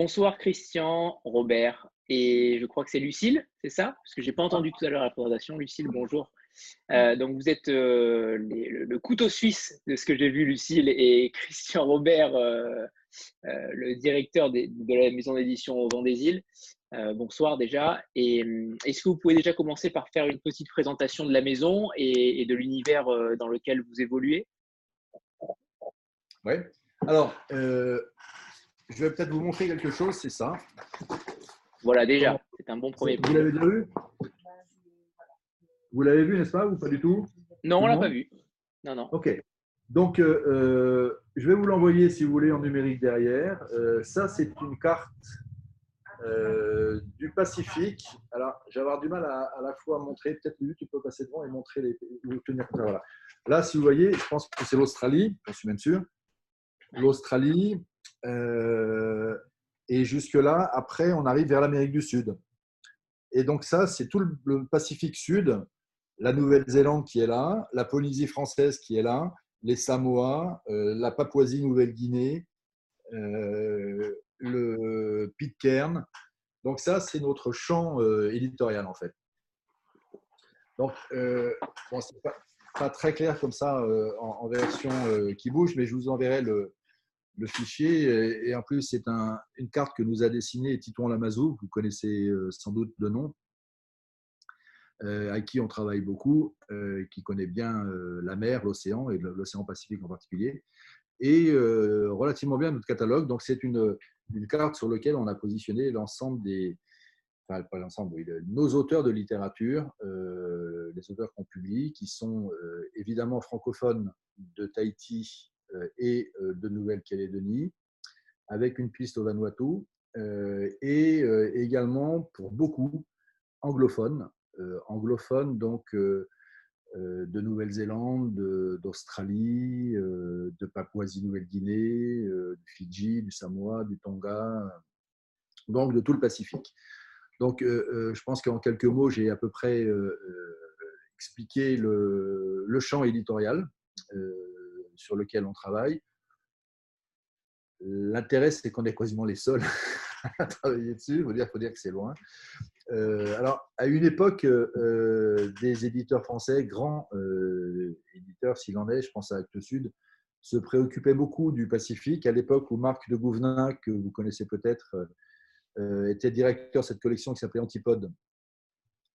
bonsoir Christian, Robert et je crois que c'est Lucille, c'est ça? Parce que je n'ai pas entendu tout à l'heure la présentation. Lucille, bonjour. Euh, donc vous êtes euh, le, couteau suisse de ce que j'ai vu, Lucille, et Christian Robert, le directeur de la maison d'édition au Vent des Îles. bonsoir déjà. Et est-ce que vous pouvez déjà commencer par faire une petite présentation de la maison et, et de l'univers dans lequel vous évoluez? Oui. Alors, je vais peut-être vous montrer quelque chose, c'est ça. Voilà, déjà, c'est un bon premier Vous l'avez déjà vu? Vous l'avez vu, n'est-ce pas, ou pas du tout? Non, on ne l'a pas vu. Non, non. Ok. Donc, euh, euh, je vais vous l'envoyer, si vous voulez, en numérique derrière. Euh, ça, c'est une carte du Pacifique. Alors, je vais avoir du mal à, à la fois montrer, peut-être tu peux passer devant et montrer les. Tenir, voilà. Là, si vous voyez, je pense que c'est l'Australie, je suis même sûr. L'Australie, euh, et jusque-là, après, on arrive vers l'Amérique du Sud. Et donc ça, c'est tout le Pacifique Sud, la Nouvelle-Zélande qui est là, la Polynésie française qui est là, les Samoa, euh, la Papouasie-Nouvelle-Guinée, euh, le Pitcairn. Donc ça, c'est notre champ éditorial en fait. Donc, bon, c'est pas, pas, très clair comme ça en, version qui bouge, mais je vous enverrai le, le fichier. Et en plus, c'est une carte que nous a dessinée Titouan Lamazou, vous connaissez euh, sans doute le nom, euh, à qui on travaille beaucoup, euh, qui connaît bien la mer, l'océan et l'océan Pacifique en particulier, et relativement bien notre catalogue. Donc, c'est une, une, carte sur laquelle on a positionné l'ensemble des, enfin, pas l'ensemble, nos auteurs de littérature, les auteurs qu'on publie, qui sont évidemment francophones de Tahiti euh, et euh, de Nouvelle-Calédonie, avec une piste au Vanuatu, euh, et également pour beaucoup anglophones, anglophones donc de Nouvelle-Zélande, d'Australie, de Papouasie-Nouvelle-Guinée, du Fidji, du Samoa, du Tonga, donc de tout le Pacifique. Donc, je pense qu'en quelques mots, j'ai à peu près expliqué le champ éditorial sur lequel on travaille. L'intérêt, c'est qu'on est quasiment les seuls à travailler dessus. Il faut dire, que c'est loin. Euh, alors, à une époque, euh, des éditeurs français, grands euh, éditeurs, s'il en est, je pense à Actes Sud, se préoccupaient beaucoup du Pacifique. À l'époque où Marc de Gouvenin, que vous connaissez peut-être, était directeur de cette collection qui s'appelait Antipode.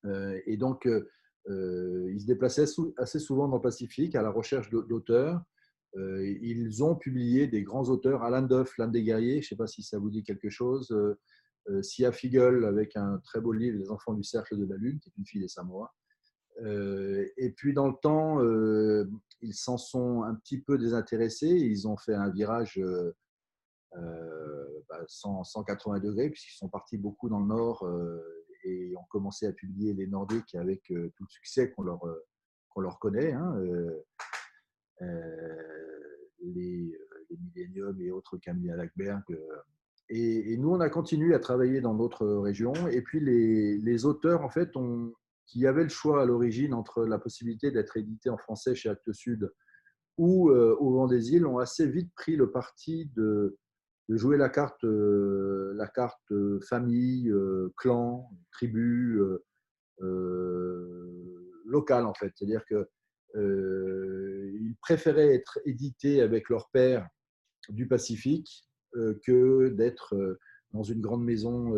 et donc, il se déplaçait assez souvent dans le Pacifique à la recherche d'auteurs. Euh, ils ont publié des grands auteurs, Alain Duff, L'âme des guerriers, je ne sais pas si ça vous dit quelque chose, euh, euh, Sia Figel avec un très beau livre, Les enfants du cercle de la lune, qui est une fille des Samoa. et puis dans le temps, ils s'en sont un petit peu désintéressés, ils ont fait un virage 180 bah, degrés, puisqu'ils sont partis beaucoup dans le nord et ont commencé à publier les Nordiques avec tout le succès qu'on leur, qu'on leur connaît. Hein, les, euh, les Millennium et autres Camille Lackberg. Euh, et, nous, on a continué à travailler dans d'autres régions. Et puis, les, auteurs, en fait, qui avaient le choix à l'origine entre la possibilité d'être édité en français chez Actes Sud ou au Vent Îles, ont assez vite pris le parti de, jouer la carte, la carte famille, clan, tribu, locale, en fait. C'est-à-dire que euh, préféraient être édités avec leur père du Pacifique euh, que d'être euh, dans une grande maison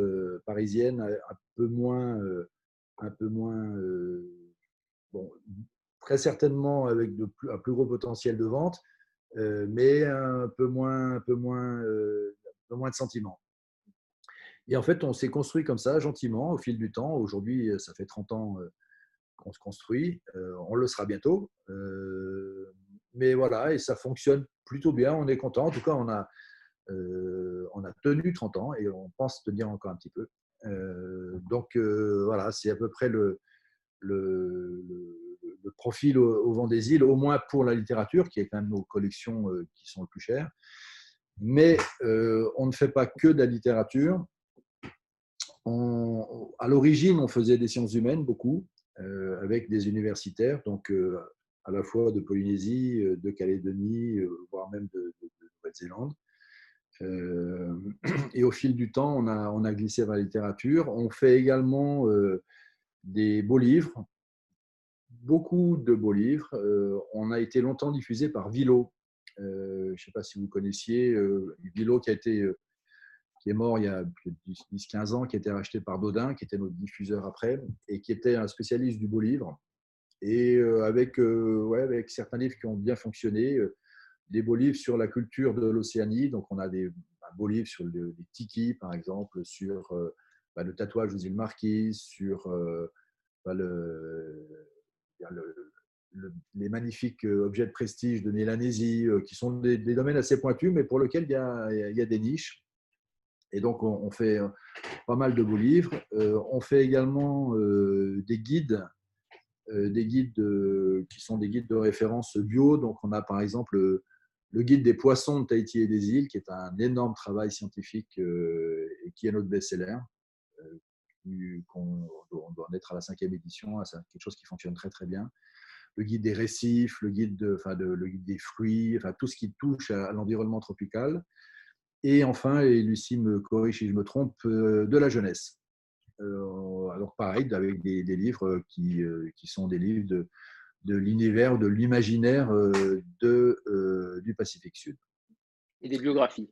parisienne un peu moins, un peu moins bon, très certainement avec de plus, un plus gros potentiel de vente, mais un peu moins, un peu moins, un peu moins de sentiments. Et en fait, on s'est construit comme ça, gentiment, au fil du temps. Aujourd'hui, ça fait 30 ans qu'on se construit. Euh, on le sera bientôt. Euh, mais voilà, et ça fonctionne plutôt bien. On est content. En tout cas, on a, euh, on a tenu 30 ans et on pense tenir encore un petit peu. donc voilà, c'est à peu près le, le, profil au, vent des îles, au moins pour la littérature, qui est quand même nos collections qui sont le plus chères. Mais on ne fait pas que de la littérature. On, à l'origine, on faisait des sciences humaines beaucoup. Euh, avec des universitaires, donc euh, à la fois de Polynésie, euh, de Calédonie, voire même de, Nouvelle-Zélande. et au fil du temps, on a, on a glissé vers la littérature. On fait également des beaux livres, beaucoup de beaux livres. on a été longtemps diffusé par Vilo. je ne sais pas si vous connaissiez Vilo qui a été qui est mort il y a 10-15 ans, qui a été racheté par Dodin, qui était notre diffuseur après, et qui était un spécialiste du beau livre. Et euh, avec, euh, ouais, avec certains livres qui ont bien fonctionné, euh, des beaux livres sur la culture de l'Océanie. Donc, on a des un beau livre sur les tiki, par exemple, sur bah, le tatouage de îles Marquise, sur bah, le, les magnifiques objets de prestige de Mélanésie, qui sont des, domaines assez pointus, mais pour lesquels il y a, des niches. Et donc, on, fait pas mal de beaux livres. On fait également des guides, des guides qui sont des guides de référence bio. Donc, on a par exemple le guide des poissons de Tahiti et des îles, qui est un énorme travail scientifique et qui est notre best-seller. On doit en être à la cinquième édition, c'est quelque chose qui fonctionne très très bien. Le guide des récifs, le guide, de, enfin de, le guide des fruits, enfin tout ce qui touche à l'environnement tropical. Et enfin, et Lucie me corrige si je me trompe, euh, de la jeunesse. Euh, alors pareil, avec des, livres qui, euh, qui, sont des livres de, de l'univers, de l'imaginaire du Pacifique Sud. Et des biographies.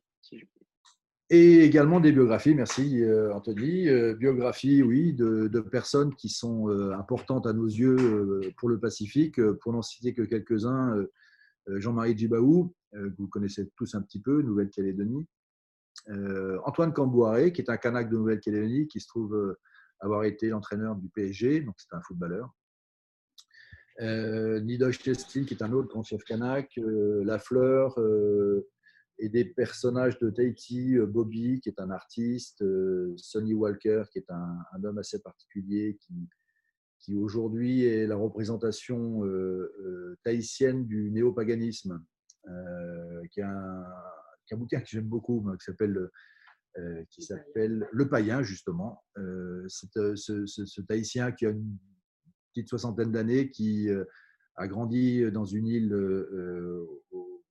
Et également des biographies, merci Anthony. biographies, oui, de, de, personnes qui sont importantes à nos yeux pour le Pacifique. Pour n'en citer que quelques-uns, Jean-Marie Djibaou, que vous connaissez tous un petit peu, Nouvelle-Calédonie. Euh, Antoine Cambouaré, qui est un Kanak de Nouvelle-Calédonie, qui se trouve euh, avoir été l'entraîneur du PSG, donc c'est un footballeur. Euh, Nidosh qui est un autre grand chef Kanak, euh, Lafleur, et des personnages de Tahiti, Bobby, qui est un artiste, Sonny Walker, qui est un, homme assez particulier, qui, aujourd'hui est la représentation tahitienne du néopaganisme, qui est un bouquin que j'aime beaucoup, qui s'appelle euh, qui s'appelle Le Païen, justement. Euh, euh, ce, ce, Tahitien qui a une petite soixantaine d'années, qui a grandi dans une île, au,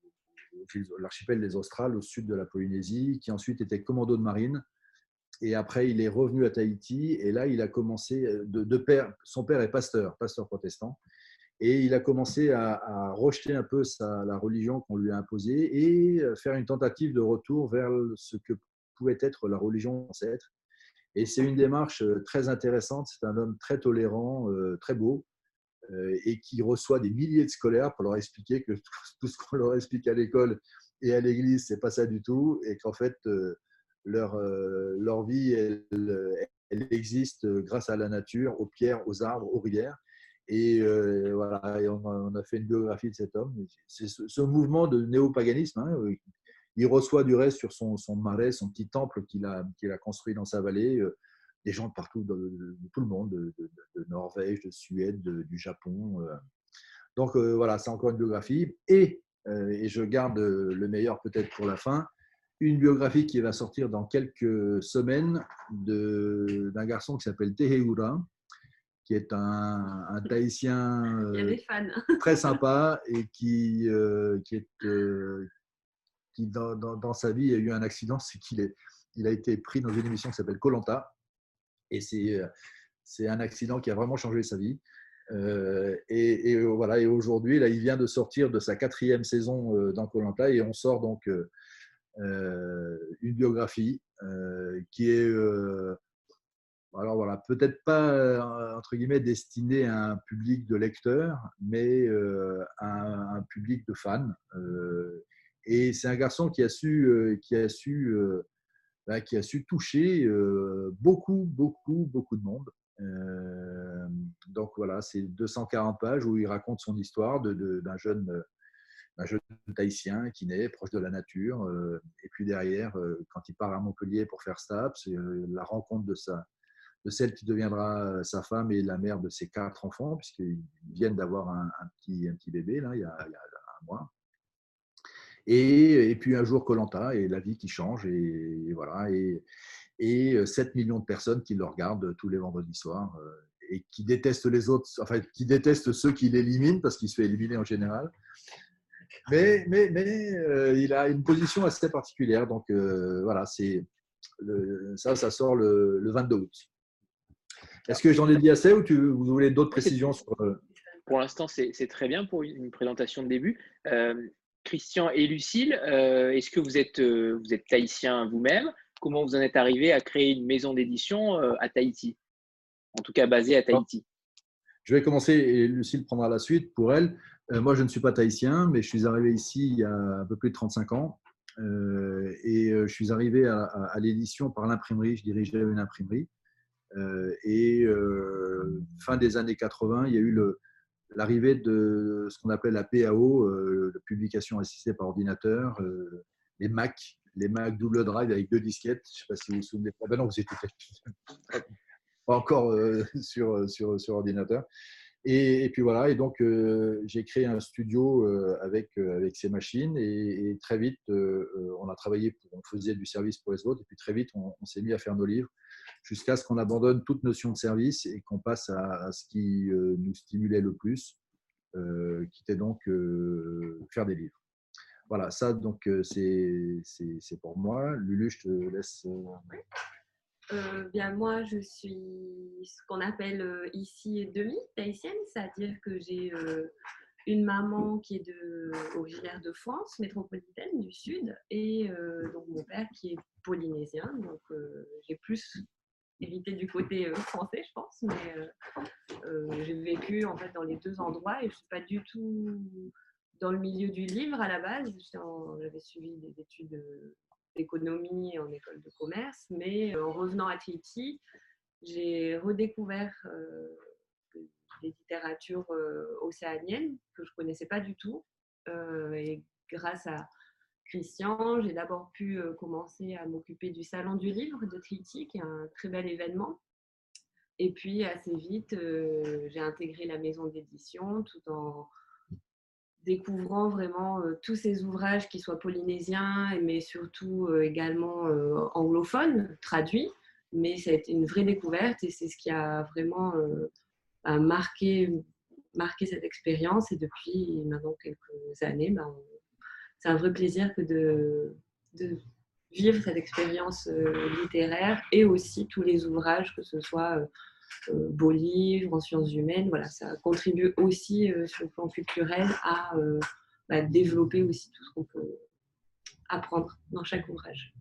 l'archipel des Australes, au sud de la Polynésie, qui ensuite était commando de marine. Et après, il est revenu à Tahiti. Et là, il a commencé, de, de père, son père est pasteur, pasteur protestant. Et il a commencé à, rejeter un peu la religion qu'on lui a imposée et euh, faire une tentative de retour vers ce que pouvait être la religion ancêtre. Et c'est une démarche euh, très intéressante. C'est un homme très tolérant, euh, très beau, et qui reçoit des milliers de scolaires pour leur expliquer que tout ce qu'on leur explique à l'école et à l'église, c'est pas ça du tout, et qu'en fait, leur, vie, elle, existe grâce à la nature, aux pierres, aux arbres, aux rivières. Et euh, voilà, on, a, fait une biographie de cet homme. C'est ce, mouvement de néopaganisme. Hein, euh, il reçoit du reste sur son, marais, son petit temple qu'il a, construit dans sa vallée, euh, des gens de partout, de, tout le monde, de, Norvège, de Suède, du Japon. Donc voilà, c'est encore une biographie. Et, et je garde le meilleur peut-être pour la fin, une biographie qui va sortir dans quelques semaines d'un garçon qui s'appelle Teheura, qui est un, un Tahitien euh, très sympa et qui, euh, qui, est, euh, qui dans, dans, sa vie a eu un accident, c'est qu'il il a été pris dans une émission qui s'appelle Colanta et c'est c'est un accident qui a vraiment changé sa vie. et, voilà, et aujourd'hui, là, il vient de sortir de sa quatrième saison dans Colanta et on sort donc une biographie qui est alors voilà, peut-être pas euh, entre guillemets destiné à un public de lecteurs, mais euh, à un public de fans. Euh, et c'est un garçon qui a su, qui a su, bah, qui a su toucher beaucoup, beaucoup, beaucoup de monde. donc voilà, c'est 240 pages où il raconte son histoire d'un jeune un jeune tahitien qui naît proche de la nature. et puis derrière, quand il part à Montpellier pour faire STAPS, la rencontre de sa, de celle qui deviendra euh, sa femme et la mère de ses quatre enfants, puisqu'ils viennent d'avoir un, petit, un petit bébé, là, il y a, un mois. Et, puis un jour, Colanta, et la vie qui change, et, voilà. Et, et 7 euh, millions de personnes qui le regardent tous les vendredis soirs, euh, et qui détestent les autres, enfin, qui détestent ceux qui l'éliminent, parce qu'il se fait éliminer en général. mais, mais, mais il a une position assez particulière. Donc voilà, c'est ça, ça sort le, le 22 août. Est-ce que j'en ai dit assez ou tu, vous voulez d'autres précisions sur, Pour l'instant, c'est très bien pour une présentation de début. Christian et Lucille, est-ce que vous êtes, vous êtes tahitien vous-même? Comment vous en êtes arrivé à créer une maison d'édition à Tahiti? En tout cas, basée à Tahiti. Je vais commencer et Lucille prendra la suite pour elle. Euh, moi, je ne suis pas tahitien, mais je suis arrivé ici il y a un peu plus de 35 ans. Euh, et euh, je suis arrivé à, l'édition par l'imprimerie. Je dirigeais une imprimerie. Et fin des années 80, il y a eu l'arrivée de ce qu'on appelle la PAO, la publication assistée par ordinateur, les Mac, les Mac double drive avec deux disquettes. Je ne sais pas si vous vous souvenez. Ah ben non, vous étiez pas encore sur, sur, sur ordinateur. Et, puis voilà, et donc euh, j'ai créé un studio euh, avec, euh, avec ces machines et, très vite on a travaillé, on faisait du service pour les autres et puis très vite on, s'est mis à faire nos livres jusqu'à ce qu'on abandonne toute notion de service et qu'on passe à, ce qui nous stimulait le plus, qui était donc faire des livres. Voilà, ça donc c'est pour moi. Lulu, je te laisse. Euh, bien, moi, je suis ce qu'on appelle euh, ici demi tahitienne, c'est-à-dire que j'ai euh, une maman qui est de, originaire de France, métropolitaine du Sud, et donc mon père qui est polynésien. Donc, j'ai plus hérité du côté français, je pense, mais j'ai vécu en fait dans les deux endroits et je suis pas du tout dans le milieu du livre à la base. J'avais suivi des études d'économie en école de commerce, mais euh, en revenant à Tahiti, j'ai redécouvert euh, des littératures euh, océaniennes que je ne connaissais pas du tout. et grâce à Christian, j'ai d'abord pu commencer à m'occuper du Salon du Livre de Tahiti, qui est un très bel événement. Et puis assez vite, j'ai intégré la maison d'édition tout en découvrant vraiment euh, tous ces ouvrages qui soient polynésiens, mais surtout euh, également euh, anglophones, traduits. Mais ça a été une vraie découverte et c'est ce qui a vraiment marqué, cette expérience. Et depuis maintenant quelques années, bah, c'est un vrai plaisir que de, de vivre cette expérience littéraire et aussi tous les ouvrages, que ce soit euh, beaux livres en sciences humaines. Voilà, ça contribue aussi euh, sur le plan culturel à euh, bah, développer aussi tout ce qu'on peut apprendre dans chaque ouvrage.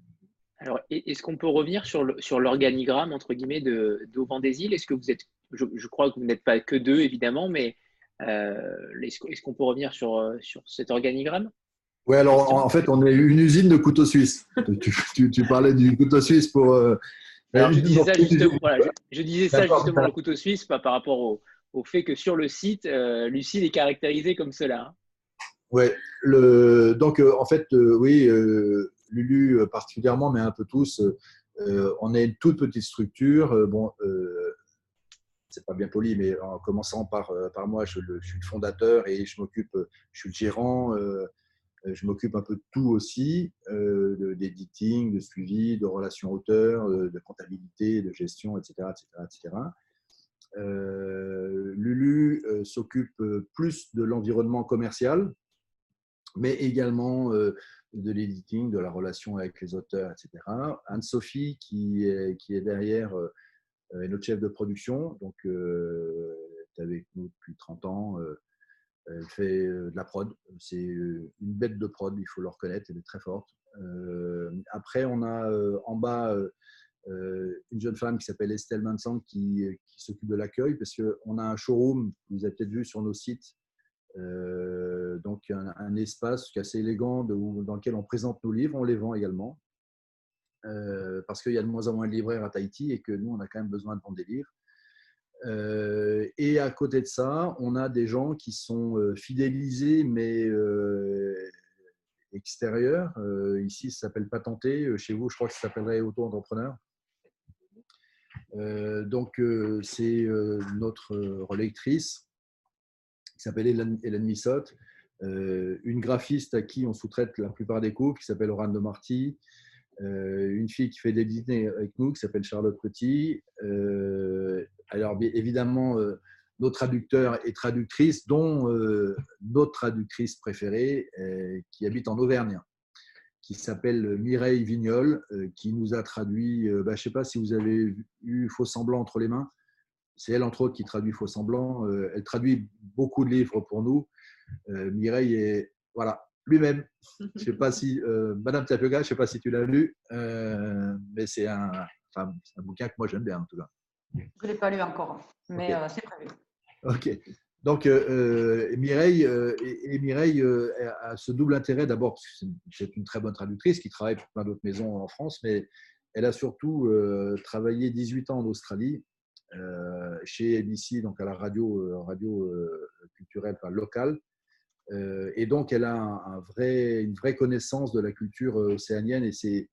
Alors, est-ce qu'on peut revenir sur l'organigramme, entre guillemets, d'Auvent des îles? Est-ce que vous êtes, je, crois que vous n'êtes pas que deux, évidemment, mais est-ce qu'on peut revenir sur, sur cet organigramme? Oui, alors en, fait, on est une usine de couteaux suisses. tu, parlais du couteau suisse pour, je disais ça justement, je, disais ça justement le couteau suisse, pas par rapport au, au fait que sur le site, euh, Lucille est caractérisée comme cela. Hein. Oui, le, donc euh, en fait, euh, oui, Lulu particulièrement, mais un peu tous, on est une toute petite structure. bon, c'est pas bien poli, mais en commençant par, par moi, je, je, suis le fondateur et je m'occupe, je suis le gérant. Euh, je m'occupe un peu de tout aussi, euh, d'éditing, de suivi, de relations auteurs, euh, de comptabilité, de gestion, etc. etc., Lulu s'occupe plus de l'environnement commercial, mais également de l'éditing, de la relation avec les auteurs, etc. Anne-Sophie, qui est, qui est derrière, est notre chef de production, donc est avec nous depuis 30 ans. Elle fait de la prod. C'est une bête de prod, il faut le reconnaître. Elle est très forte. après, on a en bas une jeune femme qui s'appelle Estelle Vincent qui, s'occupe de l'accueil parce qu'on a un showroom, vous avez peut-être vu sur nos sites, donc un, espace assez élégant dans lequel on présente nos livres, on les vend également. parce qu'il y a de moins en moins de libraires à Tahiti et que nous, on a quand même besoin de vendre des livres. Euh, et à côté de ça, on a des gens qui sont euh, fidélisés, mais euh, extérieurs. ici, ça s'appelle patenté. Chez vous, je crois que ça s'appellerait auto-entrepreneur. donc, c'est notre relectrice qui s'appelle Hélène, Missotte, une graphiste à qui on sous-traite la plupart des cours, qui s'appelle Oran de Marty, une fille qui fait des dîners avec nous, qui s'appelle Charlotte Petit, alors, évidemment, euh, nos traducteurs et traductrices, dont notre traductrice préférée qui habite en Auvergne, qui s'appelle Mireille Vignol, qui nous a traduit, bah, je ne sais pas si vous avez eu Faux semblant entre les mains, c'est elle entre autres qui traduit Faux semblant, elle traduit beaucoup de livres pour nous. Mireille est, voilà, lui-même. Je sais pas si, Madame Tapioca, je ne sais pas si tu l'as lu, mais c'est un, un, bouquin que moi j'aime bien en tout cas. Je ne l'ai pas lu encore, mais c'est prévu. Ok. Donc, euh, euh, Mireille, euh, et, Mireille a ce double intérêt d'abord, parce que c'est une très bonne traductrice qui travaille pour plein d'autres maisons en France, mais elle a surtout travaillé 18 ans en Australie, chez ABC, donc à la radio, radio culturelle enfin, locale. et donc, elle a un, vrai, une vraie connaissance de la culture océanienne et c'est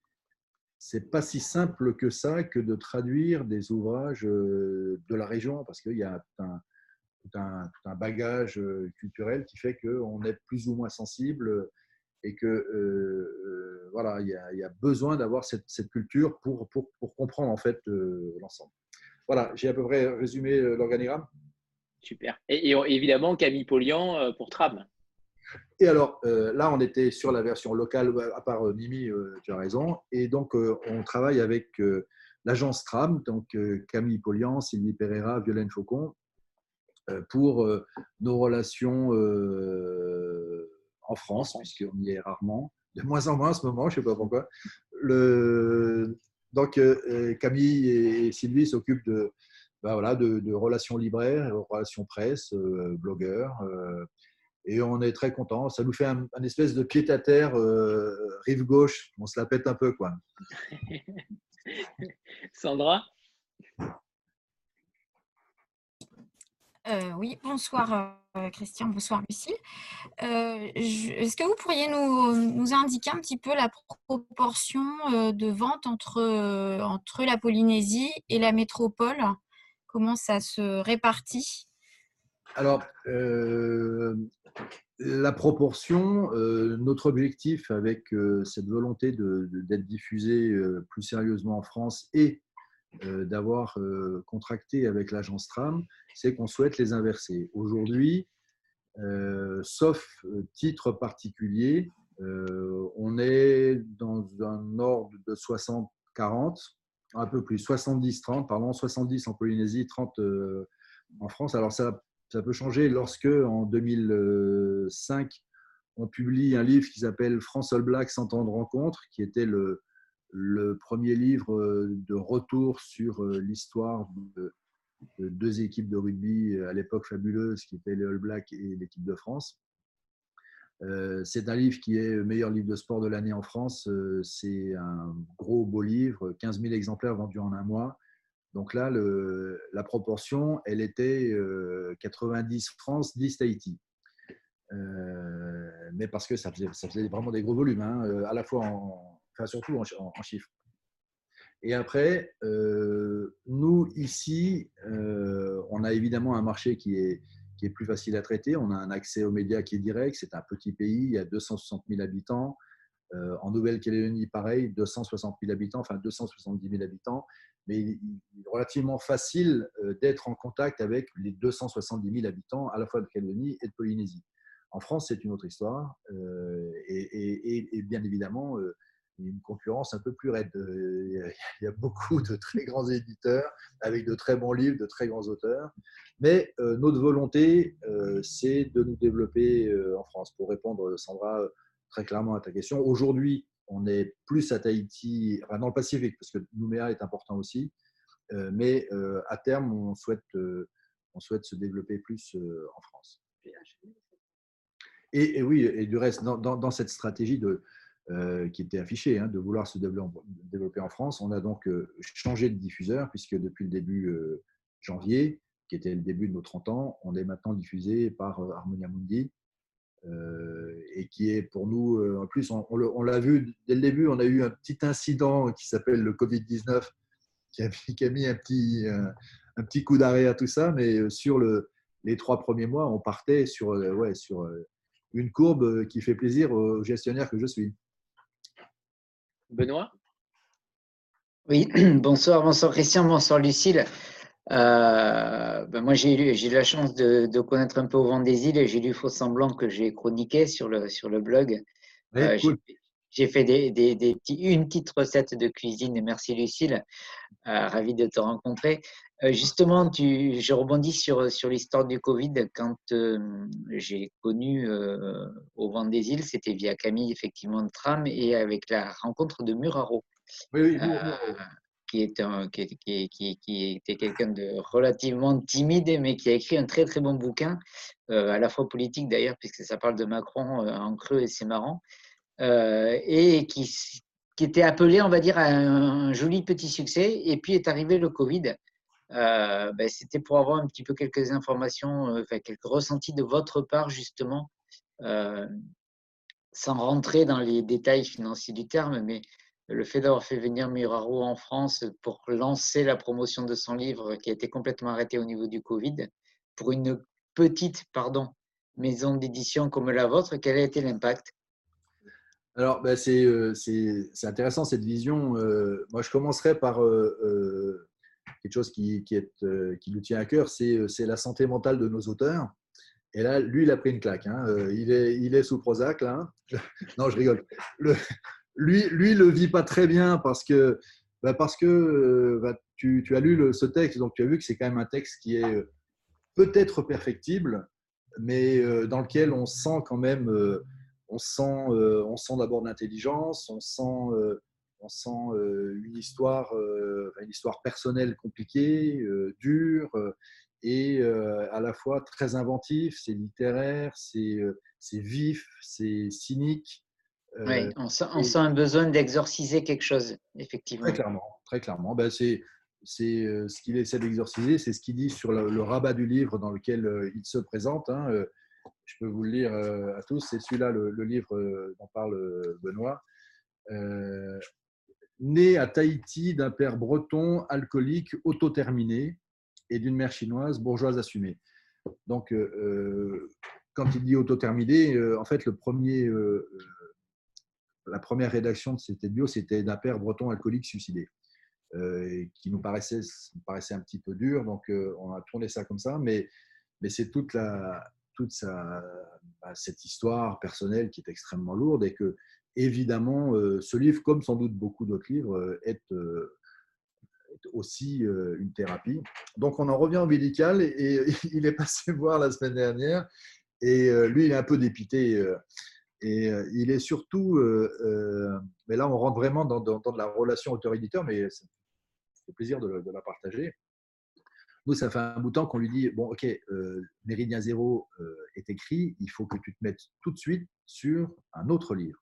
c'est pas si simple que ça que de traduire des ouvrages de la région parce qu'il y a un, tout un, bagage euh, culturel qui fait qu'on est plus ou moins sensible et que euh, euh, voilà, il y, a, besoin d'avoir cette, culture pour, pour, comprendre en fait l'ensemble. Voilà, j'ai à peu près résumé l'organigramme. Super. Et, évidemment, Camille Polian pour Tram. Et alors, là, on était sur la version locale, à part Mimi, tu as raison. Et donc, on travaille avec l'agence Tram, donc Camille Polian, Sylvie Pereira, Violaine Faucon, euh, pour euh, nos relations euh, en France, puisqu'on y est rarement, de moins en moins en ce moment, je ne sais pas pourquoi. Donc, Camille et Sylvie s'occupent de, ben voilà, de, relations libraires, relations presse, blogueurs. Et on est très contents. Ça nous fait un, espèce de pied-à-terre rive gauche. On se la pète un peu. quoi. Sandra? Euh, oui, bonsoir euh, Christian, bonsoir Lucille. Euh, est-ce que vous pourriez nous, indiquer un petit peu la proportion de vente entre, entre la Polynésie et la métropole? Comment ça se répartit? Alors, la proportion, notre objectif avec cette volonté d'être diffusé plus sérieusement en France et euh, d'avoir euh, contracté avec l'agence Tram, c'est qu'on souhaite les inverser. Aujourd'hui, euh, sauf titre particulier, on est dans un ordre de 60-40, un peu plus, 70-30, pardon, 70 en Polynésie, 30 en France. Alors ça, ça peut changer lorsque, en 2005, on publie un livre qui s'appelle France All Black 100 ans de rencontre, qui était le, premier livre euh, de retour sur euh, l'histoire de, deux équipes de rugby euh, à l'époque fabuleuses qui étaient les All Blacks et l'équipe de France. C'est un livre qui est le meilleur livre de sport de l'année en France. C'est un gros beau livre, 15 000 exemplaires vendus en un mois. Donc là, la proportion, elle était 90 France, 10 Tahiti. mais parce que ça faisait, vraiment des gros volumes, hein, à la fois en, surtout en, chiffres. Et après, euh, nous, ici, euh, on a évidemment un marché qui est, qui est plus facile à traiter. On a un accès aux médias qui est direct. C'est un petit pays, il y a 260 000 habitants. Euh, en Nouvelle-Calédonie, pareil, 260 000 habitants, enfin 270 000 habitants. Mais relativement facile d'être en contact avec les 270 000 habitants à la fois de Calédonie et de Polynésie. En France, c'est une autre histoire. Et, et, bien évidemment, une concurrence un peu plus raide. Euh, il y a beaucoup de très grands éditeurs avec de très bons livres, de très grands auteurs. Mais euh, notre volonté, euh, c'est de nous développer en France. Pour répondre, Sandra, très clairement à ta question, aujourd'hui, on est plus à Tahiti, dans le Pacifique, parce que Nouméa est important aussi. mais à terme, on souhaite, on souhaite se développer plus en France. Et, oui, et du reste, dans cette stratégie euh, qui était affiché, hein, de vouloir se développer en France. On a donc euh, changé de diffuseur, puisque depuis le début euh, janvier, qui était le début de nos 30 ans, on est maintenant diffusé par Harmonia Mundi, et qui est pour nous, en plus, on, l'a vu dès le début, on a eu un petit incident qui s'appelle le Covid-19, qui, a, mis un petit, un petit coup d'arrêt à tout ça, mais sur le, les trois premiers mois, on partait sur, ouais, sur une courbe qui fait plaisir aux gestionnaires que je suis. Benoît? Oui, bonsoir, bonsoir Christian, bonsoir Lucille. Euh, ben moi, j'ai eu la chance de, de, connaître un peu au vent des îles et j'ai lu Faux Semblant que j'ai chroniqué sur le, sur le blog. Euh, j'ai fait des, des, des petits, une petite recette de cuisine. Merci Lucille, euh, ravi de te rencontrer. Euh, justement, tu, je rebondis sur, sur l'histoire du Covid. Quand j'ai connu au vent des îles, c'était via Camille, effectivement, de tram et avec la rencontre de Muraro. Oui, oui, qui, était quelqu'un de relativement timide, mais qui a écrit un très très bon bouquin, euh, à la fois politique d'ailleurs, puisque ça parle de Macron euh, en creux et c'est marrant, euh, et qui, était appelé, on va dire, à un, joli petit succès. Et puis est arrivé le Covid. Ben, C'était pour avoir un petit peu quelques informations, quelques ressentis de votre part, justement, sans rentrer dans les détails financiers du terme, mais le fait d'avoir fait venir Miraro en France pour lancer la promotion de son livre qui a été complètement arrêté au niveau du Covid, pour une petite pardon, maison d'édition comme la vôtre, quel a été l'impact? Alors, ben c'est intéressant cette vision. Euh, moi, je commencerai par euh, euh, quelque chose qui, qui, est, qui nous tient à cœur, c'est la santé mentale de nos auteurs. Et là, lui, il a pris une claque. Hein. Il, est, il est sous Prozac, là. Hein. non, je rigole. Le, lui, lui le vit pas très bien parce que, bah, parce que euh, bah, tu, as lu ce texte, donc tu as vu que c'est quand même un texte qui est euh, peut-être perfectible, mais euh, dans lequel on sent quand même, on sent, on sent d'abord l'intelligence, on sent, on sent une histoire, une histoire personnelle compliquée, dure et à la fois très inventif, c'est littéraire, c'est vif, c'est cynique. Oui, euh, on sent, un besoin d'exorciser quelque chose, effectivement. Très clairement, très clairement. Ben, c'est c'est euh, ce qu'il essaie d'exorciser, c'est ce qu'il dit sur le, rabat du livre dans lequel euh, il se présente. Hein, je peux vous le lire à tous. C'est celui-là, le, livre dont parle Benoît. né à Tahiti d'un père breton alcoolique autoterminé et d'une mère chinoise bourgeoise assumée. Donc, quand il dit autoterminé, en fait, le premier la première rédaction de cette bio, c'était d'un père breton alcoolique suicidé, euh, qui nous paraissait, paraissait un petit peu dur. Donc, euh, on a tourné ça comme ça. Mais, mais c'est toute, la, toute sa, bah, cette histoire personnelle qui est extrêmement lourde et que, évidemment, euh, ce livre, comme sans doute beaucoup d'autres livres, est, aussi une thérapie. Donc, on en revient au médical et, il est passé voir la semaine dernière. Et lui, il est un peu dépité et euh, il est surtout, euh, euh, mais là on rentre vraiment dans, dans, la relation auteur-éditeur, mais c'est plaisir de, la partager. Nous, ça fait un bout de temps qu'on lui dit, bon, ok, Méridien Zéro est écrit, il faut que tu te mettes tout de suite sur un autre livre.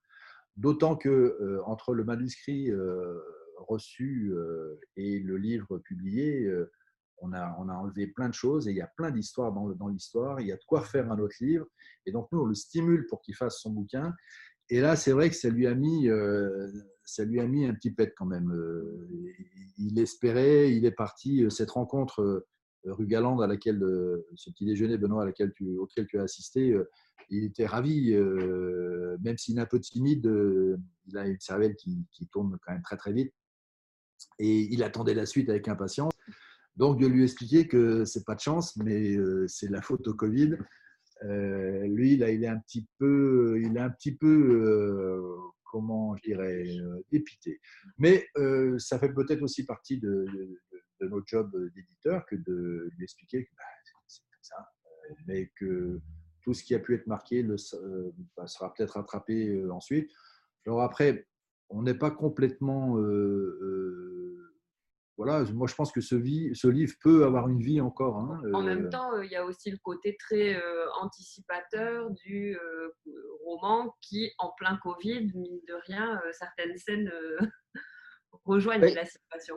D'autant que entre le manuscrit reçu et le livre publié, on a, enlevé plein de choses et il y a plein d'histoires dans, l'histoire. Il y a de quoi faire un autre livre. Et donc, nous, on le stimule pour qu'il fasse son bouquin. Et là, c'est vrai que ça lui a mis, euh, ça lui a mis un petit pet quand même. Euh, il espérait, il est parti. Euh, cette rencontre rue Galande à laquelle, ce petit déjeuner, Benoît, à laquelle tu, auquel tu as assisté, il était ravi, même s'il est un peu timide. il a une cervelle qui, qui tourne quand même très très vite. Et il attendait la suite avec impatience. Donc, de lui expliquer que c'est pas de chance, mais euh, c'est la faute au Covid. Euh, lui, là, il est un petit peu, il est un petit peu, euh, comment je dirais, dépité. Mais ça fait peut-être aussi partie de, notre job d'éditeur que de lui expliquer que bah, c'est comme ça, mais que tout ce qui a pu être marqué le, bah, sera peut-être rattrapé ensuite. Alors après, on n'est pas complètement voilà, moi je pense que ce, ce, livre peut avoir une vie encore. Hein, en même euh. temps, euh, il y a aussi le côté très euh, anticipateur du roman qui, en plein Covid, mine de rien, certaines scènes rejoignent la situation.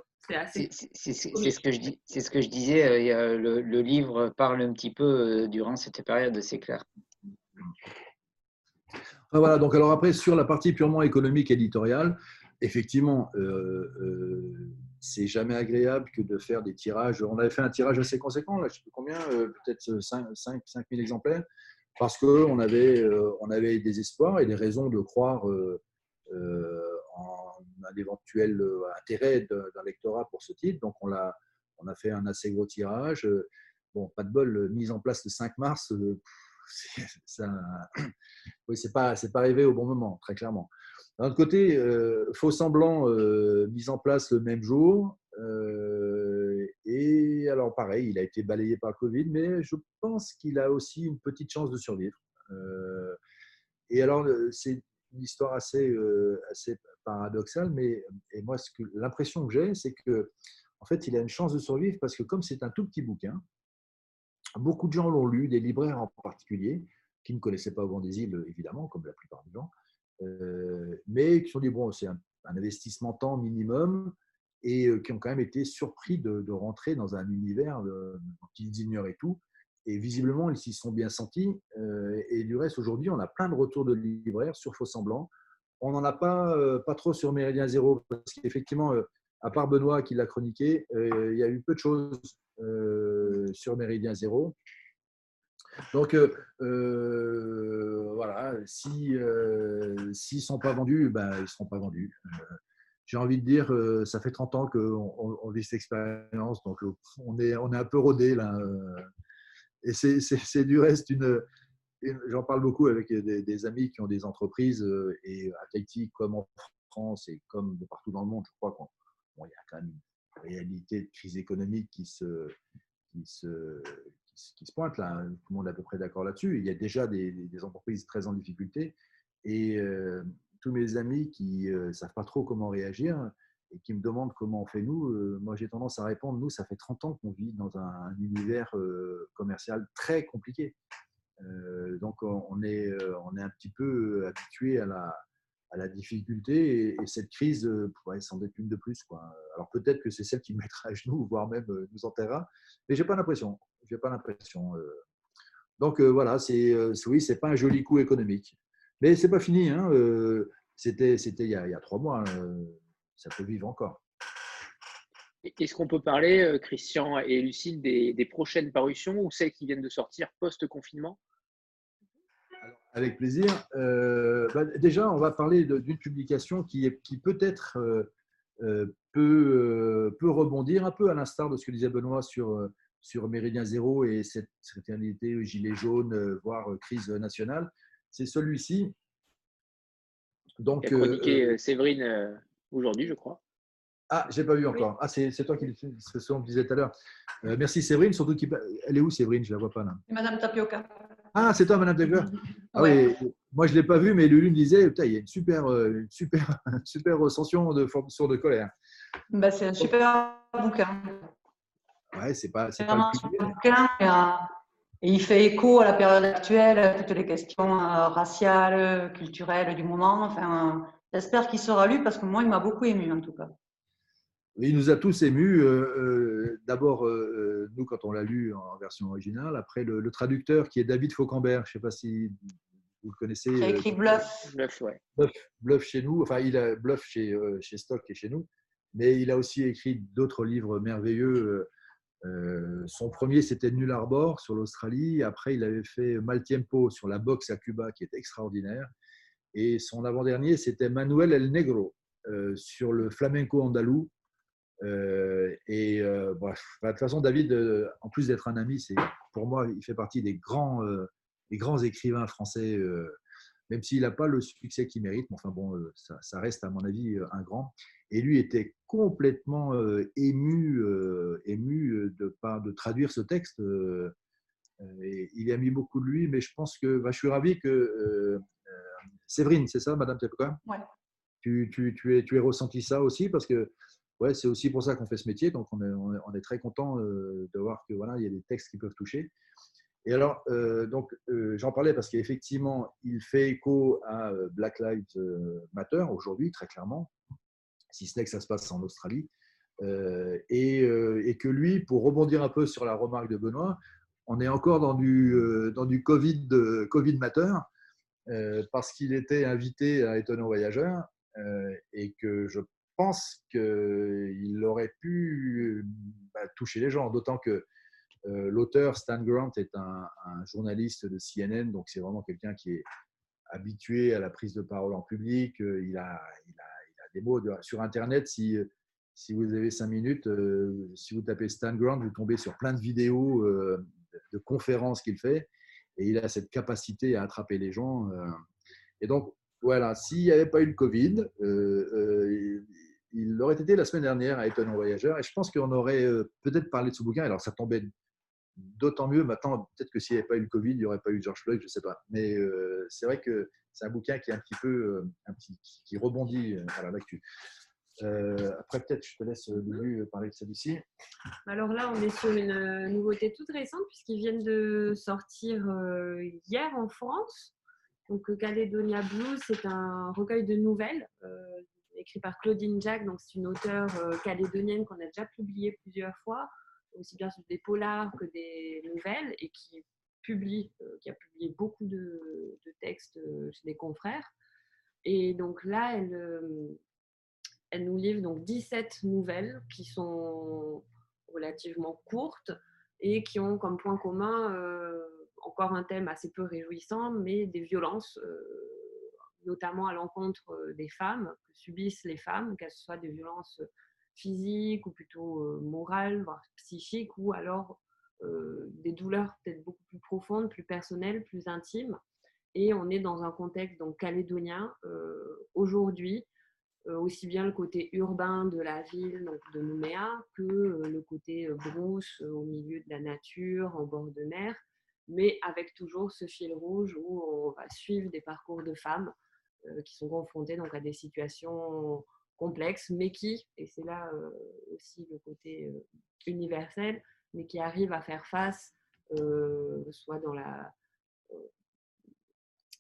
C'est ce que je dis, c'est ce que je disais. le, le, livre parle un petit peu durant cette période, c'est clair. Voilà. Donc alors après sur la partie purement économique éditoriale, effectivement c'est jamais agréable que de faire des tirages. On avait fait un tirage assez conséquent, là, je ne sais plus combien, euh, peut-être 5, 5, 000 exemplaires, parce qu'on avait, euh, on avait des espoirs et des raisons de croire euh, en un éventuel intérêt d'un lectorat pour ce titre. Donc, on l'a on a fait un assez gros tirage. Bon, pas de bol, mise en place le 5 mars, ça, oui, c'est pas, c'est pas arrivé au bon moment, très clairement. D'un côté, faux semblant mis en place le même jour. et alors, pareil, il a été balayé par le Covid, mais je pense qu'il a aussi une petite chance de survivre. et alors, c'est une histoire assez, assez paradoxale, mais et moi, l'impression que j'ai, c'est que en fait, il a une chance de survivre parce que comme c'est un tout petit bouquin, beaucoup de gens l'ont lu, des libraires en particulier, qui ne connaissaient pas Au vent des îles, évidemment, comme la plupart des gens, euh, mais qui sont dit, bon, c'est un, investissement temps minimum, et euh, qui ont quand même été surpris de, rentrer dans un univers qu'ils ignoraient tout. Et visiblement, ils s'y sont bien sentis. Euh, et du reste, aujourd'hui, on a plein de retours de libraires sur Faux Semblant. On n'en a pas, pas trop sur Méridien Zéro, parce qu'effectivement, à part Benoît qui l'a chroniqué, il y a eu peu de choses sur Méridien Zéro. Donc, voilà, si s'ils ne sont pas vendus, ben, ils ne seront pas vendus. J'ai envie de dire, ça fait 30 ans qu'on on vit cette expérience, donc on est, on est un peu rodé là. Et c'est du reste une, j'en parle beaucoup avec des, amis qui ont des entreprises et à Tahiti comme en France et comme de partout dans le monde, je crois qu'il y a quand même une réalité de crise économique qui se, qui se, qui, se pointe là. Tout le monde est à peu près d'accord là-dessus. Il y a déjà des, entreprises très en difficulté et euh, tous mes amis qui ne euh, savent pas trop comment réagir et qui me demandent comment on fait nous, euh, moi j'ai tendance à répondre, nous ça fait 30 ans qu'on vit dans un, univers commercial très compliqué. donc on est, on est un petit peu habitué à la, à la difficulté et, cette crise pourrait s'en être une de plus. Quoi. Alors peut-être que c'est celle qui mettra à genoux, voire même nous enterrera, mais j'ai pas l'impression. J'ai pas l'impression. Donc voilà, c'est oui, c'est pas un joli coup économique, mais c'est pas fini. Hein, c'était c'était il, y a trois mois. Ça peut vivre encore. Est-ce qu'on peut parler, Christian et Lucille, des, des prochaines parutions ou celles qui viennent de sortir post-confinement? Avec plaisir. Euh, bah, déjà, on va parler d'une publication qui, qui peut-être euh, euh, peut, peut, rebondir un peu à l'instar de ce que disait Benoît sur, sur Méridien Zéro et cette fraternité gilet jaune, voire crise nationale. C'est celui-ci. Donc, il a chroniqué Séverine aujourd'hui, je crois. Ah, j'ai pas vu encore. Ah, c'est toi qui ce qu'on disait tout à l'heure. merci Séverine, surtout qui elle est où Séverine? Je la vois pas là. Madame Tapioca. Ah, c'est toi, Madame Taylor ah, oui, Moi, je ne l'ai pas vu, mais Lulu me disait il y a une super, euh, super, super recension de sur de colère. Bah, c'est un super bouquin. Ouais, c'est pas, c'est super bouquin. Et, il fait écho à la période actuelle, toutes les questions euh, raciales, culturelles du moment. Enfin, j'espère qu'il sera lu parce que moi, il m'a beaucoup ému en tout cas. Il nous a tous émus. Euh, euh, d'abord, euh, nous, quand on l'a lu en version originale. Après, le, traducteur qui est David Faucambert. Je ne sais pas si vous le connaissez. Il a écrit Bluff. Bluff, ouais. Bluff, chez nous. Enfin, il a Bluff chez, chez Stock et chez nous. Mais il a aussi écrit d'autres livres merveilleux. Son premier, c'était Nul Arbor sur l'Australie. Après, il avait fait Maltiempo sur la boxe à Cuba, qui est extraordinaire. Et son avant-dernier, c'était Manuel El Negro sur le flamenco andalou, euh, et euh, bref, bah, de toute façon, David, euh, en plus d'être un ami, c'est pour moi, il fait partie des grands, des grands écrivains français, même s'il n'a pas le succès qu'il mérite. Mais enfin bon, ça, reste à mon avis un grand. Et lui était complètement ému, ému de, de traduire ce texte. Et il y a mis beaucoup de lui, mais je pense que bah, je suis ravi que Séverine, c'est ça, Madame Tepka ouais. tu, tu, tu, es, tu es ressenti ça aussi? Parce que ouais, c'est aussi pour ça qu'on fait ce métier. Donc, on est, on est, très content euh, de voir que voilà, il y a des textes qui peuvent toucher. Et alors, euh, donc, euh, j'en parlais parce qu'effectivement, il fait écho à Black Lives Matter aujourd'hui, très clairement, si ce n'est que ça se passe en Australie. Et, que lui, pour rebondir un peu sur la remarque de Benoît, on est encore dans du, dans du COVID, COVID Matter, parce qu'il était invité à Étonnant Voyageur et que je pense qu'il aurait pu bah, toucher les gens, d'autant que euh, l'auteur Stan Grant est un, journaliste de CNN, donc c'est vraiment quelqu'un qui est habitué à la prise de parole en public. Euh, il a, des mots sur Internet. Si, vous avez cinq minutes, si vous tapez Stan Grant, vous tombez sur plein de vidéos de conférences qu'il fait. Et il a cette capacité à attraper les gens. Et donc, voilà, s'il n'y avait pas eu le Covid, il aurait été la semaine dernière à Étonnant Voyageur. Et je pense qu'on aurait peut-être parlé de ce bouquin. Alors, ça tombait d'autant mieux maintenant. Peut-être que s'il n'y avait pas eu le Covid, il n'y aurait pas eu George Floyd, je ne sais pas. Mais c'est vrai que c'est un bouquin qui est un petit peu, un petit, qui rebondit à l'actu. Euh, après, peut-être, je te laisse Lulu parler de celui-ci. Alors là, on est sur une nouveauté toute récente puisqu'ils viennent de sortir hier en France. Donc, Caledonia Blues, c'est un recueil de nouvelles écrit par Claudine Jack. Donc, c'est une auteure calédonienne qu'on a déjà publié plusieurs fois, aussi bien sur des polars que des nouvelles, et qui publie, qui a publié beaucoup de, textes chez des confrères. Et donc là, elle, elle nous livre donc 17 nouvelles qui sont relativement courtes et qui ont comme point commun euh, encore un thème assez peu réjouissant, mais des violences, euh, notamment à l'encontre euh, des femmes, que subissent les femmes, qu'elles soient des violences physiques ou plutôt morales, voire psychiques, ou alors des douleurs peut-être beaucoup plus profondes, plus personnelles, plus intimes. Et on est dans un contexte donc calédonien aujourd'hui aussi bien le côté urbain de la ville, donc de Nouméa, que le côté brousse au milieu de la nature, en bord de mer, mais avec toujours ce fil rouge où on va suivre des parcours de femmes qui sont confrontées donc à des situations complexes, mais qui, et c'est là aussi le côté universel, mais qui arrivent à faire face, soit dans la,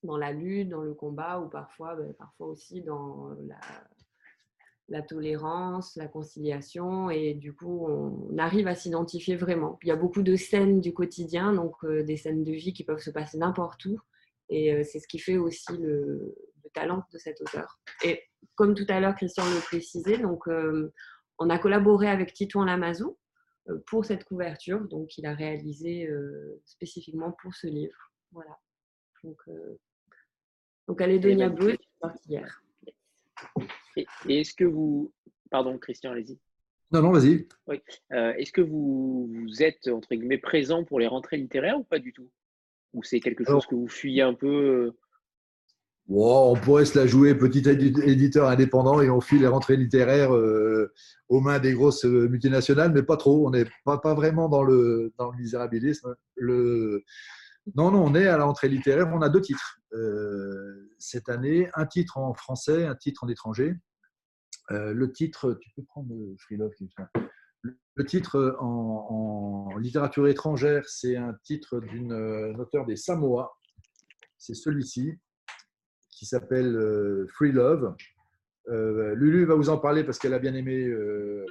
dans la lutte, dans le combat, ou parfois, ben, parfois aussi dans la, tolérance, la conciliation, et du coup, on, arrive à s'identifier vraiment. Il y a beaucoup de scènes du quotidien, donc euh, des scènes de vie qui peuvent se passer n'importe où, et euh, c'est ce qui fait aussi le, talent de cet auteur. Et comme tout à l'heure, Christian le précisait, donc euh, on a collaboré avec Titouan Lamazou pour cette couverture, donc il a réalisé spécifiquement pour ce livre. Voilà. Donc, donc Calédonia Blues, sorti hier. Et, est-ce que vous. Pardon, Christian, allez-y. Non, non, vas-y. Oui. Euh, est-ce que vous, vous, êtes, entre guillemets, présent pour les rentrées littéraires ou pas du tout? Ou c'est quelque chose que vous fuyez un peu euh? on pourrait se la jouer petit éditeur indépendant et on fuit les rentrées littéraires euh, aux mains des grosses multinationales, mais pas trop. On n'est pas, vraiment dans le, dans misérabilisme. Non, non, on est à la rentrée littéraire. On a deux titres euh, cette année. Un titre en français, un titre en étranger. Euh, le titre, tu peux prendre le titre en, littérature étrangère, c'est un titre d'une euh, auteure des Samoa. C'est celui-ci qui s'appelle Free Love. Lulu va vous en parler parce qu'elle a bien aimé,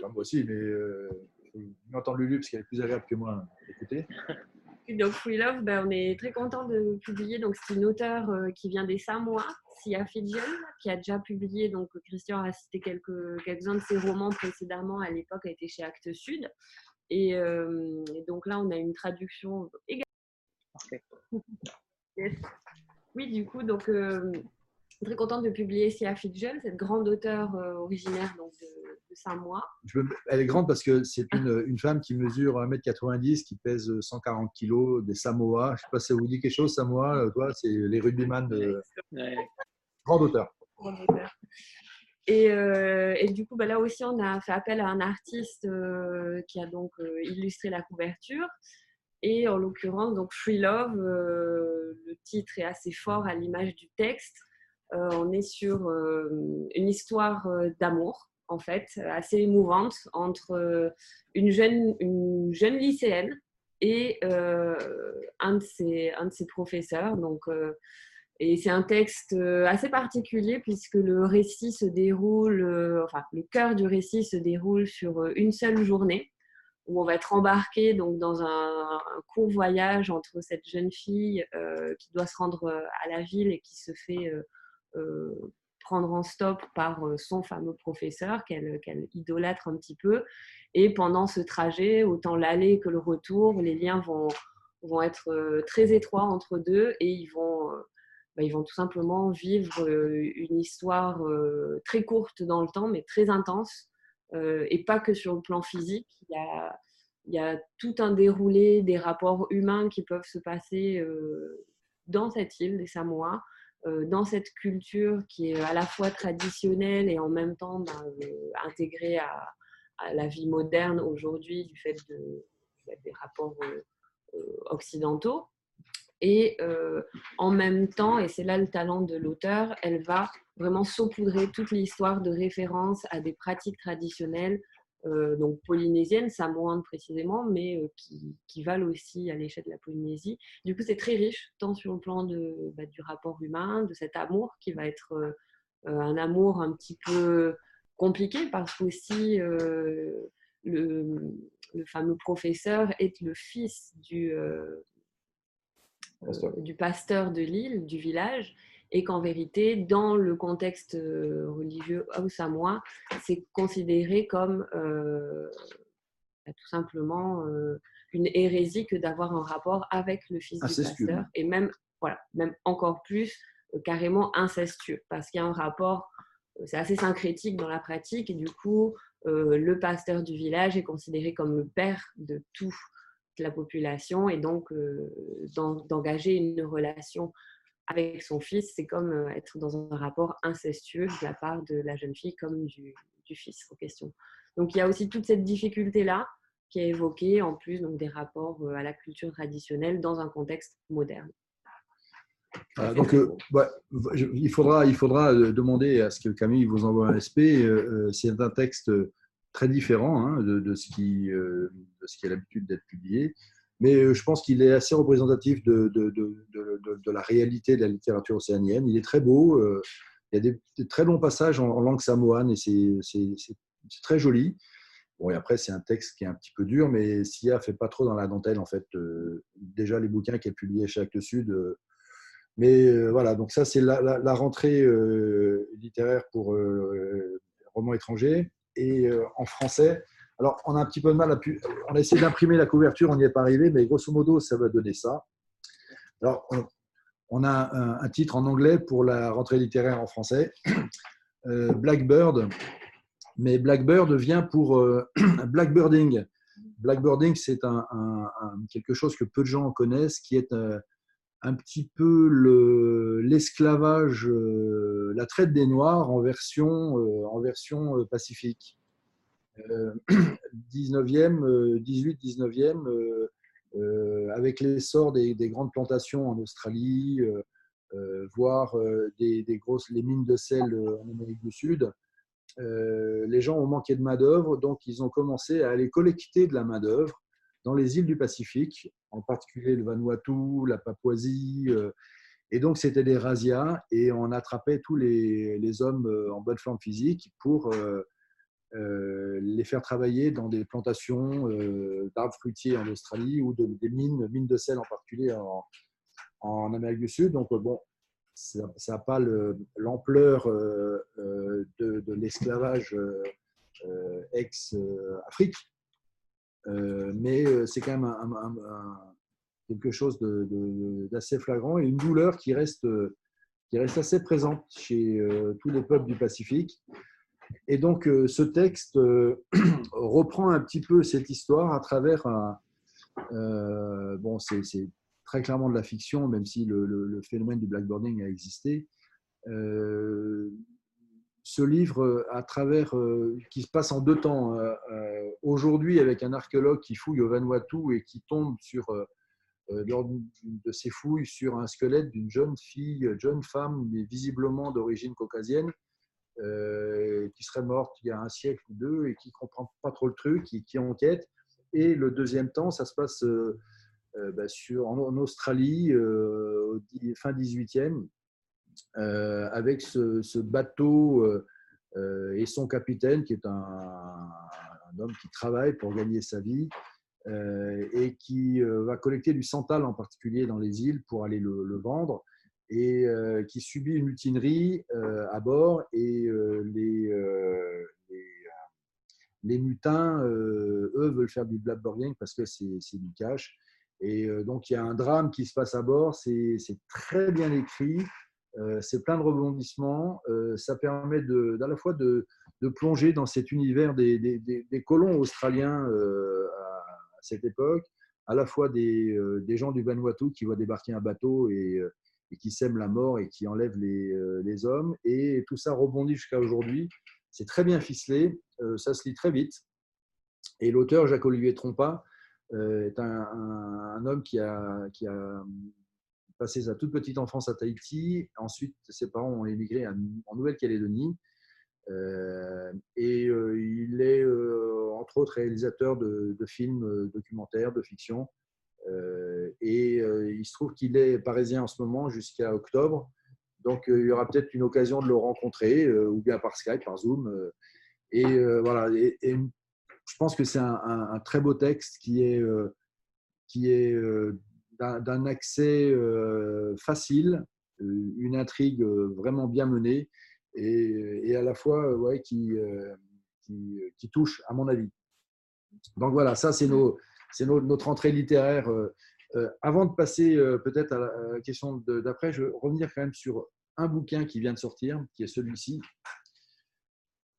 moi aussi, mais euh, je Lulu parce qu'elle est plus agréable que moi d'écouter. Donc Free Love, ben, on est très content de publier. Donc c'est une auteure euh, qui vient des Samoa, Sia Fidjian, qui a déjà publié. Donc Christian a cité quelques quelques-uns de ses romans précédemment. À l'époque, a été chez Actes Sud. Et, euh, donc là, on a une traduction également. Oui, du coup, donc euh, très contente de publier Sia Fidjian, cette grande auteure originaire donc, de, Samoa. elle est grande parce que c'est une, une, femme qui mesure 1m90, qui pèse 140 kg, des Samoa. Je ne sais pas si ça vous dit quelque chose, Samoa, euh, toi, c'est les rugbyman de... Grande auteur. Et, euh, et, du coup, bah, là aussi, on a fait appel à un artiste euh, qui a donc illustré la couverture. Et en l'occurrence, donc Free Love, le titre est assez fort à l'image du texte. On est sur une histoire d'amour en fait, assez émouvante entre euh, une jeune, une jeune lycéenne et euh, un, de ses, un de ses professeurs. Donc, euh, et c'est un texte assez particulier puisque le récit se déroule, enfin, le cœur du récit se déroule sur une seule journée où on va être embarqué donc, dans un, court voyage entre cette jeune fille qui doit se rendre à la ville et qui se fait prendre en stop par euh, son fameux professeur qu'elle idolâtre un petit peu. Et pendant ce trajet, autant l'aller que le retour, les liens vont, vont être euh, très étroits entre deux et ils vont, euh, bah, ils vont tout simplement vivre une histoire très courte dans le temps, mais très intense, et pas que sur le plan physique. Il y a, il y a tout un déroulé des rapports humains qui peuvent se passer dans cette île des Samoa, dans cette culture qui est à la fois traditionnelle et en même temps ben, intégrée à, la vie moderne aujourd'hui du fait de, des rapports occidentaux. Et en même temps, et c'est là le talent de l'auteur, elle va vraiment saupoudrer toute l'histoire de référence à des pratiques traditionnelles, donc polynésiennes, samoandes précisément, mais qui, valent aussi à l'échelle de la Polynésie. Du coup, c'est très riche, tant sur le plan de, bah, du rapport humain, de cet amour qui va être un amour un petit peu compliqué parce qu'aussi le, le fameux professeur est le fils du, du pasteur de l'île, du village, et qu'en vérité, dans le contexte euh, religieux samoa, c'est considéré comme euh, bah, tout simplement euh, une hérésie que d'avoir un rapport avec le fils du pasteur, et même, voilà, même encore plus carrément incestueux, parce qu'il y a un rapport, c'est assez syncrétique dans la pratique, et du coup, le pasteur du village est considéré comme le père de tout la population et donc euh, d'engager une relation avec son fils, c'est comme euh, être dans un rapport incestueux de la part de la jeune fille comme du, fils en question. Donc il y a aussi toute cette difficulté-là qui est évoquée en plus donc, des rapports euh, à la culture traditionnelle dans un contexte moderne. donc, bah, il, faudra, il faudra demander à ce que Camille vous envoie un SP. c'est un texte très différent hein, de, ce qui, euh, de ce qui a l'habitude d'être publié. Mais euh, je pense qu'il est assez représentatif de, de, de, la réalité de la littérature océanienne. Il est très beau. Euh, il y a des, très longs passages en, langue samoane et c'est très joli. Bon, et après, c'est un texte qui est un petit peu dur, mais Sia fait pas trop dans la dentelle, en fait. déjà, les bouquins qu'elle publiait chez Actes Sud. mais voilà, donc ça, c'est la, la, rentrée littéraire pour romans étrangers et euh, en français. Alors, on a un petit peu de mal à pu, on a essayé d'imprimer la couverture, on n'y est pas arrivé, mais grosso modo, ça va donner ça. Alors, on, a un, titre en anglais pour la rentrée littéraire en français, euh, Blackbird, mais Blackbird vient pour euh, Blackbirding. Blackbirding, c'est quelque chose que peu de gens connaissent, qui est un petit peu l'esclavage, euh, la traite des Noirs en version, euh, euh, pacifique. 19e, 18, 19e, avec l'essor des, grandes plantations en Australie, voire des, grosses les mines de sel en Amérique du Sud, les gens ont manqué de main-d'œuvre, donc ils ont commencé à aller collecter de la main-d'œuvre dans les îles du Pacifique, en particulier le Vanuatu, la Papouasie. Euh, et donc, c'était des razzias et on attrapait tous les, hommes euh, en bonne forme physique pour euh, les faire travailler dans des plantations d'arbres fruitiers en Australie ou des mines, mines de sel en particulier en, Amérique du Sud. Donc, bon, ça n'a pas l'ampleur de, l'esclavage ex-Afrique, euh, mais euh, c'est quand même quelque chose d'assez flagrant et une douleur qui reste, qui reste assez présente chez euh, tous les peuples du Pacifique. Et donc, ce texte reprend un petit peu cette histoire à travers un. bon, c'est très clairement de la fiction, même si le, phénomène du blackboarding a existé ce livre euh, à travers, euh, qui se passe en deux temps. Euh, aujourd'hui, avec un archéologue qui fouille au Vanuatu et qui tombe sur, lors de ses fouilles sur un squelette d'une jeune fille, jeune femme, mais visiblement d'origine caucasienne, qui serait morte il y a un siècle ou deux et qui comprend pas trop le truc, qui enquête. Et le deuxième temps, ça se passe bah, sur, en, Australie, fin 18e, euh, avec ce, bateau euh, euh, et son capitaine, qui est un, homme qui travaille pour gagner sa vie et qui va collecter du santal en particulier dans les îles pour aller le, vendre et qui subit une mutinerie à bord et les, les, mutins, eux, veulent faire du blackboarding parce que c'est du cash. Et donc, il y a un drame qui se passe à bord, c'est très bien écrit. c'est plein de rebondissements. ça permet d'à la fois de, plonger dans cet univers des, colons australiens à, cette époque, à la fois des, gens du Vanuatu qui voient débarquer un bateau et, qui sèment la mort et qui enlèvent les, les hommes. Et tout ça rebondit jusqu'à aujourd'hui. C'est très bien ficelé, ça se lit très vite. Et l'auteur, Jacques-Olivier Trompa, euh, est un, homme qui a, passé sa toute petite enfance à Tahiti. Ensuite, ses parents ont émigré en Nouvelle-Calédonie. Euh, et euh, il est, entre autres, réalisateur de, films documentaires, de fiction. Et il se trouve qu'il est parisien en ce moment jusqu'à octobre. Donc, il y aura peut-être une occasion de le rencontrer, ou bien par Skype, par Zoom. et voilà. Et, je pense que c'est un, très beau texte qui est, euh, qui est euh, d'un accès euh, facile, une intrigue vraiment bien menée et, à la fois qui, qui, touche, à mon avis. Donc voilà, ça c'est nos, notre entrée littéraire. avant de passer peut-être à la question d'après, je vais revenir quand même sur un bouquin qui vient de sortir, qui est celui-ci,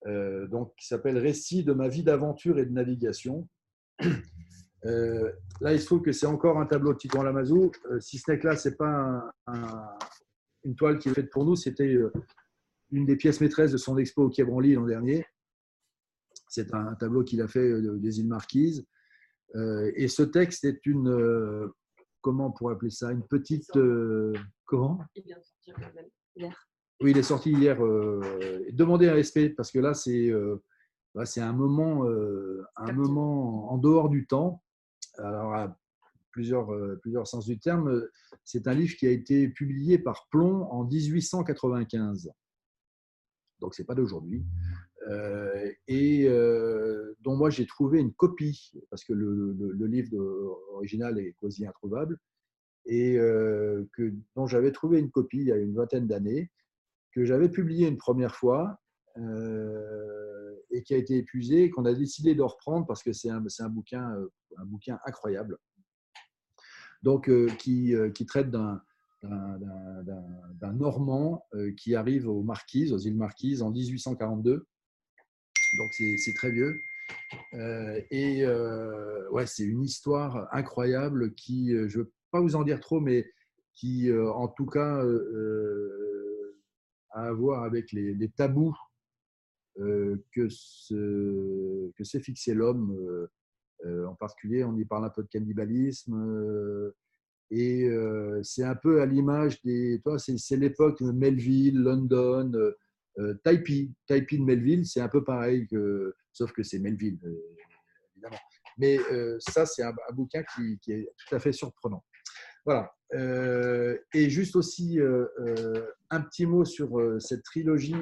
euh, donc, qui s'appelle Récit de ma vie d'aventure et de navigation. Euh, là, il se trouve que c'est encore un tableau de Titouan Lamazou. Euh, si ce n'est que là, ce n'est pas une toile qui est faite pour nous, c'était une des pièces maîtresses de son expo au Quai Branly l'an dernier. C'est un, tableau qu'il a fait des îles Marquises. Et ce texte est une, comment on pourrait appeler ça, une petite. comment Il vient de sortir hier. Oui, il est sorti hier. Euh, demandez un SP parce que là, c'est euh, bah, un, moment, euh, un moment en dehors du temps. Alors, à plusieurs, plusieurs sens du terme, c'est un livre qui a été publié par Plomb en 1895. Donc, ce n'est pas d'aujourd'hui. Et dont moi, j'ai trouvé une copie parce que le, livre original est quasi introuvable. Et que, dont j'avais trouvé une copie il y a une vingtaine d'années que j'avais publié une première fois euh, et qui a été épuisé, qu'on a décidé de reprendre parce que c'est un, un, bouquin, euh, un bouquin incroyable. Donc, euh, qui, qui, traite d'un d'un Normand qui arrive aux Marquises, aux îles Marquises en 1842. Donc c'est très vieux. et ouais, c'est une histoire incroyable qui, je ne veux pas vous en dire trop, mais qui en tout cas à voir avec les, tabous euh, que, que s'est fixé l'homme. Euh, euh, en particulier, on y parle un peu de cannibalisme. et c'est un peu à l'image des. C'est l'époque Melville, London, Taipei. Taipei de Melville, c'est un peu pareil, que, sauf que c'est Melville, évidemment. Mais ça, c'est un, bouquin qui, est tout à fait surprenant. Voilà. Euh, et juste aussi euh, euh, un petit mot sur cette trilogie,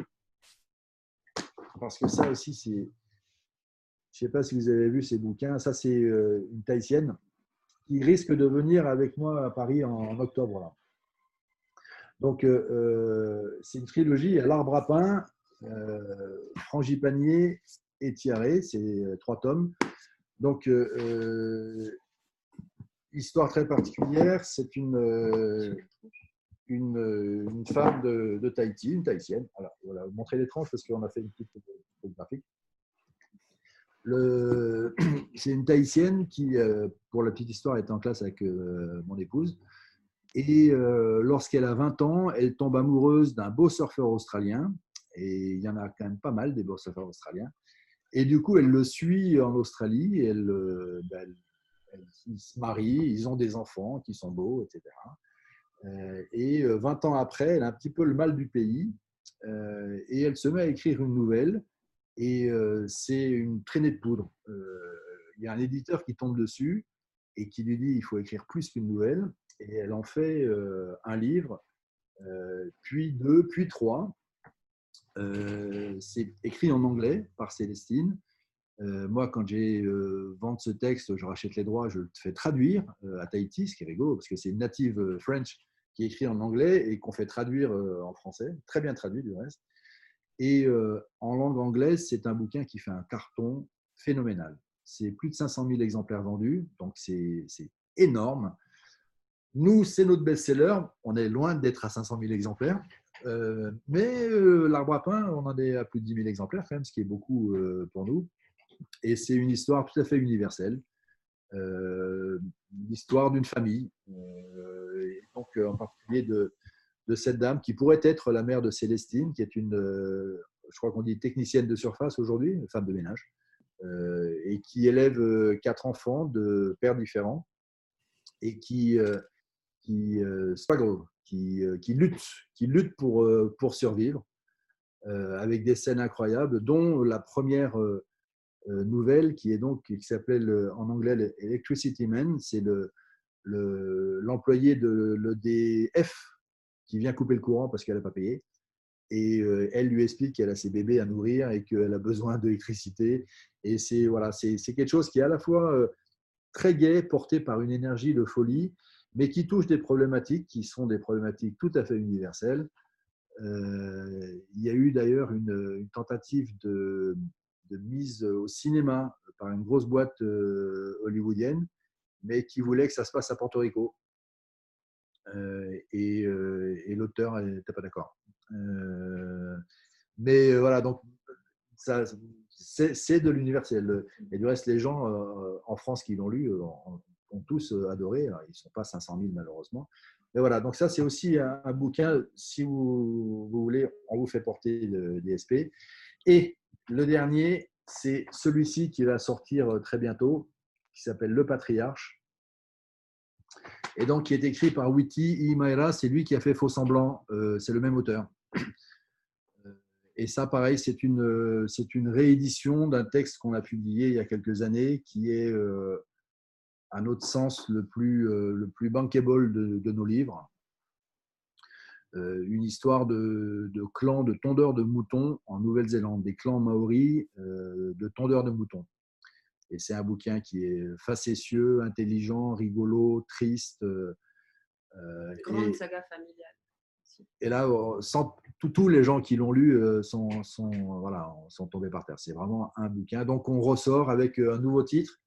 parce que ça aussi, c'est. Je ne sais pas si vous avez vu ces bouquins. Ça, c'est une Tahitienne qui risque de venir avec moi à Paris en, octobre. Donc, c'est une trilogie à l'arbre à pain, frangipanier et tiaré. C'est trois tomes. Donc, histoire très particulière. C'est une, euh, une, femme de, de, Tahiti, une Tahitienne. Voilà, voilà vous montrer l'étrange parce qu'on a fait une petite graphique. C'est une Tahitienne qui, euh, pour la petite histoire, est en classe avec euh, mon épouse. Et lorsqu'elle a 20 ans, elle tombe amoureuse d'un beau surfeur australien. Et il y en a quand même pas mal des beaux surfeurs australiens. Et du coup, elle le suit en Australie. Elle, ben, elle ils se marient, ils ont des enfants qui sont beaux, etc. Et 20 euh, ans après, elle a un petit peu le mal du pays euh, et elle se met à écrire une nouvelle et euh, c'est une traînée de poudre. Il y a un éditeur qui tombe dessus et qui lui dit il faut écrire plus qu'une nouvelle et elle en fait un livre, puis deux, puis trois. c'est écrit en anglais par Célestine euh, moi, quand j'ai euh, vendu ce texte, je rachète les droits, je le fais traduire euh, à Tahiti, ce qui est rigolo, parce que c'est une native French qui est écrit en anglais et qu'on fait traduire en français, très bien traduit du reste. Et en langue anglaise, c'est un bouquin qui fait un carton phénoménal. C'est plus de 500 000 exemplaires vendus, donc c'est énorme. Nous, c'est notre best-seller. On est loin d'être à 500 000 exemplaires. Euh, mais euh, l'arbre à pain, on en est à plus de 10 000 exemplaires quand même, ce qui est beaucoup euh, pour nous. Et c'est une histoire tout à fait universelle. l'histoire d'une famille, donc en particulier de, de, cette dame qui pourrait être la mère de Célestine, qui est une, je crois qu'on dit technicienne de surface aujourd'hui, femme de ménage, et qui élève quatre enfants de pères différents et qui, qui struggle, qui, euh, qui luttent, qui luttent pour, euh, pour survivre, euh, avec des scènes incroyables, dont la première nouvelle qui est donc qui s'appelle en anglais Electricity Man, c'est le l'employé de l'EDF qui vient couper le courant parce qu'elle n'a pas payé. Et elle lui explique qu'elle a ses bébés à nourrir et qu'elle a besoin d'électricité. Et c'est voilà, c'est quelque chose qui est à la fois très gai, porté par une énergie de folie, mais qui touchent des problématiques qui sont des problématiques tout à fait universelles. Euh, il y a eu d'ailleurs une, tentative de, mise au cinéma par une grosse boîte euh, hollywoodienne, mais qui voulait que ça se passe à Porto Rico. Euh, et, l'auteur n'était pas d'accord. mais voilà, donc c'est de l'universel. Et du reste, les gens en France qui l'ont lu ont tous euh, adoré. ils ne sont pas 500 000 malheureusement. Mais voilà, donc ça c'est aussi un, bouquin, si vous, voulez, on vous fait porter le DSP. Et le dernier, c'est celui-ci qui va sortir euh, très bientôt, qui s'appelle Le Patriarche. Et donc qui est écrit par Witty Imaera, c'est lui qui a fait Faux Semblant, euh, c'est le même auteur. Et ça, pareil, c'est une, c'est une réédition d'un texte qu'on a publié il y a quelques années qui est à notre sens, le plus, euh, le plus bankable de, nos livres. Euh, une histoire de, de, clans de tondeurs de moutons en Nouvelle-Zélande, des clans maoris euh, de tondeurs de moutons. Et c'est un bouquin qui est facétieux, intelligent, rigolo, triste. Euh, grande saga familiale. Et là, sans, tous les gens qui l'ont lu sont, sont, voilà, sont tombés par terre. C'est vraiment un bouquin. Donc, on ressort avec un nouveau titre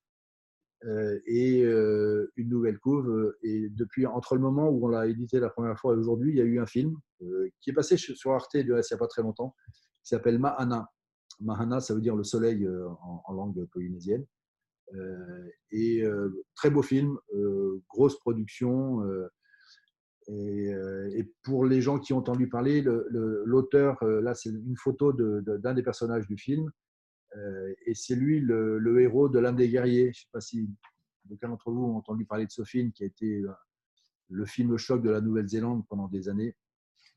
et euh, une nouvelle couve. Et depuis, entre le moment où on l'a édité la première fois et aujourd'hui, il y a eu un film euh, qui est passé sur Arte il n'y a pas très longtemps, qui s'appelle Mahana. Mahana, ça veut dire le soleil en, langue polynésienne. et très beau film, grosse production. Et, pour les gens qui ont entendu parler, l'auteur, là c'est une photo d'un des personnages du film, euh, et c'est lui le, héros de l'âme des guerriers. Je ne sais pas si aucun d'entre vous ont entendu parler de film qui a été euh, le film choc de la Nouvelle-Zélande pendant des années,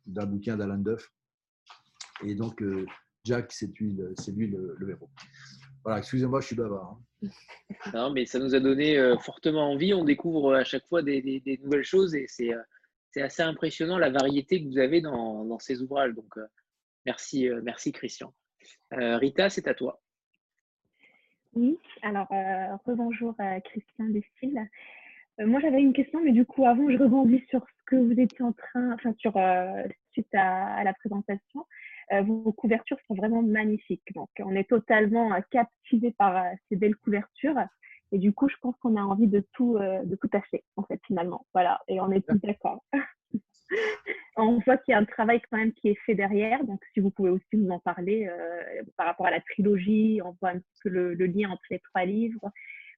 d'un bouquin d'Alan Duff. Et donc, euh, Jack, c'est lui, lui le, héros. Voilà, excusez-moi, je suis bavard. Hein. Non, mais ça nous a donné fortement envie. On découvre à chaque fois des, nouvelles choses et c'est assez impressionnant la variété que vous avez dans, dans ces ouvrages. Donc, merci, merci Christian. Rita, c'est à toi. Oui, alors euh, rebonjour à Christian Destil. Euh, moi j'avais une question, mais du coup avant je rebondis sur ce que vous étiez en train, enfin sur euh, suite à, la présentation. Euh, vos couvertures sont vraiment magnifiques. Donc on est totalement captivé par ces belles couvertures. Et du coup, je pense qu'on a envie de tout, de tout acheter, en fait, finalement. Voilà, et on est tous d'accord. on voit qu'il y a un travail quand même qui est fait derrière. Donc, si vous pouvez aussi nous en parler euh, par rapport à la trilogie, on voit un petit peu le, lien entre les trois livres.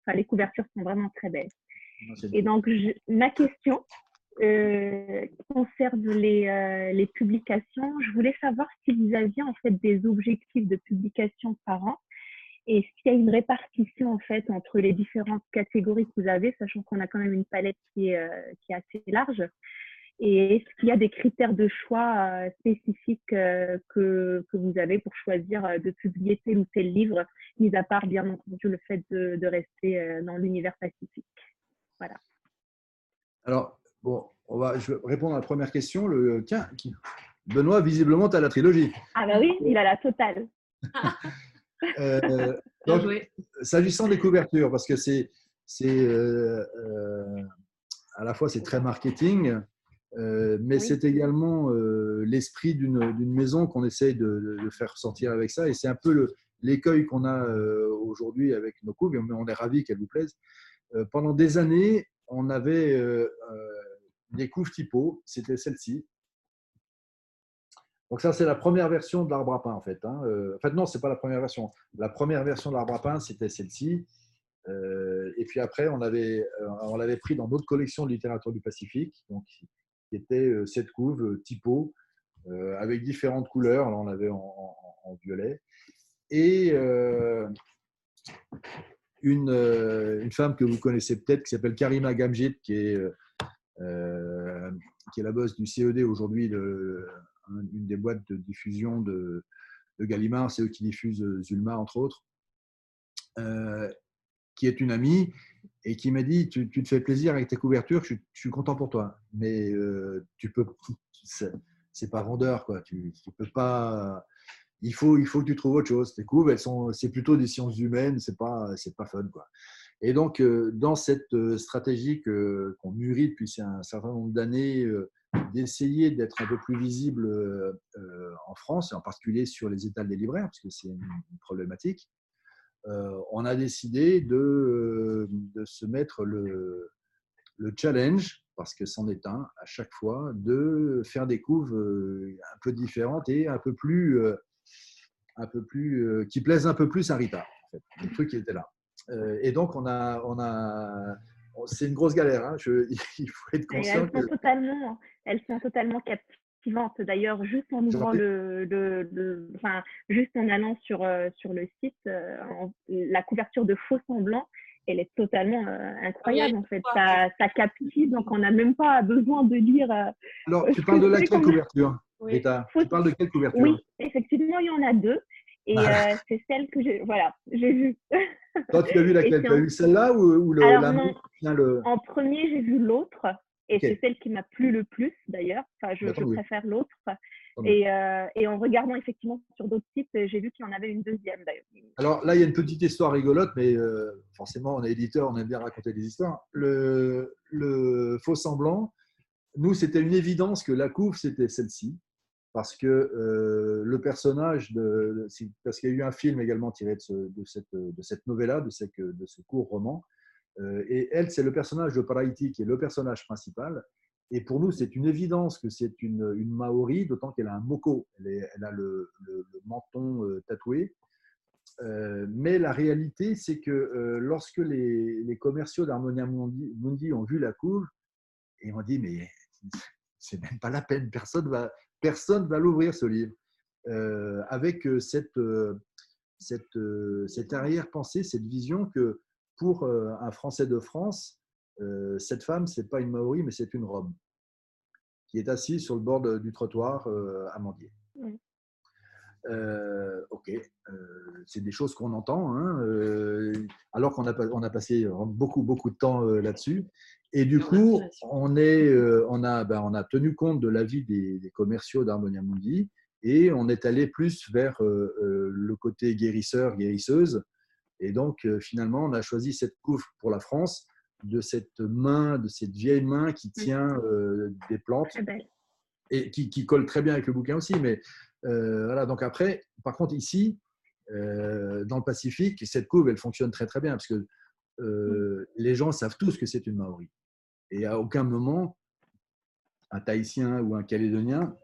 Enfin, les couvertures sont vraiment très belles. Et donc, ma question euh, concerne les, euh, les, publications. Je voulais savoir si vous aviez en fait des objectifs de publication par an et s'il y a une répartition en fait entre les différentes catégories que vous avez, sachant qu'on a quand même une palette qui est, qui est assez large. Et est-ce qu'il y a des critères de choix euh, spécifiques euh, que, que, vous avez pour choisir euh, de publier tel ou tel livre, mis à part bien entendu le fait de, de rester dans l'univers pacifique? Voilà. Alors, bon, on va, je vais répondre à la première question. Le, tiens, Benoît, visiblement, tu as la trilogie. Ah bah oui, il a la totale. s'agissant des couvertures, parce que c'est, c'est à la fois c'est très marketing, euh, mais c'est également euh, l'esprit d'une maison qu'on essaye de, faire sortir avec ça. Et c'est un peu l'écueil qu'on a euh, aujourd'hui avec nos coups, mais on est ravis qu'elles vous plaisent. pendant des années, on avait des couves typo, c'était celle-ci. Donc ça, c'est la première version de l'arbre à pain, en fait. Hein. En fait, non, c'est pas la première version. La première version de l'arbre à pain, c'était celle-ci. Et puis après, on l'avait on l'avait pris dans notre collection de littérature du Pacifique, donc, qui était cette couve typo, avec différentes couleurs. Là, on l'avait en, violet. Et une, une, femme que vous connaissez peut-être, qui s'appelle Karima Gamjit, qui est euh, qui est la boss du CED aujourd'hui, une des boîtes de diffusion de, Gallimard, c'est eux qui diffusent euh, Zulma, entre autres, euh, qui est une amie et qui m'a dit tu, te fais plaisir avec tes couvertures, je, suis content pour toi, mais tu peux, c'est pas vendeur, quoi. Tu, peux pas. Il faut, il faut que tu trouves autre chose. Tes couves, elles sont, c'est plutôt des sciences humaines, c'est pas, c'est pas fun, quoi. Et donc, euh, dans cette euh, stratégie qu'on mûrit depuis un certain nombre d'années, euh, d'essayer d'être un peu plus visible en France, et en particulier sur les étals des libraires, parce que c'est une problématique, on a décidé de, de se mettre le, le, challenge, parce que c'en est un à chaque fois, de faire des couves un peu différentes et un peu plus, un peu plus qui plaisent un peu plus à Rita. En fait, le truc qui était là. Euh, et donc, on a, on a, c'est une grosse galère. Hein. il faut être conscient. elles, sont totalement, elles sont totalement D'ailleurs, juste en ouvrant le, le, enfin, juste en allant sur, euh, sur le site, euh, la couverture de faux semblants, elle est totalement incroyable en fait. Ça, ça, captive, donc on n'a même pas besoin de lire. Alors, tu parles de laquelle couverture oui. Tu parles de quelle couverture? Oui, effectivement, il y en a deux. Et euh, c'est celle que j'ai voilà, j'ai vue. Toi, tu as vu laquelle? Tu as vu celle-là ou, le, Alors, le... En premier, j'ai vu l'autre. Et c'est celle qui m'a plu le plus d'ailleurs. Enfin, je, préfère l'autre. Et, euh, et, en regardant effectivement sur d'autres sites, j'ai vu qu'il y en avait une deuxième d'ailleurs. Alors là, il y a une petite histoire rigolote, mais euh, forcément, on est éditeur, on aime bien raconter des histoires. Le, le faux semblant, nous, c'était une évidence que la couve, c'était celle-ci parce que euh, le personnage, de, parce qu'il y a eu un film également tiré de, de cette, de cette novella, de, de ce court roman, euh, et elle, c'est le personnage de Paraiti qui est le personnage principal. Et pour nous, c'est une évidence que c'est une, Maori, d'autant qu'elle a un moko, elle, a le, menton euh, tatoué. mais la réalité, c'est que lorsque les, commerciaux d'Harmonia Mundi, ont vu la couve, ils m'ont dit, mais c'est même pas la peine, personne va, va l'ouvrir ce livre. Euh, avec euh, euh, cette arrière-pensée, cette vision que pour un Français de France, cette femme, ce n'est pas une Maori, mais c'est une Rome qui est assise sur le bord du trottoir à Mandier. ok, c'est des choses qu'on entend, hein, alors qu'on a, on a passé beaucoup, beaucoup de temps là-dessus. Et du coup, on, est, euh, on, a, ben, on a tenu compte de l'avis des, des commerciaux d'Harmonia Mundi et on est allé plus vers euh, euh, le côté guérisseur, guérisseuse. Et donc, finalement, on a choisi cette couve pour la France de cette main, de cette vieille main qui mmh. tient des plantes et qui, qui, colle très bien avec le bouquin aussi. Mais voilà, donc après, par contre, ici, dans le Pacifique, cette couve, elle fonctionne très très bien parce que les gens savent tous que c'est une Maori. Et à aucun moment, un Tahitien ou un Calédonien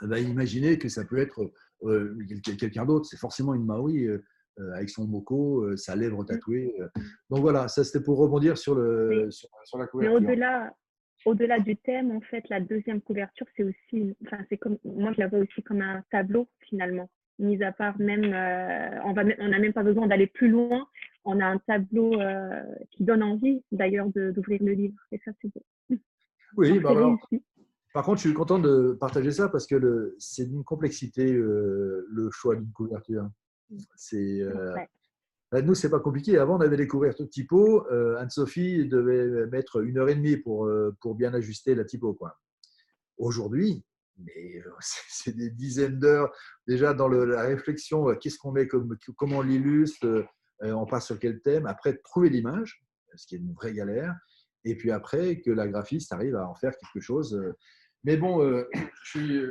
va imaginer que ça peut être euh, quelqu'un d'autre. C'est forcément une Maori euh, euh, avec son moko, sa lèvre tatouée. Donc voilà, ça c'était pour rebondir sur, le, sur, la couverture. Mais au-delà, au-delà du thème, en fait, la deuxième couverture, c'est aussi, enfin, c'est comme, moi je la vois aussi comme un tableau finalement. Mis à part même, on va, on n'a même pas besoin d'aller plus loin on a un tableau euh, qui donne envie d'ailleurs d'ouvrir le livre. Et ça, c'est beau. Oui, bah par contre, je suis content de partager ça parce que c'est d'une complexité euh, le choix d'une couverture. C'est. Euh, bah, nous, c'est pas compliqué. Avant, on avait des couvertures typo. Anne-Sophie devait mettre une heure et demie pour, pour bien ajuster la typo. Aujourd'hui, mais c'est des dizaines d'heures déjà dans la réflexion. Qu'est-ce qu'on met comme, comment on l'illustre euh, on passe sur quel thème, après trouver l'image, ce qui est une vraie galère, et puis après que la graphiste arrive à en faire quelque chose. Euh. Mais bon, euh, je suis,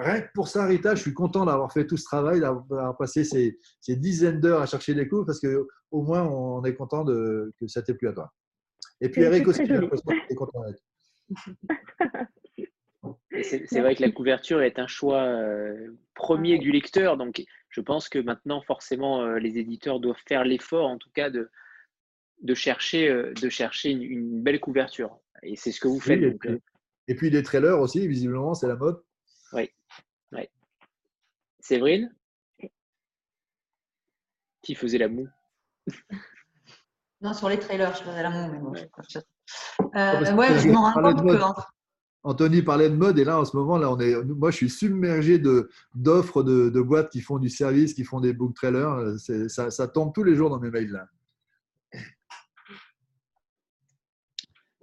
rien que pour ça, Rita, je suis content d'avoir fait tout ce travail, d'avoir passé ces, dizaines d'heures à chercher des coups, parce qu'au moins, on est content de, que ça t'ait plu à toi. Et puis Eric aussi, est content C'est vrai que la couverture est un choix euh, premier du lecteur, donc je pense que maintenant, forcément, euh, les éditeurs doivent faire l'effort, en tout cas, de, de chercher, euh, de chercher une, belle couverture. Et c'est ce que vous faites. et, puis, des trailers aussi, visiblement, c'est la mode. Oui. Oui. Séverine? Qui faisait la moue Non, sur les trailers, je faisais la moue, mais bon. ouais, je m'en rends compte que. Anthony parlait de mode et là en ce moment là on est moi je suis submergé de d'offres de, boîtes qui font du service qui font des book trailers ça, ça, tombe tous les jours dans mes mails là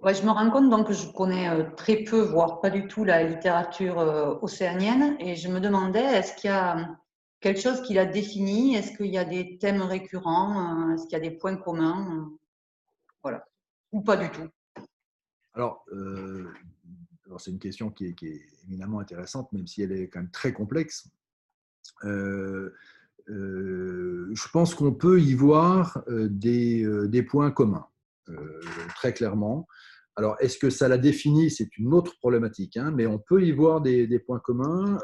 ouais, je me rends compte donc que je connais euh, très peu voire pas du tout la littérature euh, océanienne. Et je me demandais est-ce qu'il y a quelque chose qui l'a défini? Est-ce qu'il y a des thèmes récurrents euh, est-ce qu'il y a des points communs voilà. Ou pas du tout. Alors c'est une question qui est, éminemment intéressante, même si elle est quand même très complexe. Euh, euh, je pense qu'on peut y voir euh, des, points communs, très clairement. Alors, est-ce que ça la définit? C'est une autre problématique, hein, mais on peut y voir des, points communs.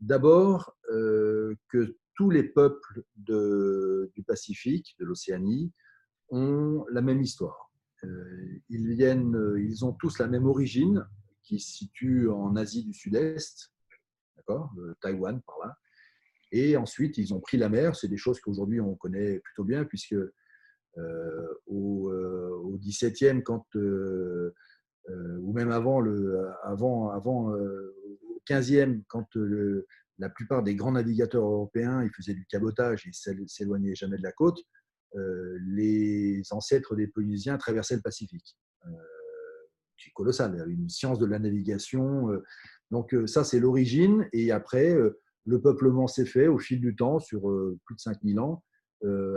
D'abord, que tous les peuples du Pacifique, de l'Océanie, ont la même histoire. ils, viennent, ils ont tous la même origine, qui se situe en Asie du Sud-Est, d'accord, Taïwan par là. Et ensuite, ils ont pris la mer. C'est des choses qu'aujourd'hui on connaît plutôt bien, puisque euh, au, euh, XVIIe, quand euh, ou même avant le, avant, avant au XVe, quand la plupart des grands navigateurs européens ils faisaient du cabotage et s'éloignaient jamais de la côte, les ancêtres des Polynésiens traversaient le Pacifique c'est colossal. Une science de la navigation. Donc ça, c'est l'origine. Et après, le peuplement s'est fait au fil du temps, sur plus de 5000 ans,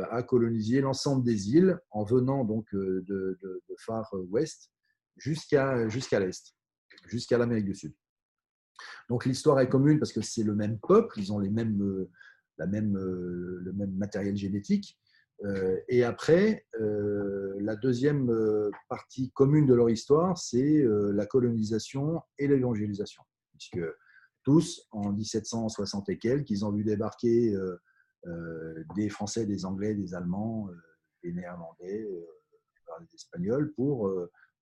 à coloniser l'ensemble des îles en venant donc de, de, Far West jusqu'à jusqu'à l'Est, jusqu'à l'Amérique du Sud. Donc l'histoire est commune parce que c'est le même peuple, ils ont les mêmes, la même, le même matériel génétique, euh, et après, euh, la deuxième euh, partie commune de leur histoire, c'est la colonisation et l'évangélisation. Puisque tous, en 1760 et quelques, ils ont vu débarquer des Français, des Anglais, des Allemands, des Néerlandais, des Espagnols pour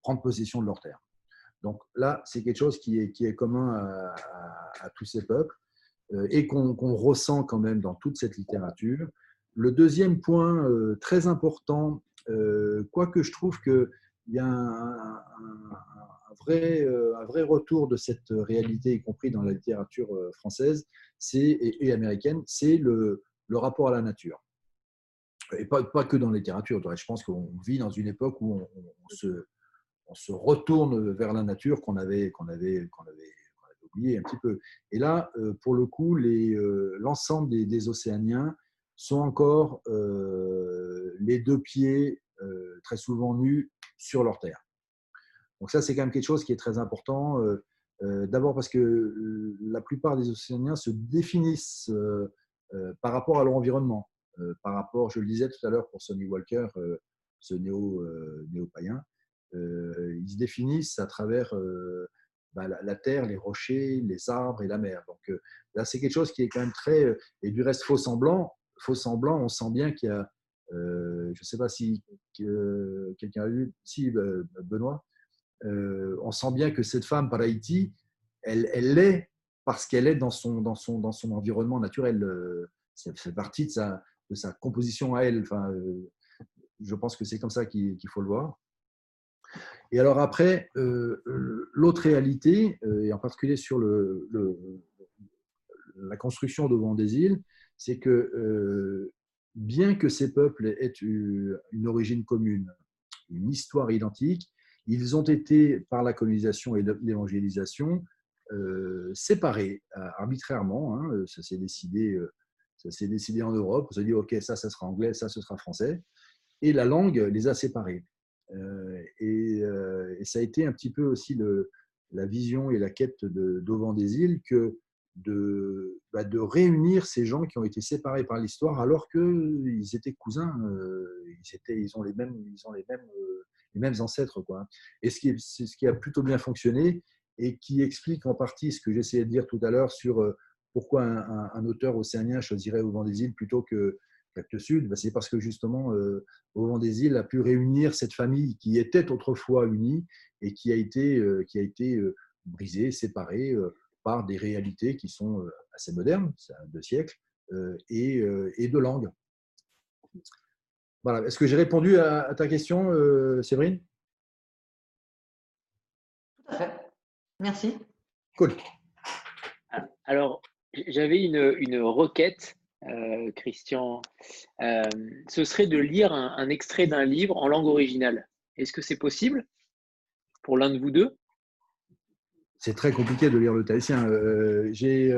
prendre possession de leurs terres. Donc là, c'est quelque chose qui est, commun à, tous ces peuples et qu'on ressent quand même dans toute cette littérature. Le deuxième point euh, très important, euh, quoique je trouve qu'il y a un, vrai, euh, retour de cette réalité, y compris dans la littérature française et, américaine, c'est le, le, rapport à la nature. Et pas, pas, que dans la littérature. Je pense qu'on vit dans une époque où on, se, on se, retourne vers la nature qu'on avait, qu'on avait, qu'on avait, oublié un petit peu. Et là, pour le coup, l'ensemble des, Océaniens sont encore euh, les deux pieds euh, très souvent nus sur leur terre. Donc ça, c'est quand même quelque chose qui est très important. Euh, d'abord parce que la plupart des Océaniens se définissent par rapport à leur environnement, par rapport, je le disais tout à l'heure pour Sonny Walker, ce néo, néo-païen, ils se définissent à travers bah, la, terre, les rochers, les arbres et la mer. Donc là, c'est quelque chose qui est quand même très, et du reste faux semblant, faux semblant, on sent bien qu'il y a, euh, je ne sais pas si quelqu'un a vu, si euh, Benoît, euh, on sent bien que cette femme par Haïti, elle, elle l'est parce qu'elle est dans son, dans, son, dans son environnement naturel. Ça fait partie de sa, de sa composition à elle. Enfin, je pense que c'est comme ça qu'il faut le voir. Et alors après, l'autre réalité, et en particulier sur le, la construction de Vent des îles, c'est que euh, bien que ces peuples aient une origine commune, une histoire identique, ils ont été, par la colonisation et l'évangélisation, euh, séparés euh, arbitrairement. Hein, ça s'est décidé, ça décidé en Europe. On s'est dit, OK, ça, ça sera anglais, ça, ce sera français. Et la langue les a séparés. Et, ça a été un petit peu aussi la vision et la quête d'Auvent des îles que de, bah, de réunir ces gens qui ont été séparés par l'histoire alors qu'ils étaient cousins, euh, ils, ont les mêmes, ils ont les mêmes, euh, ancêtres. Quoi. Et ce ce qui a plutôt bien fonctionné et qui explique en partie ce que j'essayais de dire tout à l'heure sur pourquoi un, auteur océanien choisirait Au vent des îles plutôt que Capte Sud bah, C'est parce que justement, Au vent des îles a pu réunir cette famille qui était autrefois unie et qui a été, qui a été brisée, séparée par des réalités qui sont assez modernes, deux siècles, et, et de langue. Voilà. Est-ce que j'ai répondu à, ta question, euh, Séverine? Merci. Cool. Alors, j'avais une, requête, euh, Christian. Euh, ce serait de lire un, extrait d'un livre en langue originale. Est-ce que c'est possible pour l'un de vous deux? C'est très compliqué de lire le tahitien. J'ai.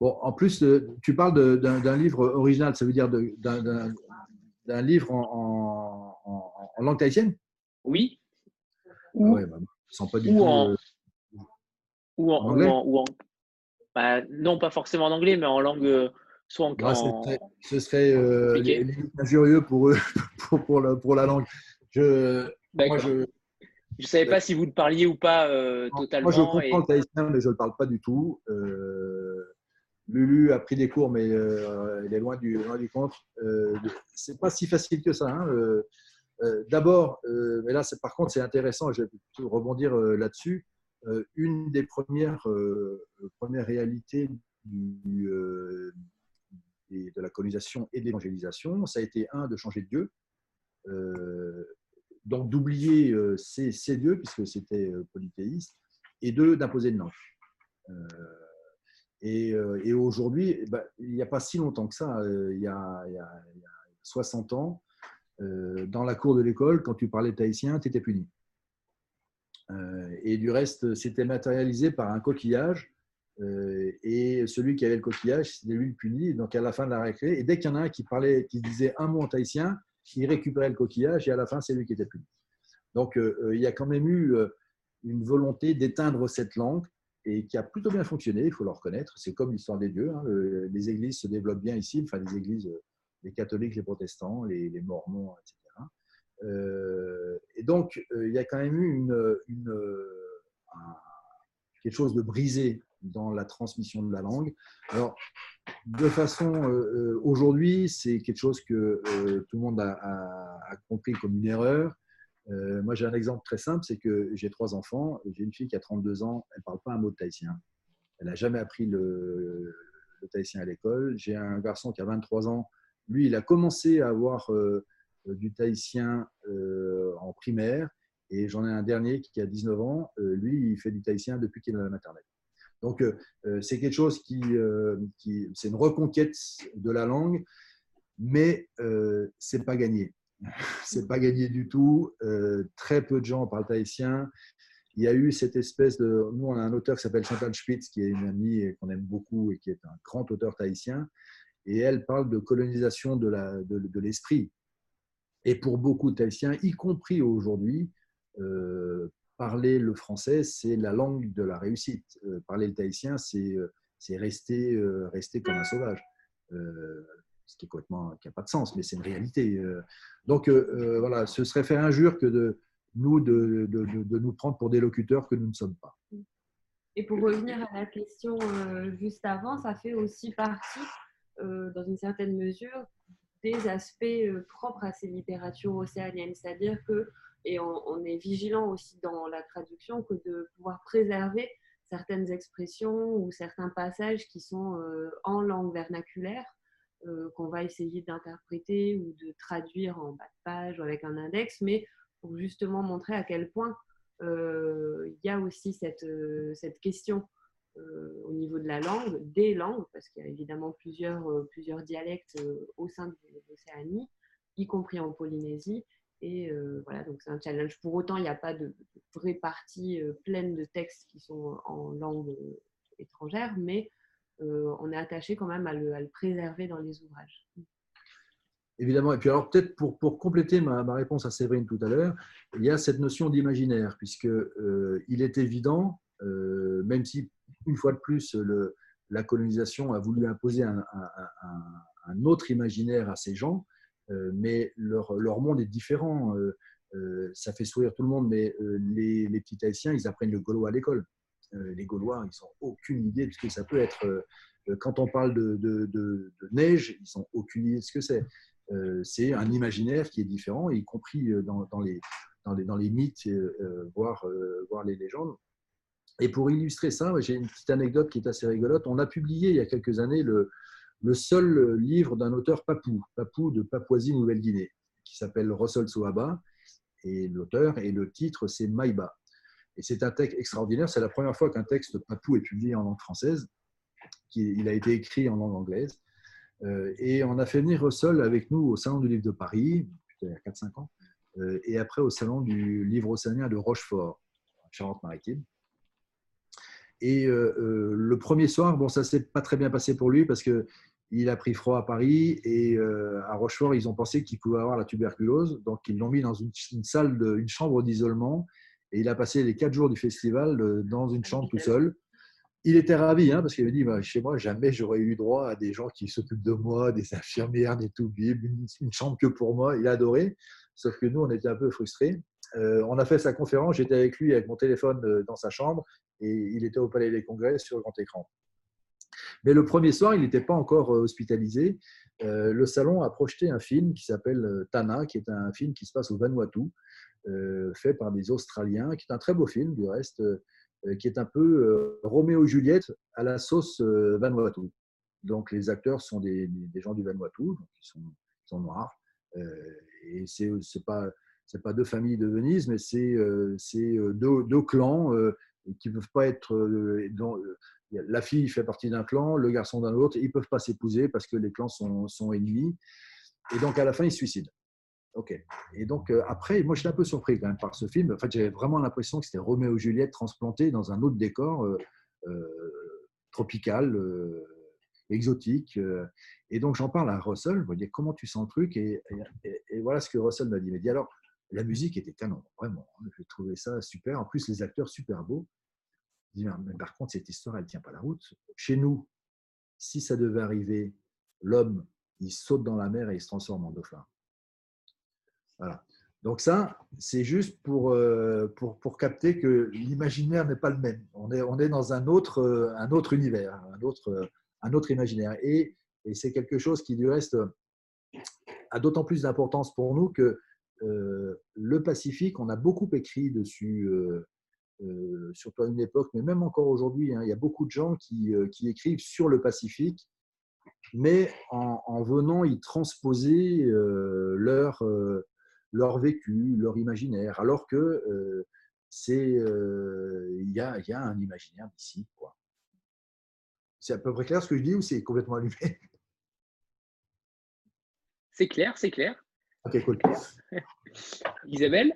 Bon, en plus, tu parles d'un livre original, ça veut dire d'un livre en, en, langue tahitienne? Oui. Bah, sens pas du tout. En, euh, ou en, anglais? ou en, bah, non, pas forcément en anglais, mais en langue. Euh, soit en, ce serait, euh, injurieux pour eux, pour, pour, la, pour, la, langue. Je, moi, je ne savais pas si vous le parliez ou pas totalement. Moi, je comprends le tahitien, mais je ne le parle pas du tout. Lulu a pris des cours, mais euh, il est loin du, loin du compte. Euh, c'est pas si facile que ça. Hein. Euh, euh, d'abord, mais là, par contre, c'est intéressant, je vais rebondir là-dessus. une des premières, premières réalités de la colonisation et de l'évangélisation, ça a été, un, de changer de Dieu, donc d'oublier ces, ces, dieux, puisque c'était polythéiste, et deux, d'imposer langue. Euh, et, aujourd'hui, bah, il n'y a pas si longtemps que ça, euh, il, y a, 60 ans, euh, dans la cour de l'école, quand tu parlais tahitien, tu étais puni. et du reste, c'était matérialisé par un coquillage. et celui qui avait le coquillage, c'était lui le puni. Donc à la fin de la récré, et dès qu'il y en a un qui parlait, qui disait un mot en tahitien, il récupérait le coquillage et à la fin, c'est lui qui était puni. Donc il y a quand même eu une volonté d'éteindre cette langue et qui a plutôt bien fonctionné, il faut le reconnaître. C'est comme l'histoire des dieux. Hein. Les églises se développent bien ici, enfin les églises, les catholiques, les protestants, les, mormons, etc. Euh, et donc, euh, il y a quand même eu une, une, quelque chose de brisé dans la transmission de la langue. Alors, de façon, euh, aujourd'hui, c'est quelque chose que tout le monde a, compris comme une erreur. Euh, moi, j'ai un exemple très simple, c'est que j'ai trois enfants. J'ai une fille qui a 32 ans, elle ne parle pas un mot de tahitien. Elle n'a jamais appris le, le à l'école. J'ai un garçon qui a 23 ans. Lui, il a commencé à avoir euh, du tahitien euh, en primaire. Et j'en ai un dernier qui a 19 ans. lui, il fait du tahitien depuis qu'il est à la maternelle. Donc, c'est quelque chose qui, c'est une reconquête de la langue, mais c'est pas gagné. c'est pas gagné du tout. Euh, très peu de gens parlent tahitien. Il y a eu cette espèce de. Nous, on a un auteur qui s'appelle Chantal Spitz, qui est une amie qu'on aime beaucoup et qui est un grand auteur tahitien. Et elle parle de colonisation de l'esprit. Et pour beaucoup de Tahitiens, y compris aujourd'hui, euh, parler le français, c'est la langue de la réussite. Euh, parler le tahitien, c'est rester, rester comme un sauvage ce qui complètement n'a pas de sens, mais c'est une réalité. Euh. Donc euh, euh, voilà, ce serait faire injure que nous de, nous prendre pour des locuteurs que nous ne sommes pas. Et pour revenir à la question juste avant, ça fait aussi partie, dans une certaine mesure, des aspects propres à ces littératures océaniennes. C'est-à-dire que, et on, est vigilant aussi dans la traduction, que de pouvoir préserver certaines expressions ou certains passages qui sont en langue vernaculaire euh, qu'on va essayer d'interpréter ou de traduire en bas de page ou avec un index, mais pour justement montrer à quel point euh, il y a aussi euh, cette question au niveau de la langue, des langues, parce qu'il y a évidemment plusieurs, plusieurs dialectes au sein de l'Océanie, y compris en Polynésie. Et voilà, donc c'est un challenge. Pour autant, il n'y a pas de, vraie partie pleine de textes qui sont en langue étrangère, mais euh, on est attaché quand même à le, préserver dans les ouvrages. Évidemment. Et puis alors peut-être pour, pour compléter ma, réponse à Séverine tout à l'heure, il y a cette notion d'imaginaire, puisque euh, il est évident, euh, même si une fois de plus le, la colonisation a voulu imposer un, autre imaginaire à ces gens, mais leur, monde est différent. ça fait sourire tout le monde, mais les, petits Haïtiens, ils apprennent le gaulois à l'école. les Gaulois, ils n'ont aucune idée de ce que ça peut être. quand on parle de, neige, ils n'ont aucune idée de ce que c'est. c'est un imaginaire qui est différent, y compris dans, les, mythes, voire les légendes. Et pour illustrer ça, j'ai une petite anecdote qui est assez rigolote. On a publié il y a quelques années le, seul livre d'un auteur papou, papou de Papouasie-Nouvelle-Guinée, qui s'appelle Russell Soaba, et l'auteur, et le titre, c'est Maïba. Et c'est un texte extraordinaire. C'est la première fois qu'un texte papou est publié en langue française. Il a été écrit en langue anglaise. Euh, et on a fait venir Russell avec nous au Salon du Livre de Paris, il y a 4-5 ans, euh, et après au Salon du Livre océanien de Rochefort, Charente-Maritime. Et euh, euh, le premier soir, bon, ça s'est pas très bien passé pour lui parce que il a pris froid à Paris et euh, à Rochefort, ils ont pensé qu'il pouvait avoir la tuberculose. Donc, ils l'ont mis dans une, salle, une chambre d'isolement. Et il a passé les quatre jours du festival dans une chambre tout seul. Il était ravi hein, parce qu'il a dit bah, Chez moi, jamais j'aurais eu droit à des gens qui s'occupent de moi, des infirmières, des tout une, une chambre que pour moi. Il a adoré. Sauf que nous, on était un peu frustrés. On a fait sa conférence. J'étais avec lui avec mon téléphone dans sa chambre et il était au Palais des Congrès sur grand écran. Mais le premier soir, il n'était pas encore euh, hospitalisé. Euh, le salon a projeté un film qui s'appelle euh, Tana, qui est un film qui se passe au Vanuatu, fait par des Australiens, qui est un très beau film du reste, qui est un peu Roméo et Juliette à la sauce Vanuatu. Donc les acteurs sont des, gens du Vanuatu, ils sont, sont noirs. et c'est pas c'est pas deux familles de Venise, mais c'est deux, deux, clans qui ne peuvent pas être. Euh, euh, la fille fait partie d'un clan, le garçon d'un autre, ils ne peuvent pas s'épouser parce que les clans sont, sont, ennemis. Et donc, à la fin, ils se suicident. OK. Et donc, euh, après, moi, j'étais un peu surpris quand même par ce film. En fait, j'avais vraiment l'impression que c'était Roméo et Juliette transplanté dans un autre décor tropical, exotique. et donc, j'en parle à Russell. Je me dis, comment tu sens le truc? Et, voilà ce que Russell m'a dit. Il m'a dit, alors, la musique était canon, vraiment. Hein. J'ai trouvé ça super. En plus, les acteurs super beaux. mais par contre, cette histoire, elle ne tient pas la route. Chez nous, si ça devait arriver, l'homme, il saute dans la mer et il se transforme en dauphin. Voilà. Donc ça, c'est juste pour, euh, pour, pour, capter que l'imaginaire n'est pas le même. On est, on est dans un autre, euh, un autre univers, un autre, un autre imaginaire. Et, et c'est quelque chose qui, du reste, a d'autant plus d'importance pour nous que euh, le Pacifique, on a beaucoup écrit dessus, euh, euh, surtout à une époque, mais même encore aujourd'hui, hein, il y a beaucoup de gens qui, écrivent sur le Pacifique, mais en, venant y transposer leur, leur vécu, leur imaginaire, alors que c'est il y, a, y, a, un imaginaire d'ici. C'est à peu près clair ce que je dis ou c'est complètement allumé? C'est clair, c'est clair. Ok, cool. Isabelle?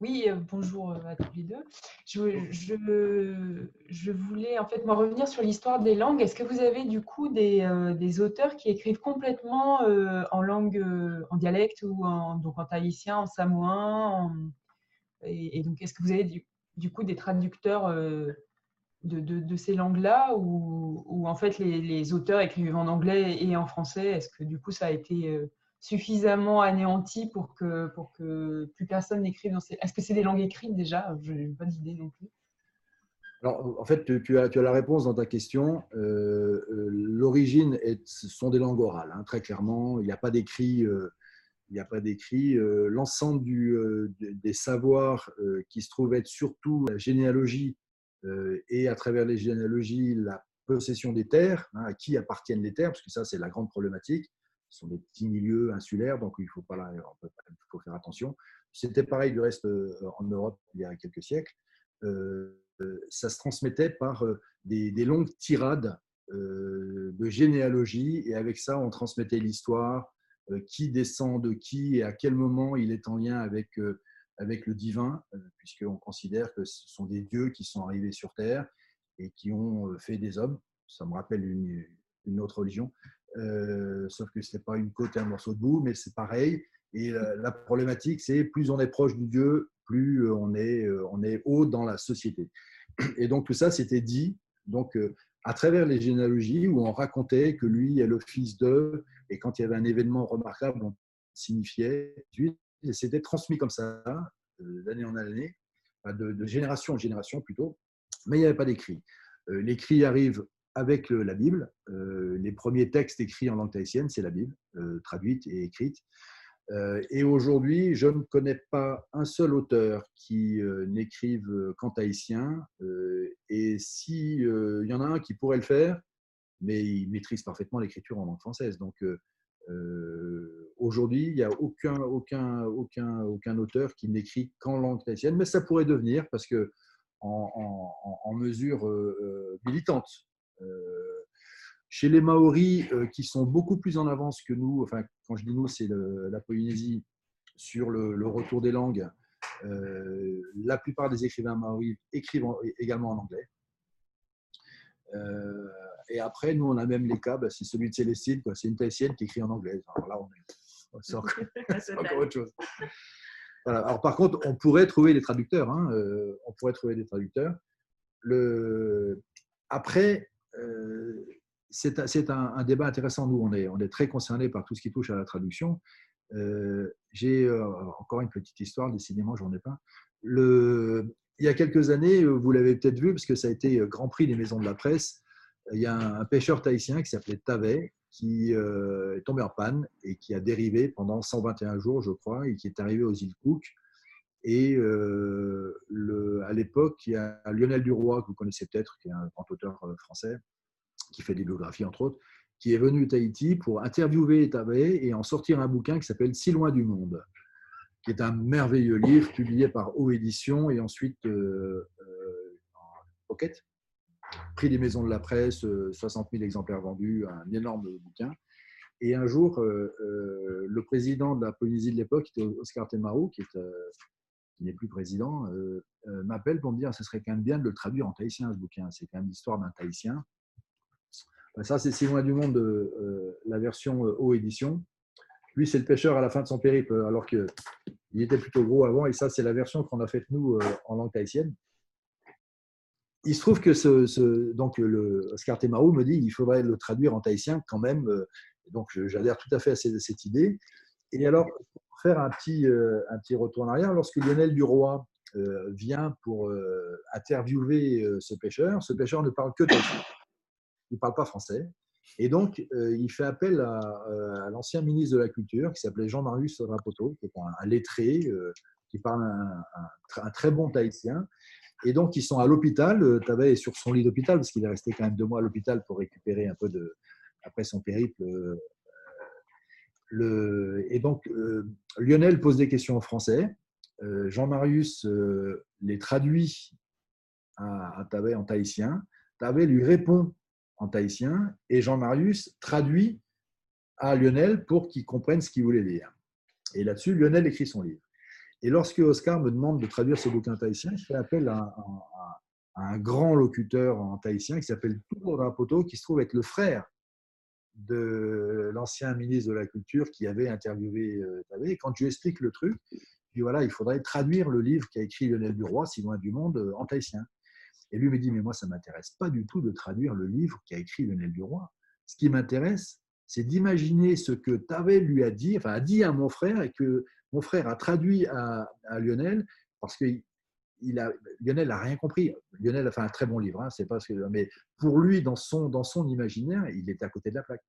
Oui, euh, bonjour euh, à tous les deux. Je, je, voulais en fait me revenir sur l'histoire des langues. Est-ce que vous avez du coup des, euh, des auteurs qui écrivent complètement en langue, en dialecte ou en, donc en tahitien, en samoan et, donc est-ce que vous avez du, du coup des traducteurs de, ces langues-là ou, en fait les, auteurs écrivent en anglais et en français Est-ce que du coup ça a été euh, suffisamment anéanti pour que, pour que plus personne n'écrive dans ces... Est-ce que c'est des langues écrites déjà? Je n'ai pas d'idée non plus. Alors, en fait, tu as, tu as la réponse dans ta question. Euh, euh, l'origine ce sont des langues orales, hein, très clairement. Il n'y a pas d'écrit. L'ensemble des savoirs qui se trouvent être surtout la généalogie et à travers les généalogies, la possession des terres, hein, à qui appartiennent les terres, parce que ça, c'est la grande problématique. Ce sont des petits milieux insulaires, donc il faut, pas, faire attention. C'était pareil du reste euh, en Europe il y a quelques siècles. Euh, ça se transmettait par des, longues tirades de généalogie, et avec ça, on transmettait l'histoire, qui descend de qui et à quel moment il est en lien avec avec le divin, euh, puisqu'on considère que ce sont des dieux qui sont arrivés sur Terre et qui ont euh, fait des hommes. Ça me rappelle une, autre religion, euh, sauf que ce n'est pas une côte et un morceau de boue, mais c'est pareil. Et la, problématique, c'est plus on est proche du Dieu, plus on est, haut dans la société. Et donc tout ça, c'était dit donc, à travers les généalogies où on racontait que lui est le fils de, Et quand il y avait un événement remarquable, on signifiait, c'était transmis comme ça, d'année en année, de, génération en génération plutôt, mais il n'y avait pas d'écrit. L'écrit arrive avec la Bible. les premiers textes écrits en langue tahitienne, c'est la Bible, traduite et écrite. Euh, et aujourd'hui, je ne connais pas un seul auteur qui euh, n'écrive qu'en tahitien. Euh, et s'il y en a un qui pourrait le faire, mais il maîtrise parfaitement l'écriture en langue française. Donc aujourd'hui, il n'y a aucun, aucun, aucun, aucun auteur qui n'écrit qu'en langue tahitienne, mais ça pourrait devenir parce que en, mesure militante. Chez les Maoris, euh, qui sont beaucoup plus en avance que nous, enfin, quand je dis nous, c'est la Polynésie, sur le, retour des langues, euh, la plupart des écrivains maoris écrivent également en anglais. Euh, et après, nous, on a même les cas, bah, c'est celui de Célestine, c'est une Tahitienne qui écrit en anglais. Alors là, on est, c'est encore, autre chose. Alors, par contre, on pourrait trouver des traducteurs. Hein, on pourrait trouver des traducteurs. Le... Après, c'est un, débat intéressant. Nous, on est, on est très concernés par tout ce qui touche à la traduction. Euh, j'ai euh, encore une petite histoire, décidément, j'en ai pas. Le, il y a quelques années, vous l'avez peut-être vu, parce que ça a été Grand Prix des maisons de la presse, il y a un, pêcheur tahitien qui s'appelait Tavet, qui euh, est tombé en panne et qui a dérivé pendant 121 jours, je crois, et qui est arrivé aux îles Cook. Et le, à l'époque, il y a Lionel Duroy, que vous connaissez peut-être, qui est un grand auteur français, qui fait des biographies entre autres, qui est venu à Tahiti pour interviewer Tabé et en sortir un bouquin qui s'appelle Si loin du monde, qui est un merveilleux livre publié par O Édition et ensuite euh, euh, en pocket, prix des maisons de la presse, 60 euh, 000 exemplaires vendus, un énorme bouquin. Et un jour, le président de la Polynésie de l'époque, Oscar Temaru, qui n'est plus président, m'appelle pour me dire ce serait quand même bien de le traduire en tahitien, ce bouquin. C'est quand même l'histoire d'un tahitien. Ben, ça, c'est Si loin du monde, euh, la version euh, haut édition. Lui, c'est le pêcheur à la fin de son périple, euh, alors qu'il était plutôt gros avant. Et ça, c'est la version qu'on a faite, nous, en langue tahitienne. Il se trouve que ce, donc le Oscar Temaru me dit il faudrait le traduire en tahitien quand même. Donc, j'adhère tout à fait à cette, idée. Et alors, pour faire un petit, un petit retour en arrière, lorsque Lionel Duroy vient pour interviewer ce pêcheur, ce pêcheur ne parle que tahitien il ne parle pas français. Et donc, euh, il fait appel euh, à, l'ancien ministre de la Culture, qui s'appelait Jean-Marius Rapoto, qui est un, lettré, euh, qui parle un, très bon tahitien. Et donc, ils sont à l'hôpital. Tavet est sur son lit d'hôpital, parce qu'il est resté quand même deux mois à l'hôpital pour récupérer un peu de, après son périple. Le, et donc, Lionel pose des questions en français. Jean-Marius les traduit à, à en tahitien. Tavet lui répond en tahitien et Jean-Marius traduit à Lionel pour qu'il comprenne ce qu'il voulait dire. Et là-dessus, Lionel écrit son livre. Et lorsque Oscar me demande de traduire ce bouquin tahitien, je fais appel à, un grand locuteur en tahitien qui s'appelle Rapoto, qui se trouve être le frère de l'ancien ministre de la Culture qui avait interviewé euh, Et quand je lui explique le truc, je dis voilà, il faudrait traduire le livre qu'a écrit Lionel Duroy, Si loin du monde, euh, en tahitien. Et lui me dit, mais moi, ça ne m'intéresse pas du tout de traduire le livre qu'a écrit Lionel Duroy. Ce qui m'intéresse, c'est d'imaginer ce que Tavel lui a dit, enfin a dit à mon frère, et que mon frère a traduit à, Lionel, parce que Lionel n'a rien compris. Lionel a fait un très bon livre, hein, c'est pas ce que, mais pour lui, dans son, dans son imaginaire, il était à côté de la plaque.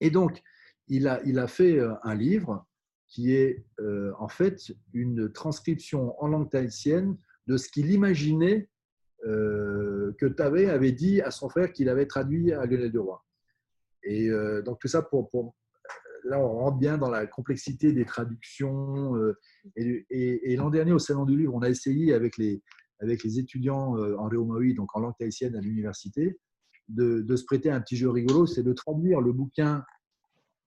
Et donc, il a, il a fait euh, un livre qui est euh, en fait une transcription en langue tahitienne de ce qu'il imaginait euh, que Tavé avait dit à son frère qu'il avait traduit à Lionel Duroy. Et euh, donc tout ça pour, pour, Là, on rentre bien dans la complexité des traductions. Euh, et, l'an dernier, au Salon du Livre, on a essayé avec les, avec les étudiants en Réomaï, donc en langue tahitienne à l'université, de, se prêter un petit jeu rigolo, c'est de traduire le bouquin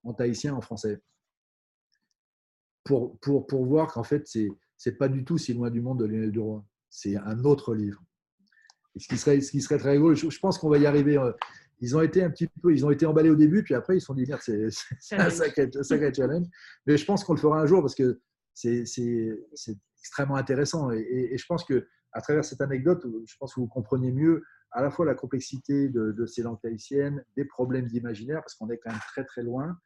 en tahitien en français. Pour, pour, pour voir qu'en fait, c'est n'est pas du tout si loin du monde de Lionel Duroy. C'est un autre livre ce qui serait, ce qui serait très rigolo, je, pense qu'on va y arriver. Euh, ils ont été un petit peu, ils ont été emballés au début, puis après ils se sont dit merde, c'est un sacré, challenge. Mais je pense qu'on le fera un jour parce que c'est extrêmement intéressant. Et, je pense que à travers cette anecdote, je pense que vous comprenez mieux à la fois la complexité de, ces langues tahitiennes, des problèmes d'imaginaire, parce qu'on est quand même très très loin.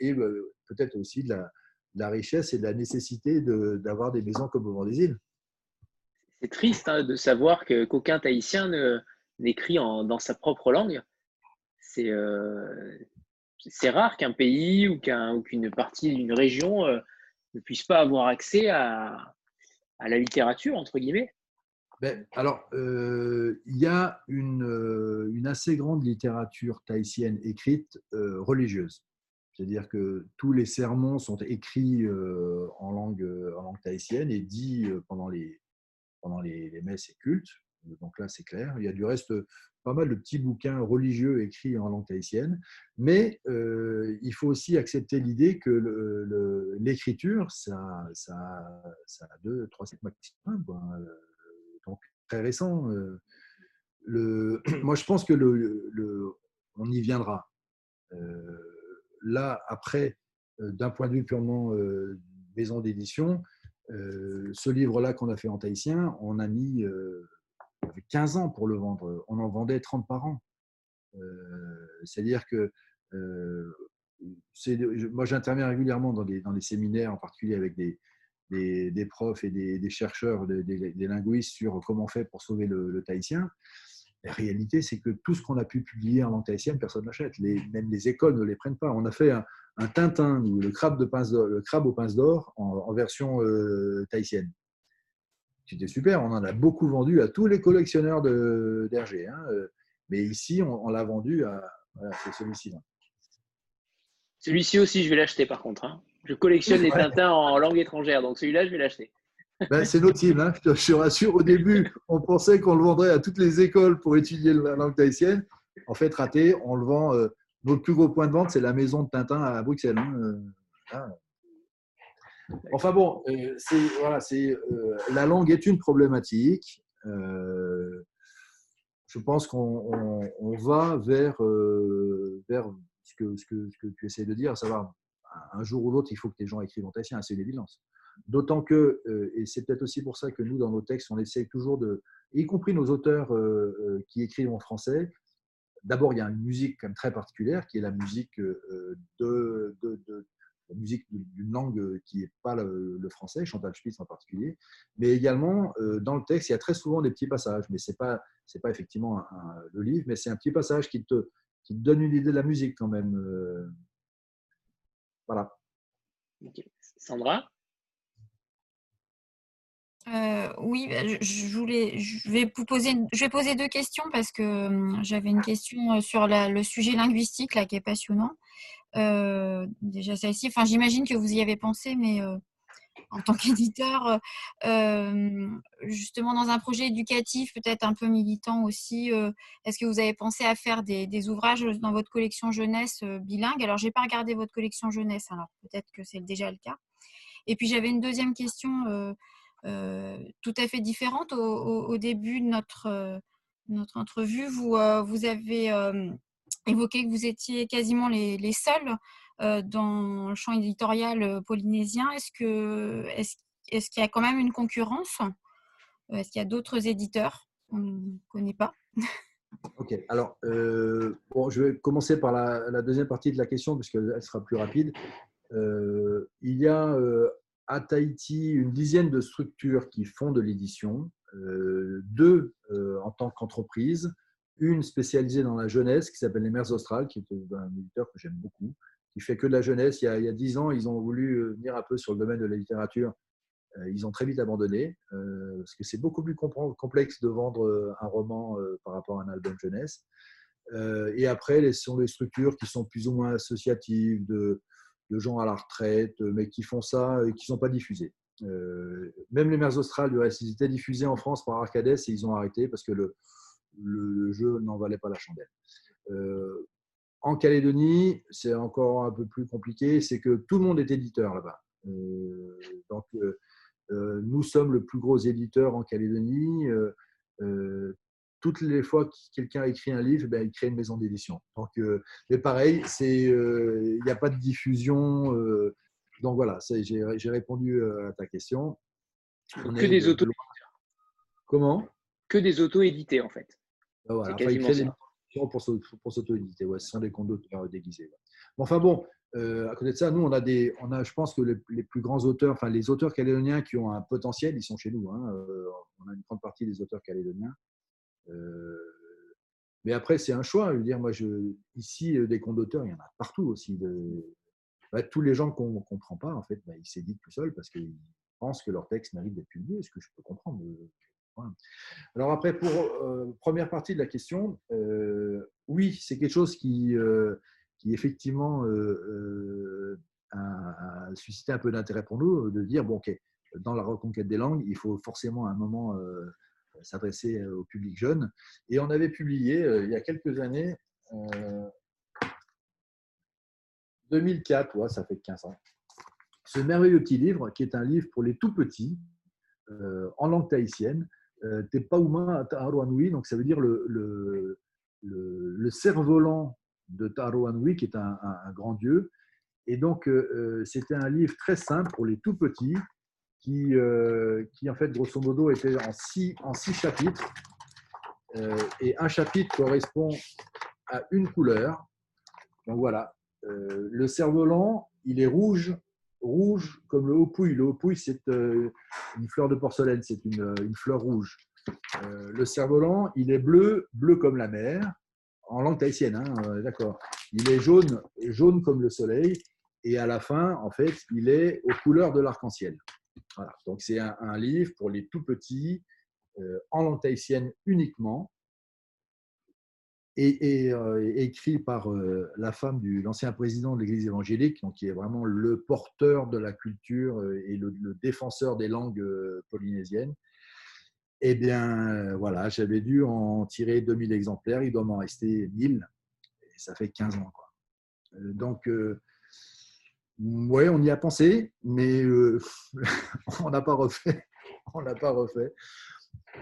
et peut-être aussi de la, richesse et de la nécessité d'avoir des maisons comme au des îles. C'est triste hein, de savoir qu'aucun Tahitien n'écrit dans sa propre langue. C'est c'est rare qu'un pays ou qu'une partie d'une région euh, ne puisse pas avoir accès à, la littérature, entre guillemets. Ben, alors, euh, il y a euh, une, assez grande littérature tahitienne écrite religieuse. C'est-à-dire que tous les sermons sont écrits en, langue, en langue tahitienne et dits pendant les, pendant les messes et cultes. Donc là, c'est clair. Il y a du reste pas mal de petits bouquins religieux écrits en langue tahitienne, mais euh, il faut aussi accepter l'idée que l'écriture, ça, ça, ça, a deux, trois siècles maximum, euh, donc très récent. Euh, moi, je pense que le on y viendra. là, après, d'un point de vue purement maison d'édition, ce livre-là qu'on a fait en tahitien, on a mis avait 15 ans pour le vendre. On en vendait 30 par an. Euh, c'est-à-dire que euh, moi, j'interviens régulièrement dans des, dans des séminaires, en particulier avec des, des, profs et des, chercheurs, des, linguistes sur comment on fait pour sauver le, le tahitien. La réalité, c'est que tout ce qu'on a pu publier en langue tahitienne, personne n'achète. même les écoles ne les prennent pas. On a fait un, Tintin, le crabe, de pince d'or en, version euh, tahitienne. C'était super, on en a beaucoup vendu à tous les collectionneurs d'Hergé. Hein. Euh, mais ici, on, l'a vendu à. Voilà, celui-ci. Celui-ci aussi, je vais l'acheter par contre. Hein. Je collectionne les Tintins en langue étrangère, donc celui-là, je vais l'acheter. Ben, c'est notre team, hein. je te rassure. Au début, on pensait qu'on le vendrait à toutes les écoles pour étudier la langue tahitienne. En fait, raté, on le vend. Euh, notre plus gros point de vente, c'est la maison de Tintin à Bruxelles. Euh, Enfin bon, euh, euh, la langue est une problématique. Euh, je pense qu'on va vers, vers ce, que, tu essaies de dire, à savoir un jour ou l'autre, il faut que les gens écrivent en tahitien, c'est une évidence. D'autant que, et c'est peut-être aussi pour ça que nous, dans nos textes, on essaye toujours de, y compris nos auteurs qui écrivent en français, d'abord, il y a une musique quand même très particulière, qui est la musique de, la musique d'une langue qui n'est pas le, français, Chantal Spitz en particulier, mais également euh, dans le texte, il y a très souvent des petits passages, mais ce n'est pas, pas effectivement le livre, mais c'est un petit passage qui te, qui te donne une idée de la musique quand même. Euh. voilà. Sandra? Euh, oui, bah, je, voulais, je vais vous poser, je vais poser deux questions parce que hum, j'avais une question sur le sujet linguistique là qui est passionnant. Euh, déjà celle-ci. Enfin, j'imagine que vous y avez pensé, mais euh, en tant qu'éditeur, euh, justement dans un projet éducatif, peut-être un peu militant aussi, est-ce que vous avez pensé à faire des, ouvrages dans votre collection jeunesse bilingue? Alors, j'ai pas regardé votre collection jeunesse, alors peut-être que c'est déjà le cas. Et puis, j'avais une deuxième question tout à fait différente. Au, début de notre, notre entrevue, vous, vous avez évoqué que vous étiez quasiment les, seuls euh, dans le champ éditorial euh, polynésien. Est-ce qu'il y a quand même une concurrence? Euh, Est-ce qu'il y a d'autres éditeurs? Qu'on ne connaît pas Ok, alors je vais commencer par la, deuxième partie de la question puisqu'elle sera plus rapide. il y a à Tahiti une dizaine de structures qui font de l'édition, deux en tant qu'entreprise, une spécialisée dans la jeunesse qui s'appelle Les Mers Australes, qui est un éditeur que j'aime beaucoup, qui fait que de la jeunesse. Il y a dix ans, ils ont voulu euh, venir un peu sur le domaine de la littérature. Euh, ils ont très vite abandonné euh, parce que c'est beaucoup plus complexe de vendre un roman par rapport à un album jeunesse. Et après, ce sont les structures qui sont plus ou moins associatives de, gens à la retraite, mais qui font ça et qui ne sont pas diffusées. même les mers australes, ils étaient diffusés en France par Arcades et ils ont arrêté parce que le, le, jeu n'en valait pas la chandelle. Euh, en Calédonie, c'est encore un peu plus compliqué, c'est que tout le monde est éditeur là-bas. Euh, donc, euh, nous sommes le plus gros éditeur en Calédonie. toutes les fois que quelqu'un écrit un livre, ben, il crée une maison d'édition. Donc, mais pareil, il n'y a pas de diffusion. donc voilà, j'ai répondu à ta question. que des auto Comment? Que des auto-édités en fait. Bah pour, pour s'auto-éditer. Ouais, ce sont des comptes d'auteurs déguisés. Enfin bon, euh, à côté de ça, nous, on a des, on a, je pense que les, plus grands auteurs, enfin les auteurs calédoniens qui ont un potentiel, ils sont chez nous. Hein. Euh, on a une grande partie des auteurs calédoniens. Euh, mais après, c'est un choix. Je veux dire, moi, je, ici, des comptes d'auteurs, il y en a partout aussi. De, bah, tous les gens qu'on ne comprend pas, en fait, bah, ils s'éditent tout seuls parce qu'ils pensent que leur texte mérite d'être publié, ce que je peux comprendre. Alors après, pour première partie de la question, oui, c'est quelque chose qui qui effectivement euh, euh, a, suscité un peu d'intérêt pour nous, de dire, bon, ok, dans la reconquête des langues, il faut forcément à un moment euh, s'adresser au public jeune. Et on avait publié il y a quelques années, 2004, ouais, ça fait 15 ans, ce merveilleux petit livre qui est un livre pour les tout petits en langue tahitienne, Tepauma Taharuanui, donc ça veut dire le, le, le, le cerf-volant de Taro Anui, qui est un, grand dieu. Et donc, euh, euh, c'était un livre très simple pour les tout petits, qui, euh, qui en fait, grosso modo, était en six, en six chapitres. et un chapitre correspond à une couleur. Donc voilà, le cerf-volant, il est rouge, rouge comme le haut-pouille. Le haut-pouille, c'est une fleur de porcelaine, c'est une, une, fleur rouge. le cerf-volant, il est bleu, bleu comme la mer en langue tahitienne, hein, d'accord. Il est jaune, jaune comme le soleil, et à la fin, en fait, il est aux couleurs de l'arc-en-ciel. Voilà. Donc c'est un, livre pour les tout petits, euh, en langue tahitienne uniquement, et, euh, écrit par euh, la femme de l'ancien président de l'Église évangélique, donc qui est vraiment le porteur de la culture et le défenseur des langues polynésiennes. Eh bien, euh, voilà, j'avais dû en tirer 2000 exemplaires, il doit m'en rester 1000, et ça fait 15 ans. Euh, donc, euh, ouais, on y a pensé, mais on n'a pas refait. On n'a pas refait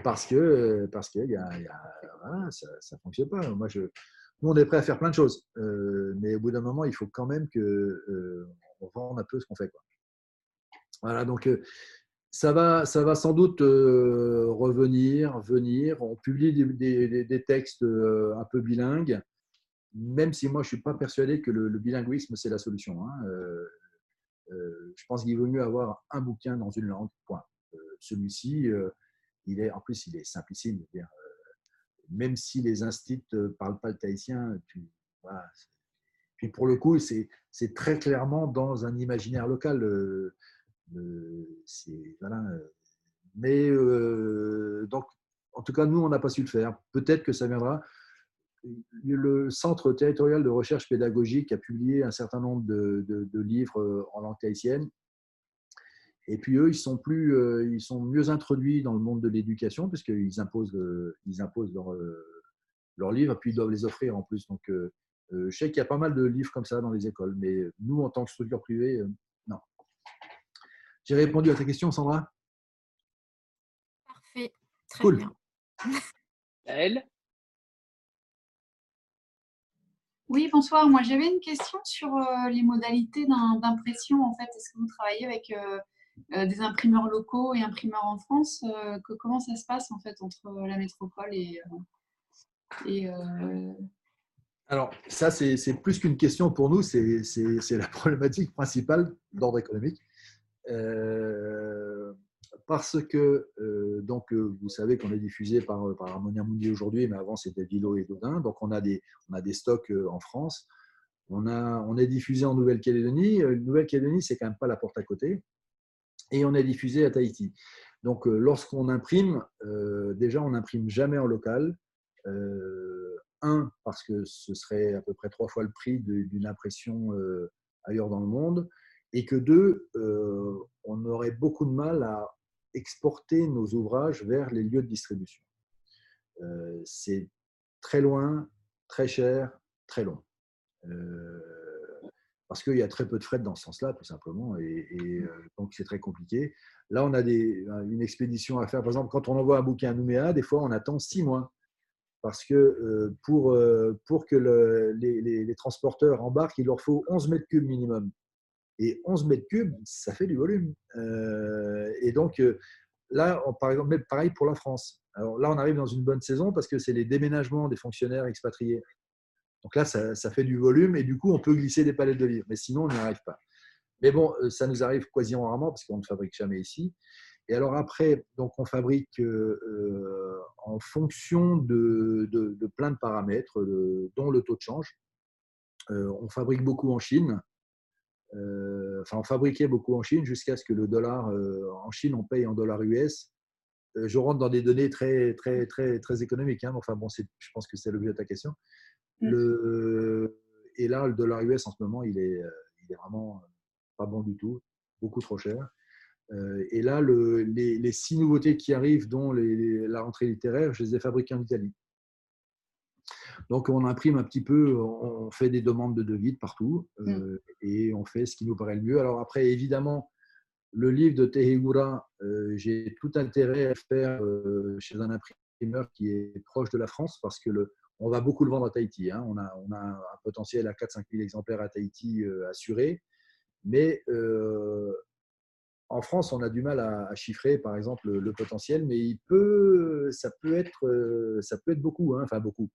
parce que parce que ça ne fonctionne pas. Moi, je, nous, on est prêt à faire plein de choses, mais au bout d'un moment, il faut quand même que on vende un peu ce qu'on fait. Quoi. Voilà, donc ça va, ça va sans doute euh, revenir, venir. On publie des, textes euh, un peu bilingues, même si moi je suis pas persuadé que le, bilinguisme c'est la solution. Hein. Euh, je pense qu'il vaut mieux avoir un bouquin dans une langue. Point. Celui-ci, il est, en plus, il est simplissime. même si les instituts ne parlent pas le tahitien, Puis pour le coup, c'est très clairement dans un imaginaire local. Euh. Euh, mais euh, donc, en tout cas, nous, on n'a pas su le faire. Peut-être que ça viendra. Le Centre territorial de recherche pédagogique a publié un certain nombre de, livres en langue tahitienne. Et puis eux, ils sont, plus, ils sont mieux introduits dans le monde de l'éducation, puisqu'ils imposent, ils imposent leurs livres, puis ils doivent les offrir en plus. Donc, je sais qu'il y a pas mal de livres comme ça dans les écoles, mais nous, en tant que structure privée, j'ai répondu à ta question, Sandra? Parfait. Très bien. Elle Oui, bonsoir. Moi, j'avais une question sur euh, les modalités d'impression. En fait, est-ce que vous travaillez avec euh, euh, des imprimeurs locaux et imprimeurs en France que, Comment ça se passe en fait entre la métropole et, et alors, ça, c'est plus qu'une question pour nous, c'est la problématique principale d'ordre économique. Euh, parce que euh, donc euh, vous savez qu'on est diffusé par, par Harmonia Mundi aujourd'hui, mais avant c'était Vilo et Dodin. Donc on a des, on a des stocks en France. On, a, on est diffusé en Nouvelle-Calédonie. Nouvelle-Calédonie, c'est quand même pas la porte à côté. Et on est diffusé à Tahiti. Donc lorsqu'on imprime, déjà on n'imprime jamais en local. un, parce que ce serait à peu près trois fois le prix d'une impression ailleurs dans le monde et que deux, euh, on aurait beaucoup de mal à exporter nos ouvrages vers les lieux de distribution. Euh, c'est très loin, très cher, très long. Euh, parce qu'il y a très peu de frais dans ce sens-là, tout simplement, et, donc c'est très compliqué. Là, on a des, une expédition à faire. Par exemple, quand on envoie un bouquin à Nouméa, des fois, on attend six mois. Parce que pour, pour que les, les, transporteurs embarquent, il leur faut 11 mètres cubes minimum. Et 11 mètres cubes, ça fait du volume. Euh, et donc, euh, là, par exemple, pareil pour la France. Alors là, on arrive dans une bonne saison parce que c'est les déménagements des fonctionnaires expatriés. Donc là, ça, fait du volume et du coup, on peut glisser des palettes de livres. Mais sinon, on n'y arrive pas. Mais bon, ça nous arrive quasi rarement parce qu'on ne fabrique jamais ici. Et alors après, donc on fabrique euh, en fonction de, plein de paramètres, dont le taux de change. Euh, on fabrique beaucoup en Chine. Euh, enfin, on fabriquait beaucoup en Chine jusqu'à ce que le dollar, en Chine, on paye en dollars US. je rentre dans des données très, très, très, très économiques. Hein, enfin, bon, je pense que c'est l'objet de ta question. Mm. Le, et là, le dollar US en ce moment, il est, il est vraiment pas bon du tout, beaucoup trop cher. Euh, et là, les, six nouveautés qui arrivent, dont la rentrée littéraire, je les ai fabriquées en Italie. Donc, on imprime un petit peu, on fait des demandes de devis partout euh, mm. et on fait ce qui nous paraît le mieux. Alors, après, évidemment, le livre de Tehegura, euh, j'ai tout intérêt à faire chez un imprimeur qui est proche de la France parce que le, on va beaucoup le vendre à Tahiti. Hein. On, a, un potentiel à 4-5 000 exemplaires à Tahiti assuré. Mais en France, on a du mal à, chiffrer, par exemple, le, potentiel, mais il peut, ça, peut être, euh, ça peut être beaucoup, hein, enfin beaucoup,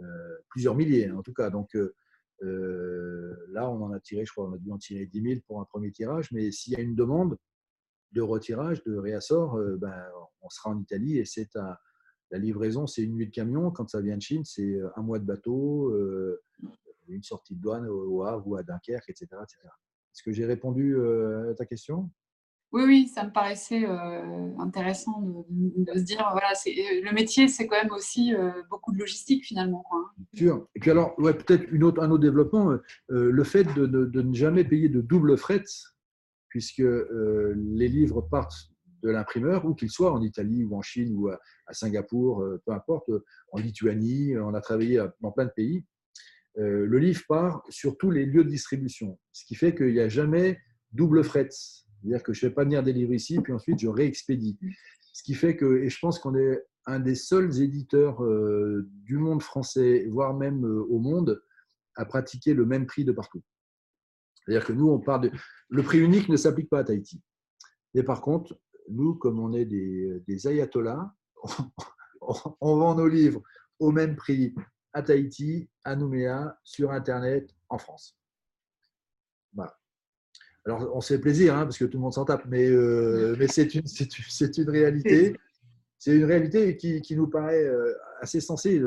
euh, plusieurs milliers en tout cas. Donc euh, là, on en a tiré, je crois, on a dû en tirer 10 000 pour un premier tirage, mais s'il y a une demande de retirage, de réassort, ben, on sera en Italie et c'est la livraison, c'est une nuit de camion. Quand ça vient de Chine, c'est un mois de bateau, une sortie de douane au Havre ou à Dunkerque, etc. etc. Est-ce que j'ai répondu à ta question? Oui, oui, ça me paraissait euh, intéressant de, se dire, voilà, euh, le métier, c'est quand même aussi euh, beaucoup de logistique finalement. Hein. sûr. Et puis alors, ouais, peut-être une autre, un autre développement, le fait de, ne jamais payer de double fret, puisque les livres partent de l'imprimeur, où qu'il soit en Italie ou en Chine ou à, Singapour, peu importe, en Lituanie, on a travaillé dans plein de pays. le livre part sur tous les lieux de distribution, ce qui fait qu'il n'y a jamais double fret. C'est-à-dire que je ne fais pas venir des livres ici, puis ensuite je réexpédie. Ce qui fait que, et je pense qu'on est un des seuls éditeurs euh, du monde français, voire même euh, au monde, à pratiquer le même prix de partout. C'est-à-dire que nous, on parle de... Le prix unique ne s'applique pas à Tahiti. Mais par contre, nous, comme on est des, des ayatollahs, on, vend nos livres au même prix à Tahiti, à Nouméa, sur Internet, en France. Voilà. Alors, on se fait plaisir, hein, parce que tout le monde s'en tape, mais, euh, mais c'est une, réalité. C'est une réalité qui, qui nous paraît euh, assez sensée.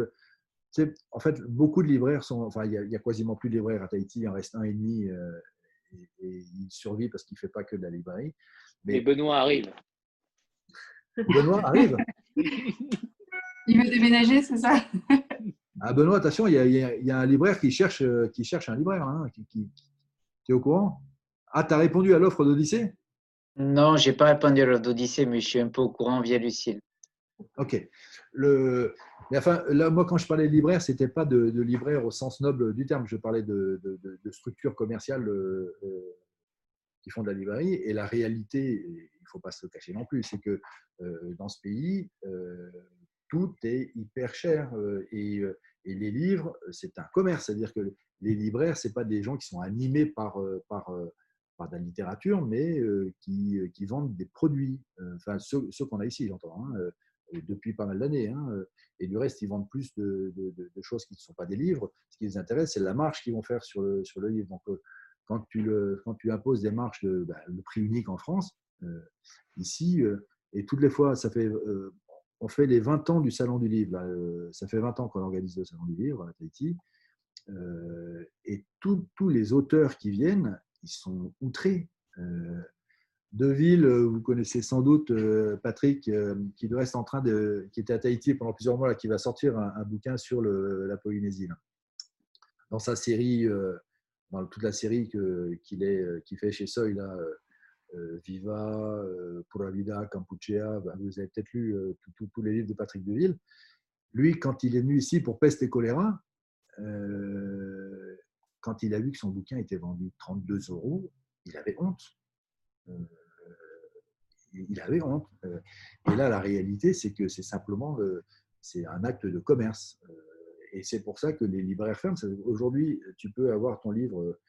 En fait, beaucoup de libraires sont. Enfin, il n'y a, quasiment plus de libraires à Tahiti, il en reste un et demi, euh, et, il survit parce qu'il ne fait pas que de la librairie. Mais Benoît arrive. Benoît arrive Il veut déménager, c'est ça? Ah, Benoît, attention, il y, a, il y, a, un libraire qui cherche, qui cherche un libraire. Hein, qui, qui, tu es au courant ah, tu as répondu à l'offre d'Odyssée? Non, je n'ai pas répondu à l'offre d'Odyssée, mais je suis un peu au courant via Lucille. Ok. Le... Mais enfin, là, moi, quand je parlais de libraire, ce n'était pas de, de, libraire au sens noble du terme. Je parlais de, de, structures commerciales euh, euh, font de la librairie. Et la réalité, il ne faut pas se le cacher non plus, c'est que euh, dans ce pays, tout est hyper cher. Et, et, les livres, c'est un commerce. C'est-à-dire que les libraires, ce pas des gens qui sont animés par, par pas de la littérature, mais euh, qui, euh, qui, vendent des produits. Euh, enfin, ceux, qu'on a ici, j'entends, hein, depuis pas mal d'années. Hein, et du reste, ils vendent plus de, choses qui ne sont pas des livres. Ce qui les intéresse, c'est la marge qu'ils vont faire sur le, sur le livre. Donc, quand tu, imposes des marges de bah, le prix unique en France, ici, et toutes les fois, ça fait, on fait les 20 ans du Salon du Livre. ça fait 20 ans qu'on organise le Salon du Livre à Tahiti. et tous les auteurs qui viennent, ils sont outrés. Euh, Deville, euh, vous connaissez sans doute euh, Patrick, qui reste en train de, qui était à Tahiti pendant plusieurs mois, là, qui va sortir un, bouquin sur la Polynésie. Dans sa série, dans toute la série qu'il est, qui fait chez Seuil, là, Viva, Pura Vida, Campuchea, vous avez peut-être lu tous les livres de Patrick Deville. Lui, quand il est venu ici pour Peste et choléra, quand il a vu que son bouquin était vendu 32 euros, il avait honte. Euh, il avait honte. Euh, et là, la réalité, c'est que c'est simplement c'est un acte de commerce. Euh, et c'est pour ça que les libraires ferment. Aujourd'hui, tu peux avoir ton livre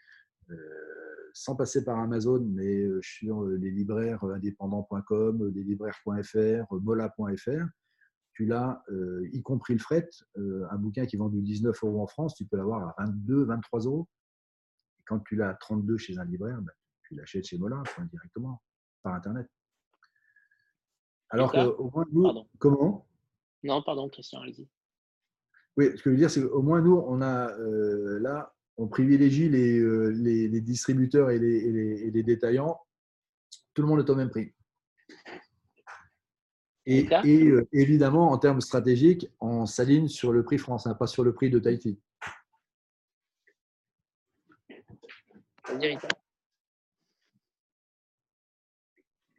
sans passer par Amazon, mais sur les libraires indépendants.com, les libraires.fr, mola.fr, tu l'as, y compris le fret, un bouquin qui vend du 19 euros en France, tu peux l'avoir à 22, 23 euros. Et quand tu l'as à 32 chez un libraire, ben, tu l'achètes chez Mola directement, par Internet. Alors qu'au moins, nous, comment? Non, pardon, Christian, allez-y. Oui, ce que je veux dire, c'est qu'au moins, nous, on a là, on privilégie les, les, distributeurs et les, et les, détaillants. Tout le monde est au même prix. Et, évidemment, en termes stratégiques, on s'aligne sur le prix français, pas sur le prix de Tahiti.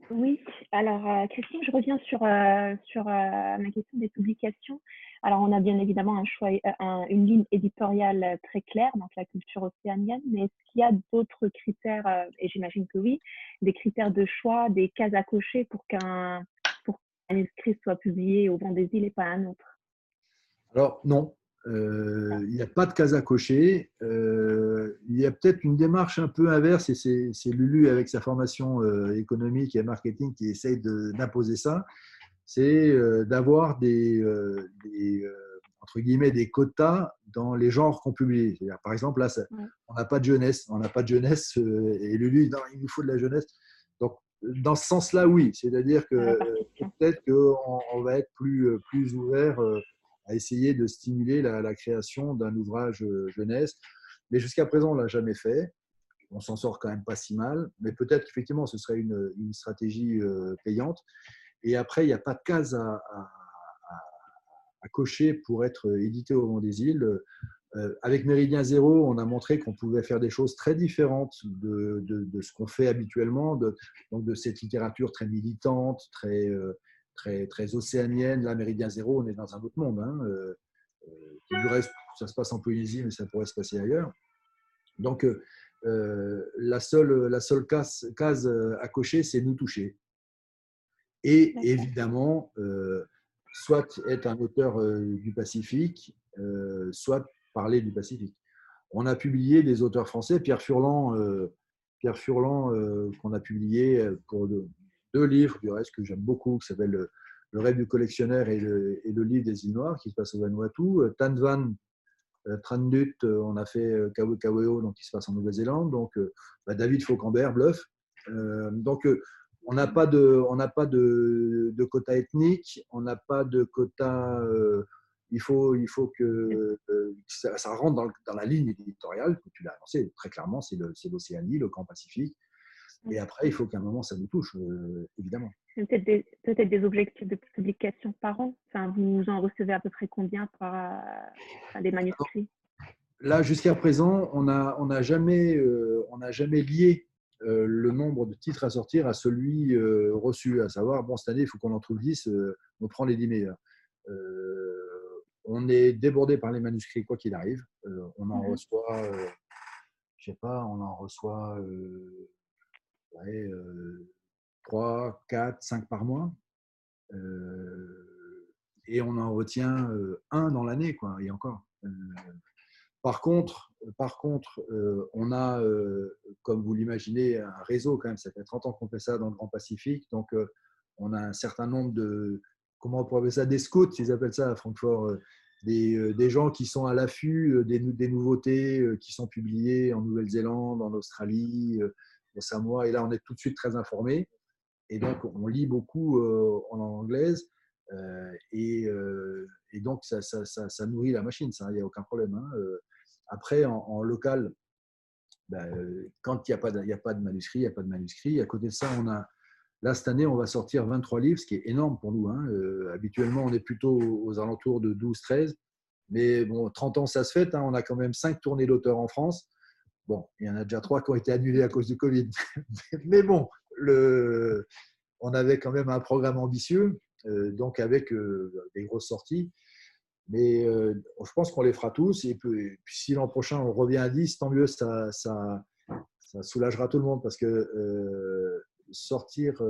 Oui, alors euh, Christian, je reviens sur, euh, sur euh, ma question des publications. Alors on a bien évidemment un choix, une ligne éditoriale très claire, donc la culture océanienne, mais est-ce qu'il y a d'autres critères, et j'imagine que oui, des critères de choix, des cases à cocher pour qu'un manuscrit soit publié au vent des îles et pas un autre? Alors non, euh, il n'y a pas de case à cocher. Euh, il y a peut-être une démarche un peu inverse, et c'est Lulu avec sa formation euh, économique et marketing qui essaye d'imposer ça. C'est d'avoir des, entre guillemets, des quotas dans les genres qu'on publie. Par exemple, là, on n'a pas de jeunesse, on n'a pas de jeunesse, et Lulu, non, il nous faut de la jeunesse. Donc, dans ce sens-là, oui. C'est-à-dire que peut-être qu'on va être plus, plus ouvert à essayer de stimuler la, création d'un ouvrage euh, jeunesse. Mais jusqu'à présent, on ne l'a jamais fait. On s'en sort quand même pas si mal, mais peut-être qu'effectivement, ce serait une, une, stratégie euh, payante. Et après, il n'y a pas de case à, cocher pour être édité au Vent des îles. Euh, avec Méridien Zéro, on a montré qu'on pouvait faire des choses très différentes de, ce qu'on fait habituellement, de, donc de cette littérature très militante, très, très, très océanienne. La Méridien Zéro, on est dans un autre monde. Hein. Euh, euh, du reste, ça se passe en Polynésie, mais ça pourrait se passer ailleurs. Donc, euh, la seule, la seule case, case à cocher, c'est nous toucher. Et évidemment, soit être un auteur du Pacifique, soit parler du Pacifique. On a publié des auteurs français, Pierre Furlan, Pierre Furlan qu'on a publié pour deux livres, du reste, que j'aime beaucoup, qui s'appellent le, rêve du collectionneur et le, et le, livre des îles Noires, qui se passe au Vanuatu. Euh, Tanvan, euh, Trandut, euh, on a fait Kawe Kaweo, donc qui se passe en Nouvelle-Zélande. Donc, bah, David Faucambert, Bluff. donc, on n'a pas de, on pas de, de, quota ethnique, on n'a pas de quota. il faut, il faut que ça, rentre dans, dans, la ligne éditoriale que tu l'as annoncé très clairement, c'est l'Océanie, le camp Pacifique. Et après, il faut qu'à un moment, ça nous touche, euh, évidemment. Peut-être des, peut des, objectifs de publication par an. Enfin, vous en recevez à peu près combien par des manuscrits? Là, jusqu'à présent, on n'a on a jamais, euh, on jamais lié euh, le nombre de titres à sortir à celui reçu, à savoir, bon, cette année, il faut qu'on en trouve 10, on prend les 10 meilleurs. on est débordé par les manuscrits, quoi qu'il arrive. on en mmh reçoit, je sais pas, on en reçoit 3, 4, 5 par mois. Euh, et on en retient euh, un dans l'année, quoi, et encore. Euh, par contre, par contre on a, comme vous l'imaginez, un réseau quand même. Ça fait 30 ans qu'on fait ça dans le Grand Pacifique. Donc, on a un certain nombre de, comment on pourrait appeler ça, des scouts, ils appellent ça à Francfort, des, gens qui sont à l'affût des, nouveautés qui sont publiées en Nouvelle-Zélande, en Australie, au Samoa. Et là, on est tout de suite très informé. Et donc, on lit beaucoup euh, en anglaise. Euh, et, euh, donc, ça, nourrit la machine, ça, il n'y a aucun problème. Hein. Après, en, local, ben, quand il n'y a, pas de, manuscrit, il n'y a pas de manuscrit. À côté de ça, on a, là, cette année, on va sortir 23 livres, ce qui est énorme pour nous. Hein. habituellement, on est plutôt aux alentours de 12-13. Mais bon, 30 ans, ça se fait. Hein. On a quand même 5 tournées d'auteurs en France. Bon, il y en a déjà trois qui ont été annulés à cause du Covid. Mais bon, on avait quand même un programme ambitieux, euh, donc avec euh, des grosses sorties. Mais euh, je pense qu'on les fera tous. Et puis, si l'an prochain on revient à 10, tant mieux, ça, soulagera tout le monde parce que sortir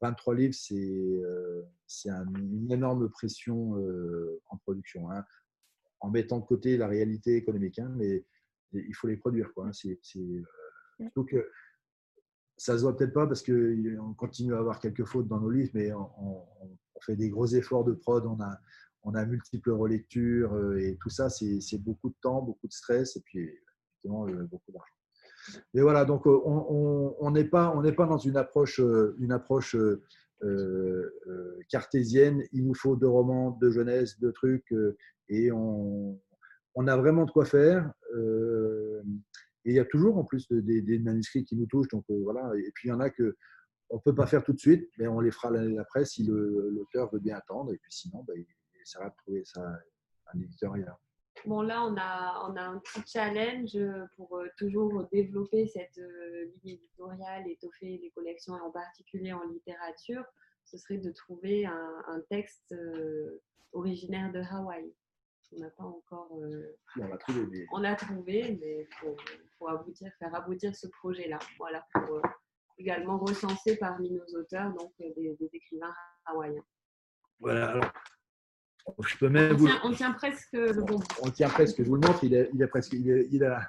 23 livres, c'est une énorme pression en production, hein, en mettant de côté la réalité économique. Hein, mais il faut les produire. Quoi. Hein. Euh, Surtout que ça se voit peut-être pas parce qu'on continue à avoir quelques fautes dans nos livres, mais on, fait des gros efforts de prod, on a, on a multiples relectures euh, et tout ça, c'est beaucoup de temps, beaucoup de stress et puis effectivement euh, beaucoup d'argent. Mais voilà, donc euh, on n'est pas, on pas dans une approche, une approche cartésienne. Il nous faut deux romans, deux jeunesse, deux trucs et on, on a vraiment de quoi faire. Et il y a toujours en plus des, manuscrits qui nous touchent. Donc voilà. Et puis il y en a que on peut pas faire tout de suite, mais on les fera l'année d'après si l'auteur veut bien attendre. Et puis sinon, bah, essaiera de trouver ça un ailleurs. Bon, là, on a, on a un petit challenge pour euh, toujours développer cette euh, ligne éditoriale, étoffer les collections, et en particulier en littérature. Ce serait de trouver un, texte originaire de Hawaï. On n'a pas encore. on l'a trouvé, mais. On l'a trouvé, mais il faut, aboutir, faire aboutir ce projet-là. Voilà, pour euh, également recenser parmi nos auteurs donc, euh, des, écrivains hawaïens. Voilà, alors. Je peux même on, vous... tient, on tient presque le bon. On tient presque, je vous le montre, il est, il est presque. Il, est, il a...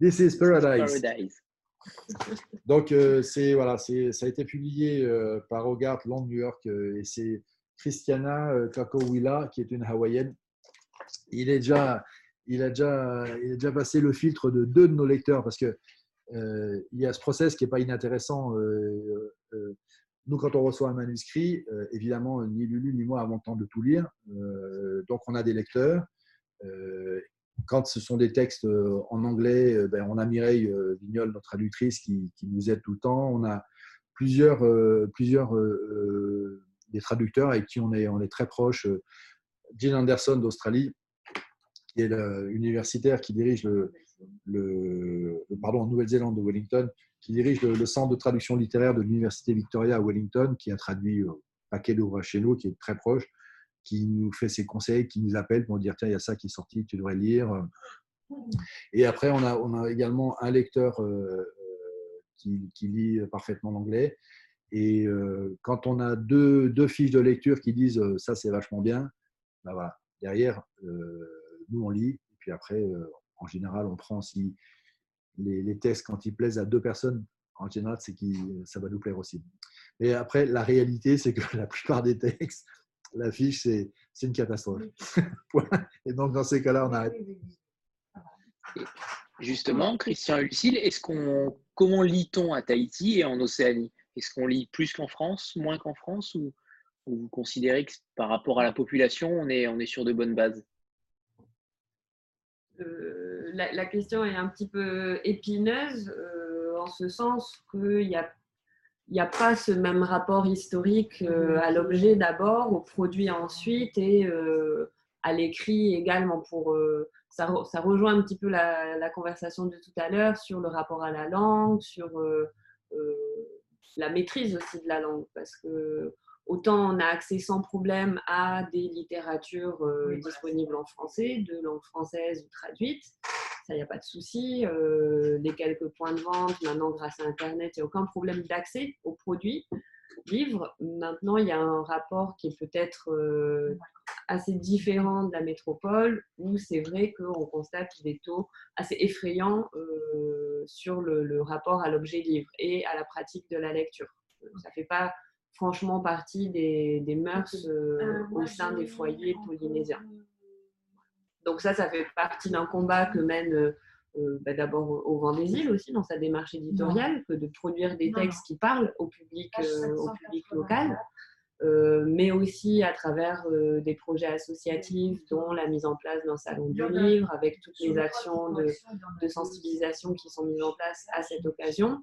This is Paradise. Donc, euh, c'est voilà, c'est ça a été publié par Hogarth, Londres, New York, et c'est Christiana euh, Kakowila, qui est une hawaïenne. Il, est déjà, il, a déjà, il a déjà passé le filtre de deux de nos lecteurs parce que euh, il y a ce process qui n'est pas inintéressant. Euh, nous, quand on reçoit un manuscrit, évidemment, ni Lulu ni moi avons le temps de tout lire. donc, on a des lecteurs. quand ce sont des textes en anglais, ben, on a Mireille Vignol, notre traductrice, qui, nous aide tout le temps. On a plusieurs, plusieurs des traducteurs avec qui on est, très proche. Jill Anderson d'Australie, qui est l'universitaire qui dirige le, pardon, Nouvelle-Zélande de Wellington, qui dirige le, centre de traduction littéraire de l'Université Victoria à Wellington, qui a traduit un paquet d'ouvrages chez nous, qui est très proche, qui nous fait ses conseils, qui nous appelle pour dire tiens, il y a ça qui est sorti, tu devrais lire. Et après, on a, également un lecteur euh, qui, qui, lit parfaitement l'anglais et euh, quand on a deux, fiches de lecture qui disent euh, ça c'est vachement bien, ben voilà. derrière, euh, nous on lit, et puis après, en général, on prend si les, les, textes, quand ils plaisent à deux personnes, en général, c'est que ça va nous plaire aussi. Mais après, la réalité, c'est que la plupart des textes, la fiche, c'est une catastrophe. et donc, dans ces cas-là, on arrête. Justement, Christian et Lucille, est-ce qu'on, comment lit-on à Tahiti et en Océanie? Est-ce qu'on lit plus qu'en France, moins qu'en France ou, vous considérez que par rapport à la population, on est, on est sur de bonnes bases? Euh, la, question est un petit peu épineuse euh, en ce sens qu'il n'y a, pas ce même rapport historique euh, à l'objet d'abord, au produit ensuite et à l'écrit également. Pour, ça, ça, rejoint un petit peu la, la, conversation de tout à l'heure sur le rapport à la langue, sur la maîtrise aussi de la langue, parce que autant on a accès sans problème à des littératures euh, disponibles en français, de langue française ou traduite, ça, il n'y a pas de souci. Euh, les quelques points de vente, maintenant, grâce à Internet, il n'y a aucun problème d'accès aux produits livres. Maintenant, il y a un rapport qui est peut-être euh, assez différent de la métropole, où c'est vrai qu'on constate des taux assez effrayants euh, sur le, rapport à l'objet livre et à la pratique de la lecture. Ça ne fait pas franchement partie des, des mœurs euh, au sein des foyers polynésiens. Donc ça, ça fait partie d'un combat que mène euh, bah, d'abord au vent des îles aussi dans sa démarche éditoriale, que de produire des textes qui parlent au public, ah, euh, au public local, euh, mais aussi à travers des projets associatifs, dont la mise en place d'un salon du livre, avec toutes les actions de, de, sensibilisation qui sont mises en place à cette occasion.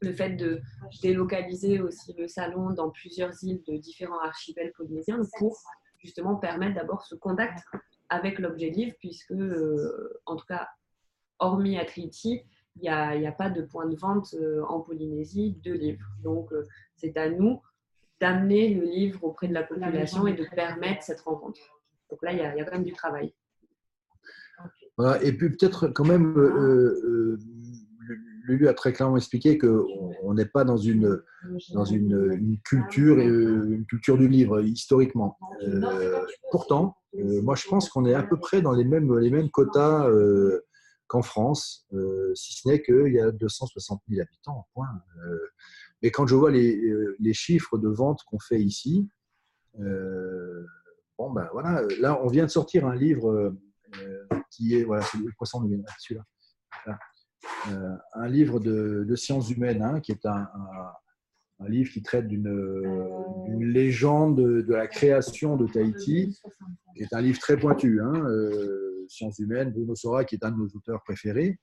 Le fait de délocaliser aussi le salon dans plusieurs îles de différents archipels polynésiens pour justement permettre d'abord ce contact avec l'objet livre, puisque, en tout cas, hormis à il n'y a, pas de point de vente euh, en Polynésie de livres. Donc, euh, c'est à nous d'amener le livre auprès de la population et de permettre cette rencontre. Donc là, il y a, quand même du travail. et puis peut-être quand même, euh, Lulu a très clairement expliqué qu'on n'est pas dans une, dans une, culture, une culture du livre historiquement. pourtant, moi je pense qu'on est à peu près dans les mêmes, les mêmes quotas qu'en France, si ce n'est qu'il y a 260 000 habitants, mais quand je vois les, les chiffres de vente qu'on fait ici, bon ben voilà, là on vient de sortir un livre qui est, voilà, le de celui-là. Un livre de, de sciences humaines, hein, qui est un, un livre qui traite d'une légende de, la création de Tahiti, qui est un livre très pointu, hein, euh, Sciences humaines, Bruno Sora, qui est un de nos auteurs préférés.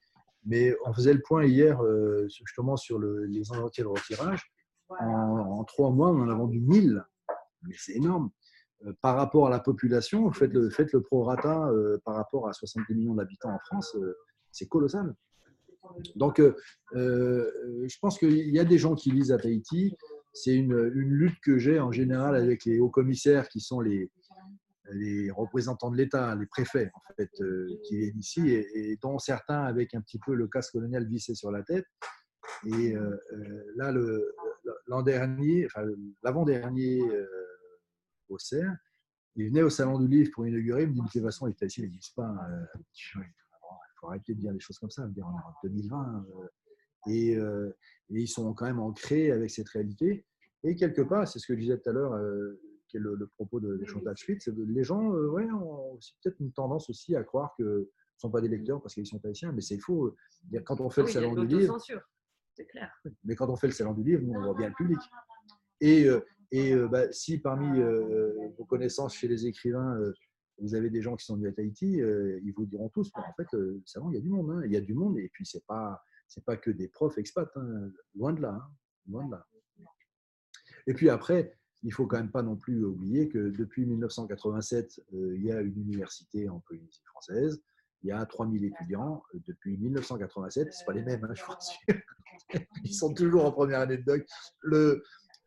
Mais on faisait le point hier euh, justement sur les entiers de retirage. En, trois mois, on en a vendu 1000. Mais c'est énorme. Euh, par rapport à la population, faites le, faites le prorata par rapport à 70 millions d'habitants en France, c'est colossal. Donc, euh, euh, je pense qu'il y a des gens qui lisent à Tahiti. C'est une, lutte que j'ai en général avec les hauts commissaires qui sont les, représentants de l'État, les préfets, en fait, euh, qui viennent ici et, dont certains avec un petit peu le casque colonial vissé sur la tête. Et là, l'an dernier, enfin, l'avant-dernier au CERF, il venait au Salon du Livre pour inaugurer, il me dit, de toute façon, les Tahitiens ne disent pas faut arrêter de dire des choses comme ça. Dire, on est en 2020 euh, et, euh, et, ils sont quand même ancrés avec cette réalité. Et quelque part, c'est ce que je disais tout à l'heure, euh, qui est le, propos de, de Chantal Schmitt, les gens ouais, ont peut-être une tendance aussi à croire que ne sont pas des lecteurs parce qu'ils sont haïtiens, mais c'est faux. Quand on fait le salon du livre, clair. Mais quand on fait le salon du livre, nous, on voit bien le public. Et, et bah, si parmi vos connaissances chez les écrivains, vous avez des gens qui sont venus à Tahiti, euh, ils vous diront tous, en fait, euh, il y a du monde. Hein. il y a du monde, et puis, ce n'est pas, pas que des profs expats, hein. loin, de là, hein. loin de là. Et puis après, il ne faut quand même pas non plus oublier que depuis 1987, euh, il y a une université en Polynésie française. Il y a 3000 étudiants depuis 1987. Ce pas les mêmes, je pense. Ils sont toujours en première année de doc. Le,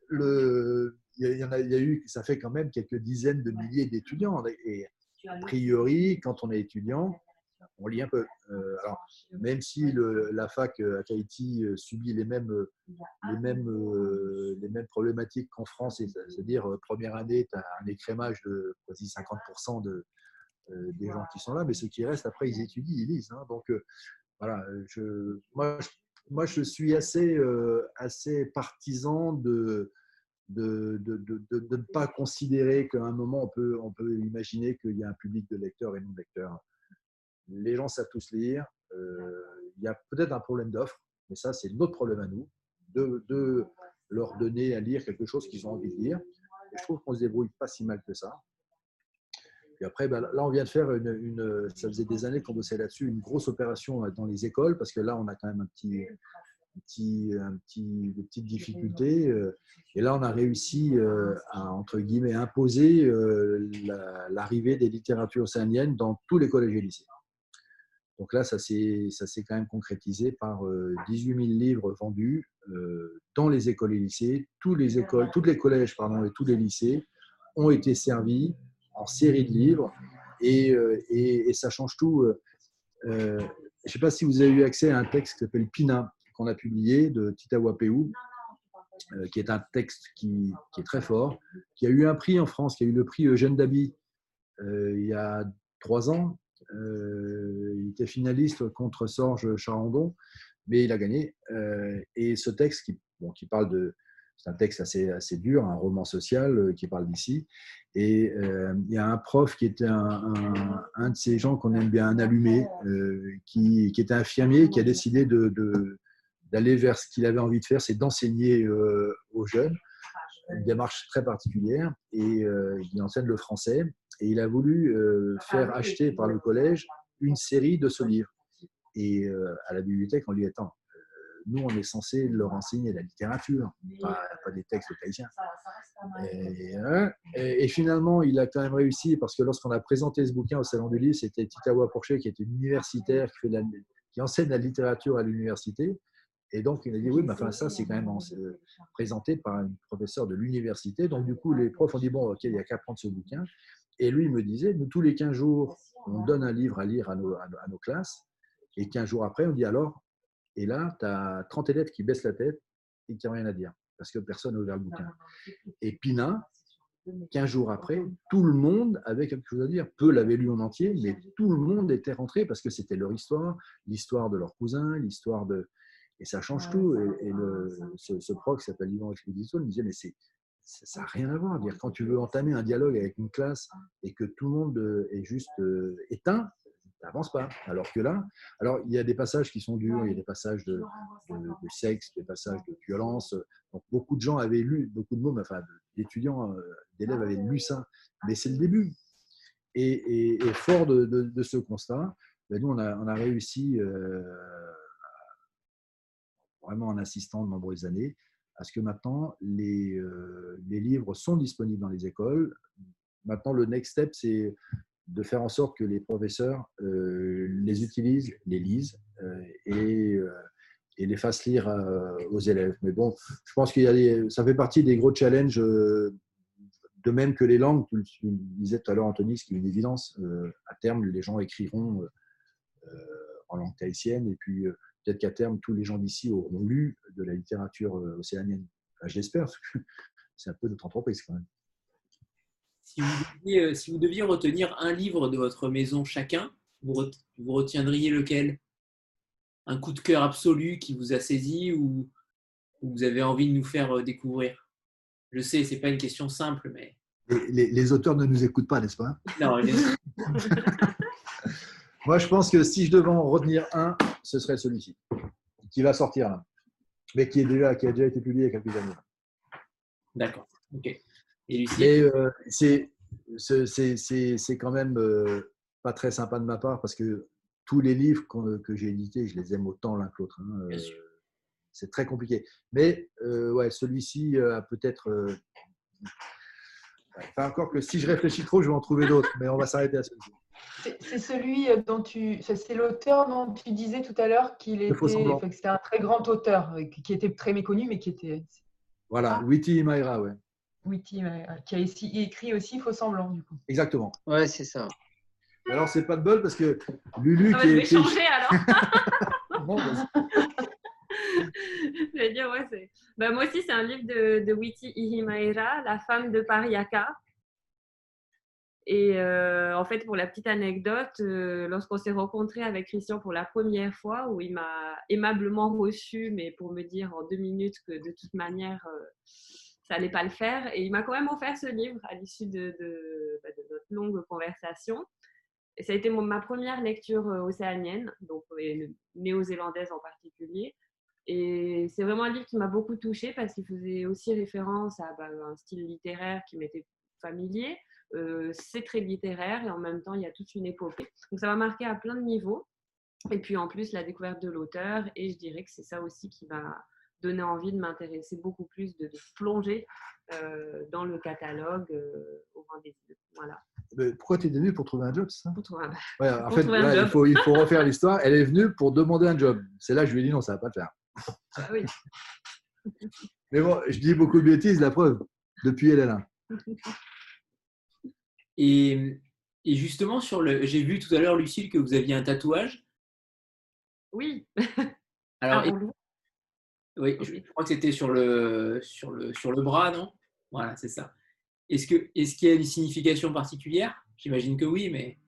le, il y a eu, ça fait quand même quelques dizaines de milliers d'étudiants. Et a priori, quand on est étudiant, on lit un peu. Euh, alors, même si le, la fac euh, à Tahiti euh, subit les mêmes, les mêmes, les mêmes problématiques qu'en France, c'est-à-dire première année, tu as un écrémage de quasi 50% de, des gens qui sont là, mais ceux qui restent, après, ils étudient, ils lisent. Hein. donc, voilà, je, moi, je, moi, je suis assez, assez partisan de, de, de, de, ne pas considérer qu'à un moment, on peut, on peut imaginer qu'il y a un public de lecteurs et non lecteurs. Les gens savent tous lire. Euh, il y a peut-être un problème d'offre, mais ça, c'est notre problème à nous, de, leur donner à lire quelque chose qu'ils ont envie de lire. Je trouve qu'on se débrouille pas si mal que ça. Et après, ben, là, on vient de faire une, ça faisait des années qu'on bossait là-dessus, une grosse opération dans les écoles, parce que là, on a quand même un petit, petit, un petit, des petites difficultés. Euh, et là, on a réussi euh, à, entre guillemets, imposer euh, l'arrivée des littératures océaniennes dans tous les collèges et lycées. Donc là, ça s'est quand même concrétisé par 18 000 livres vendus dans les écoles et lycées. Tous les écoles, tous les collèges pardon, et tous les lycées ont été servis en série de livres et, et, ça change tout. je ne sais pas si vous avez eu accès à un texte qui s'appelle Pina, qu'on a publié de Tita Wapeu, euh, qui est un texte qui, est très fort, qui a eu un prix en France, qui a eu le prix Eugène Dabi euh, il y a trois ans. Euh, il était finaliste contre Sorge Charandon, mais il a gagné. et ce texte qui, bon, qui parle de, c'est un texte assez, assez dur, un roman social qui parle d'ici. Et il y a un prof qui était un, un, de ces gens qu'on aime bien, un allumé, qui, qui, était infirmier, qui a décidé de, d'aller vers ce qu'il avait envie de faire, c'est d'enseigner euh, aux jeunes, une démarche très particulière, et euh, il enseigne le français, et il a voulu euh, faire acheter par le collège une série de ce livre. Et à la bibliothèque, on lui attend. Nous, on est censé leur enseigner la littérature, pas, des textes tahitiens. Et, et, finalement, il a quand même réussi parce que lorsqu'on a présenté ce bouquin au Salon du Livre, c'était Titawa Porcher qui était universitaire, qui, fait qui enseigne la littérature à l'université. Et donc, il a dit, oui, mais enfin, ça, c'est quand même euh, présenté par un professeur de l'université. Donc, du coup, les profs ont dit, bon, OK, il n'y a qu'à prendre ce bouquin. Et lui, il me disait, nous, tous les 15 jours, on donne un livre à lire à nos, à nos classes. Et 15 jours après, on dit, alors, et là, tu as 30 élèves qui baissent la tête et qui n'ont rien à dire, parce que personne n'a ouvert le bouquin. Et Pina, 15 jours après, tout le monde avait quelque chose à dire. Peu l'avaient lu en entier, mais tout le monde était rentré parce que c'était leur histoire, l'histoire de leur cousin, l'histoire de. Et ça change tout. Et, le, ce, ce, prof qui s'appelle Yvan Expedito me disait Mais c'est, ça n'a rien à voir. Dire, quand tu veux entamer un dialogue avec une classe et que tout le monde est juste euh, éteint, n'avance pas. Alors que là, alors il y a des passages qui sont durs, il y a des passages de, de, sexe, des passages de violence. Donc beaucoup de gens avaient lu, beaucoup de mots, enfin d'étudiants, euh, d'élèves avaient lu ça, mais c'est le début. Et, fort de, ce constat, ben, nous on a, on a réussi, euh, vraiment en insistant de nombreuses années, à ce que maintenant les, euh, les livres sont disponibles dans les écoles. Maintenant, le next step, c'est de faire en sorte que les professeurs euh, les utilisent, les lisent euh, et, les fassent lire aux élèves. Mais bon, je pense a ça fait partie des gros challenges, de même que les langues. Tu, le disais tout à l'heure, Anthony, ce qui est une évidence. à terme, les gens écriront en langue tahitienne et puis peut-être qu'à terme, tous les gens d'ici auront lu de la littérature océanienne. Enfin, je l'espère, c'est un peu notre entreprise quand même. Euh, si vous, deviez, retenir un livre de votre maison chacun, vous, retiendriez lequel? Un coup de cœur absolu qui vous a saisi ou, vous avez envie de nous faire euh, découvrir? Je sais, ce n'est pas une question simple, mais. Les, auteurs ne nous écoutent pas, n'est-ce pas? Non. Moi, je pense que si je devais en retenir un, ce serait celui-ci, qui va sortir là, mais qui, est déjà, qui a déjà été publié il y a quelques années. D'accord. Ok. Et euh, c'est quand même euh, pas très sympa de ma part parce que tous les livres que j'ai édités, je les aime autant l'un que l'autre. Hein, euh, c'est très compliqué. Mais ouais, celui-ci a peut-être. Enfin, encore que si je réfléchis trop, je vais en trouver d'autres, mais on va s'arrêter à celui-ci. C'est celui dont tu, c'est l'auteur dont tu disais tout à l'heure qu'il était, c'était un très grand auteur, qui était très méconnu, mais qui était. Voilà, ah. Witty Maïra, ouais. Witty, qui a écrit aussi Faux semblant, du coup. Exactement. Ouais, c'est ça. Alors, c'est pas de bol parce que Lulu. Ah qui je vais changer alors. je vais dire, ouais, c'est. Ben, moi aussi, c'est un livre de, de Witty Ihimaera, La femme de Pariaka. Et euh, en fait, pour la petite anecdote, euh, lorsqu'on s'est rencontré avec Christian pour la première fois, où il m'a aimablement reçu, mais pour me dire en deux minutes que de toute manière, euh, ça n'allait pas le faire. Et il m'a quand même offert ce livre à l'issue de, bah, notre longue conversation. Et ça a été ma première lecture océanienne, donc néo-zélandaise en particulier. Et c'est vraiment un livre qui m'a beaucoup touchée parce qu'il faisait aussi référence à bah, un style littéraire qui m'était familier. Euh, c'est très littéraire et en même temps, il y a toute une épopée. Donc ça m'a marqué à plein de niveaux. Et puis en plus, la découverte de l'auteur. Et je dirais que c'est ça aussi qui m'a donné envie de m'intéresser beaucoup plus, de, plonger euh, dans le catalogue euh, au rendez Voilà. pourquoi tu es venu pour trouver un job, ça? Pour trouver un, ouais, En fait, il, faut, il faut refaire l'histoire. Elle est venue pour demander un job. C'est là que je lui ai dit non, ça ne va pas le faire. Ah oui. Mais bon, je dis beaucoup de bêtises, la preuve. Depuis, elle est là. Et, et justement, sur le, j'ai vu tout à l'heure, Lucille, que vous aviez un tatouage. Oui. Alors, oui, je crois que c'était sur le, sur, le, sur le bras, non? Voilà, c'est ça. Est-ce qu'il est qu'il y a une signification particulière? J'imagine que oui, mais.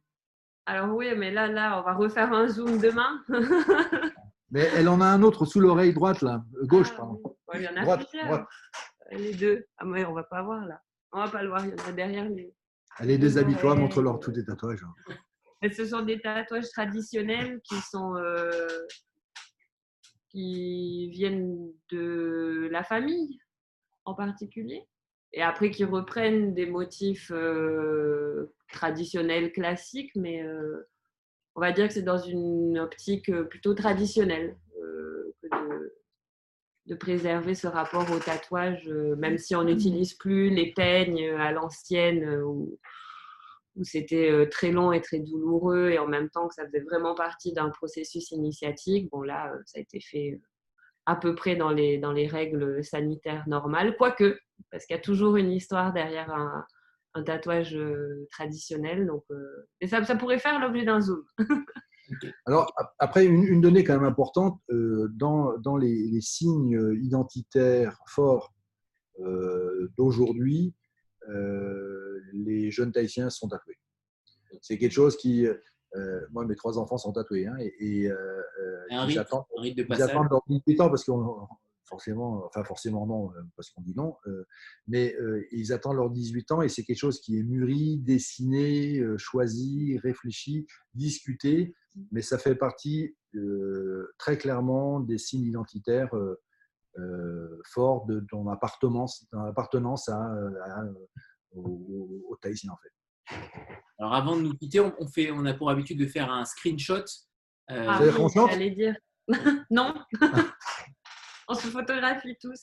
Alors oui, mais là, là, on va refaire un zoom demain. mais elle en a un autre sous l'oreille droite, là, euh, gauche, ah, pardon. il y en a plusieurs. Les deux. Ah, mais on va pas voir là. On va pas le voir, il y en a derrière les. Allez, déshabille-toi, montre-leur tous tes tatouages. Et ce sont des tatouages traditionnels qui sont euh, qui viennent de la famille en particulier, et après qui reprennent des motifs euh, traditionnels classiques, mais euh, on va dire que c'est dans une optique plutôt traditionnelle de, préserver ce rapport au tatouage, même si on n'utilise plus les peignes à l'ancienne ou où c'était euh, très long et très douloureux et en même temps que ça faisait vraiment partie d'un processus initiatique. Bon, là, euh, ça a été fait euh, à peu près dans les, dans les règles sanitaires normales, quoique, parce qu'il y a toujours une histoire derrière un, tatouage traditionnel. Donc, et ça, ça pourrait faire l'objet d'un zoom. Alors, après, une, donnée quand même importante, dans, dans les, signes identitaires forts d'aujourd'hui, les jeunes Tahitiens sont tatoués. C'est quelque chose qui, moi, mes trois enfants sont tatoués. Hein, et, j'attends leur 18 ans parce qu'on forcément, enfin forcément non, parce qu'on dit non, mais ils attendent leurs 18 ans et c'est quelque chose qui est mûri, dessiné, choisi, réfléchi, discuté, mais ça fait partie très clairement des signes identitaires forts de ton appartenance, appartenance à, au, au Tahitien en fait. Alors avant de nous quitter, on, fait, on a pour habitude de faire un screenshot. Euh, ah oui, j'allais dire. non On se photographie tous.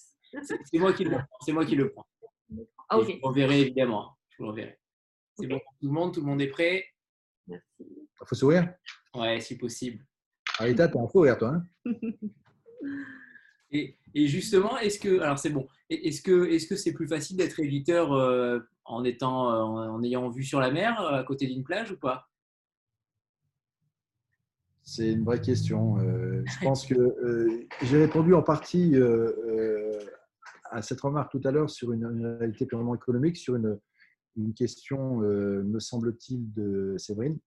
C'est moi qui le prends. C'est moi qui le prends. Ah, ok. Je verrai évidemment. Je verrai. C'est bon pour tout le monde. Tout le monde est prêt? Merci. Il faut sourire? Ouais, si possible. Arita, t'es un sourire, toi. Hein? Et, et, justement, est-ce que, alors c'est bon, est-ce que est-ce que c'est plus facile d'être éditeur euh, en étant euh, en ayant vue sur la mer euh, à côté d'une plage ou pas? C'est une vraie question. je pense que j'ai répondu en partie à cette remarque tout à l'heure sur une, réalité purement économique, sur une, une question, me semble-t-il, de Séverine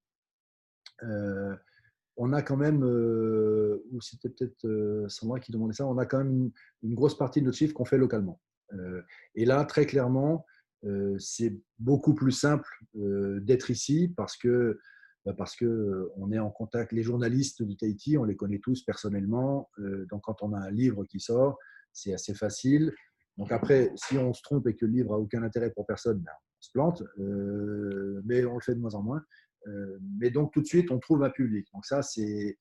on a quand même, ou c'était peut-être Sandra qui demandait ça, on a quand même une, grosse partie de notre chiffre qu'on fait localement. et là, très clairement, c'est beaucoup plus simple d'être ici parce que parce que on est en contact. Les journalistes de Tahiti, on les connaît tous personnellement. donc, quand on a un livre qui sort, c'est assez facile. Donc après, si on se trompe et que le livre a aucun intérêt pour personne, ben, on se plante. mais on le fait de moins en moins. mais donc tout de suite, on trouve un public. Donc ça, c'est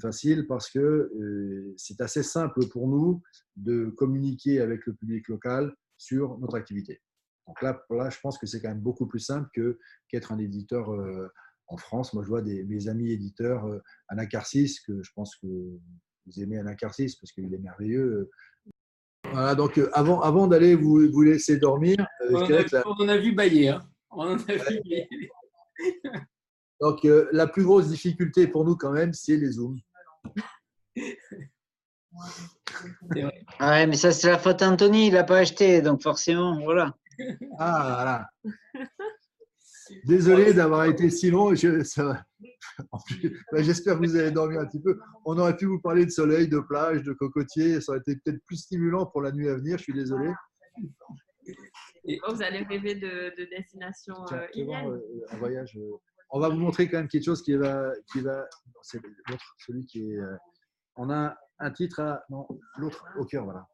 facile parce que c'est assez simple pour nous de communiquer avec le public local sur notre activité. Donc là, là je pense que c'est quand même beaucoup plus simple que, qu'être un éditeur euh, en France. Moi, je vois des, mes amis éditeurs, euh, Anacarsis, que je pense que vous aimez Anacarsis parce qu'il est merveilleux. Voilà, donc euh, avant, avant d'aller vous, vous laisser dormir, on, a, vu bailler. Hein. On a vu bailler. donc la plus grosse difficulté pour nous quand même, c'est les zooms. Ouais, mais ça, c'est la faute d'Anthony, il n'a pas acheté, donc forcément, voilà. Ah, voilà. Désolé d'avoir été si long. Ben, j'espère que vous allez dormir un petit peu. On aurait pu vous parler de soleil, de plage, de cocotier. Ça aurait été peut-être plus stimulant pour la nuit à venir. Je suis désolé. Vous allez rêver de, de destination euh, euh, un voyage. Euh, on va vous montrer quand même quelque chose qui va. Qui va c'est l'autre, celui qui est. on a un titre à. Non, l'autre au cœur, voilà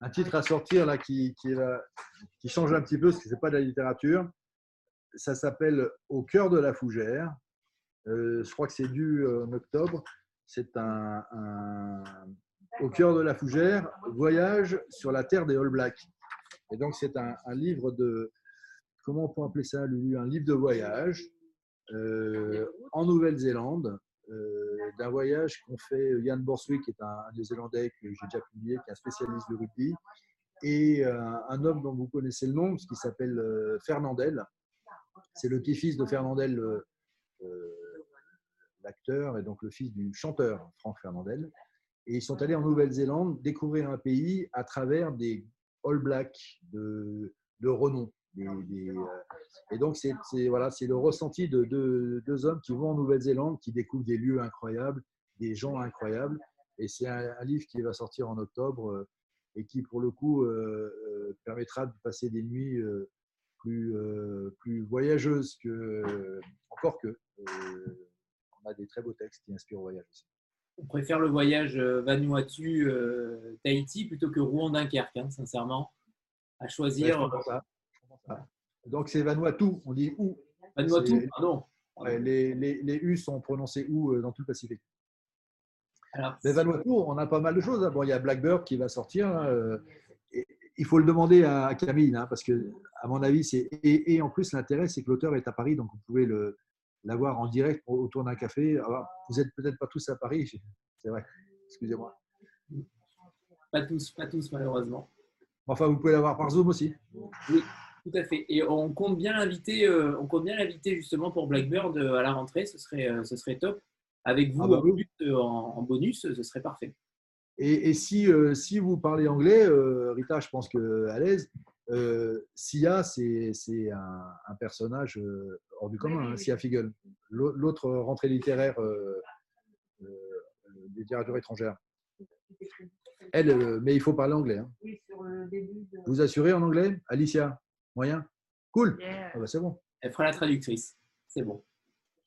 un titre à sortir là qui, qui, qui change un petit peu, parce que ce n'est pas de la littérature. Ça s'appelle Au cœur de la fougère. Euh, je crois que c'est dû euh, en octobre. C'est un, Au cœur de la fougère, voyage sur la terre des All Blacks. Et donc, c'est un, livre de. Comment on peut appeler ça, Lulu? Un livre de voyage euh, en Nouvelle-Zélande euh, d'un voyage qu'ont fait Yann Borswick, qui est un, Néo-Zélandais que j'ai déjà publié, qui est un spécialiste de rugby, et un homme dont vous connaissez le nom, qui s'appelle Fernandel. C'est le petit-fils de Fernandel, l'acteur, et donc le fils du chanteur Franck Fernandel. Et ils sont allés en Nouvelle-Zélande découvrir un pays à travers des All Blacks de, renom. Euh, et donc, c'est voilà, le ressenti de, deux hommes qui vont en Nouvelle-Zélande, qui découvrent des lieux incroyables, des gens incroyables. Et c'est un, livre qui va sortir en octobre euh, et qui, pour le coup, euh, permettra de passer des nuits plus, plus voyageuses que, encore que. on a des très beaux textes qui inspirent au voyage aussi. On préfère le voyage Vanuatu-Tahiti plutôt que Rouen-Dunkerque, hein, sincèrement, à choisir. Donc c'est Vanuatu, on dit ou. Vanuatu, pardon. les, les, les, U sont prononcés euh, dans tout le Pacifique? Mais Vanuatu, on a pas mal de choses. Hein. Bon, il y a Blackbird qui va sortir. Il faut le demander à Camille, hein, parce que, à mon avis, c'est. Et, en plus, l'intérêt, c'est que l'auteur est à Paris, donc vous pouvez l'avoir en direct autour d'un café. Alors, vous n'êtes peut-être pas tous à Paris, c'est vrai. Excusez-moi. Pas tous, pas tous, malheureusement. Enfin, vous pouvez l'avoir par Zoom aussi. Oui. Tout à fait. Et on compte bien l'inviter, euh, on compte bien l'inviter justement pour Blackbird euh, à la rentrée. Ce serait, euh, ce serait top. Avec vous ah bah en, bonus, ce serait parfait. Et, si, si vous parlez anglais, Rita, je pense que à l'aise, euh, Sia, c'est un, un, personnage euh, hors du commun, hein, Sia Figel. L'autre rentrée littéraire euh, euh, des littératures étrangères. Elle, mais il faut parler anglais. Hein. Vous assurez en anglais Alicia? Moyen? Cool ah bah, C'est bon. Elle fera la traductrice. C'est bon.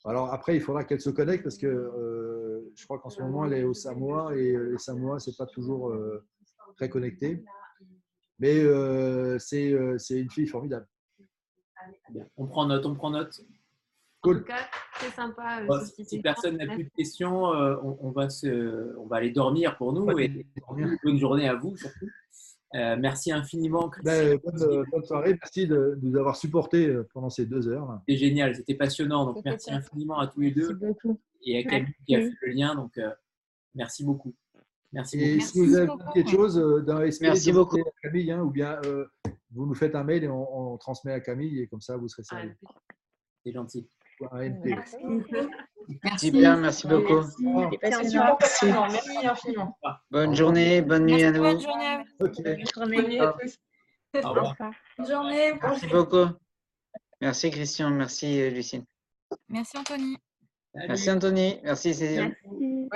Alors après, il faudra qu'elle se connecte parce que je crois qu'en ce moment, elle est au Samoa et les Samoa, ce n'est pas toujours très connecté. Mais euh, euh, c'est une fille formidable. On prend note, on prend note. Cool. En tout cas, c'est sympa. Euh, si personne n'a plus de questions, on, va se, on va aller dormir pour nous. Et bonne journée à vous surtout. Merci infiniment. Ben, bonne, soirée. Merci de, nous avoir supportés pendant ces deux heures. C'était génial, c'était passionnant. Donc, merci infiniment à tous les deux. Et à Camille qui a fait le lien. Donc, merci beaucoup. Merci et beaucoup. si vous avez quelque chose euh, dans l'esprit, merci beaucoup. Camille, hein, ou bien euh, vous nous faites un mail et on, transmet à Camille et comme ça vous serez servi. C'est gentil. Merci. Merci bien, merci beaucoup. Merci. infiniment. Bonne journée, bonne nuit à nous. Bonne journée. Bonne journée à tous. Au revoir. Bonne journée. Merci beaucoup. Merci Christian, merci Lucine. Merci Anthony. Merci Anthony, merci Cécile. Merci.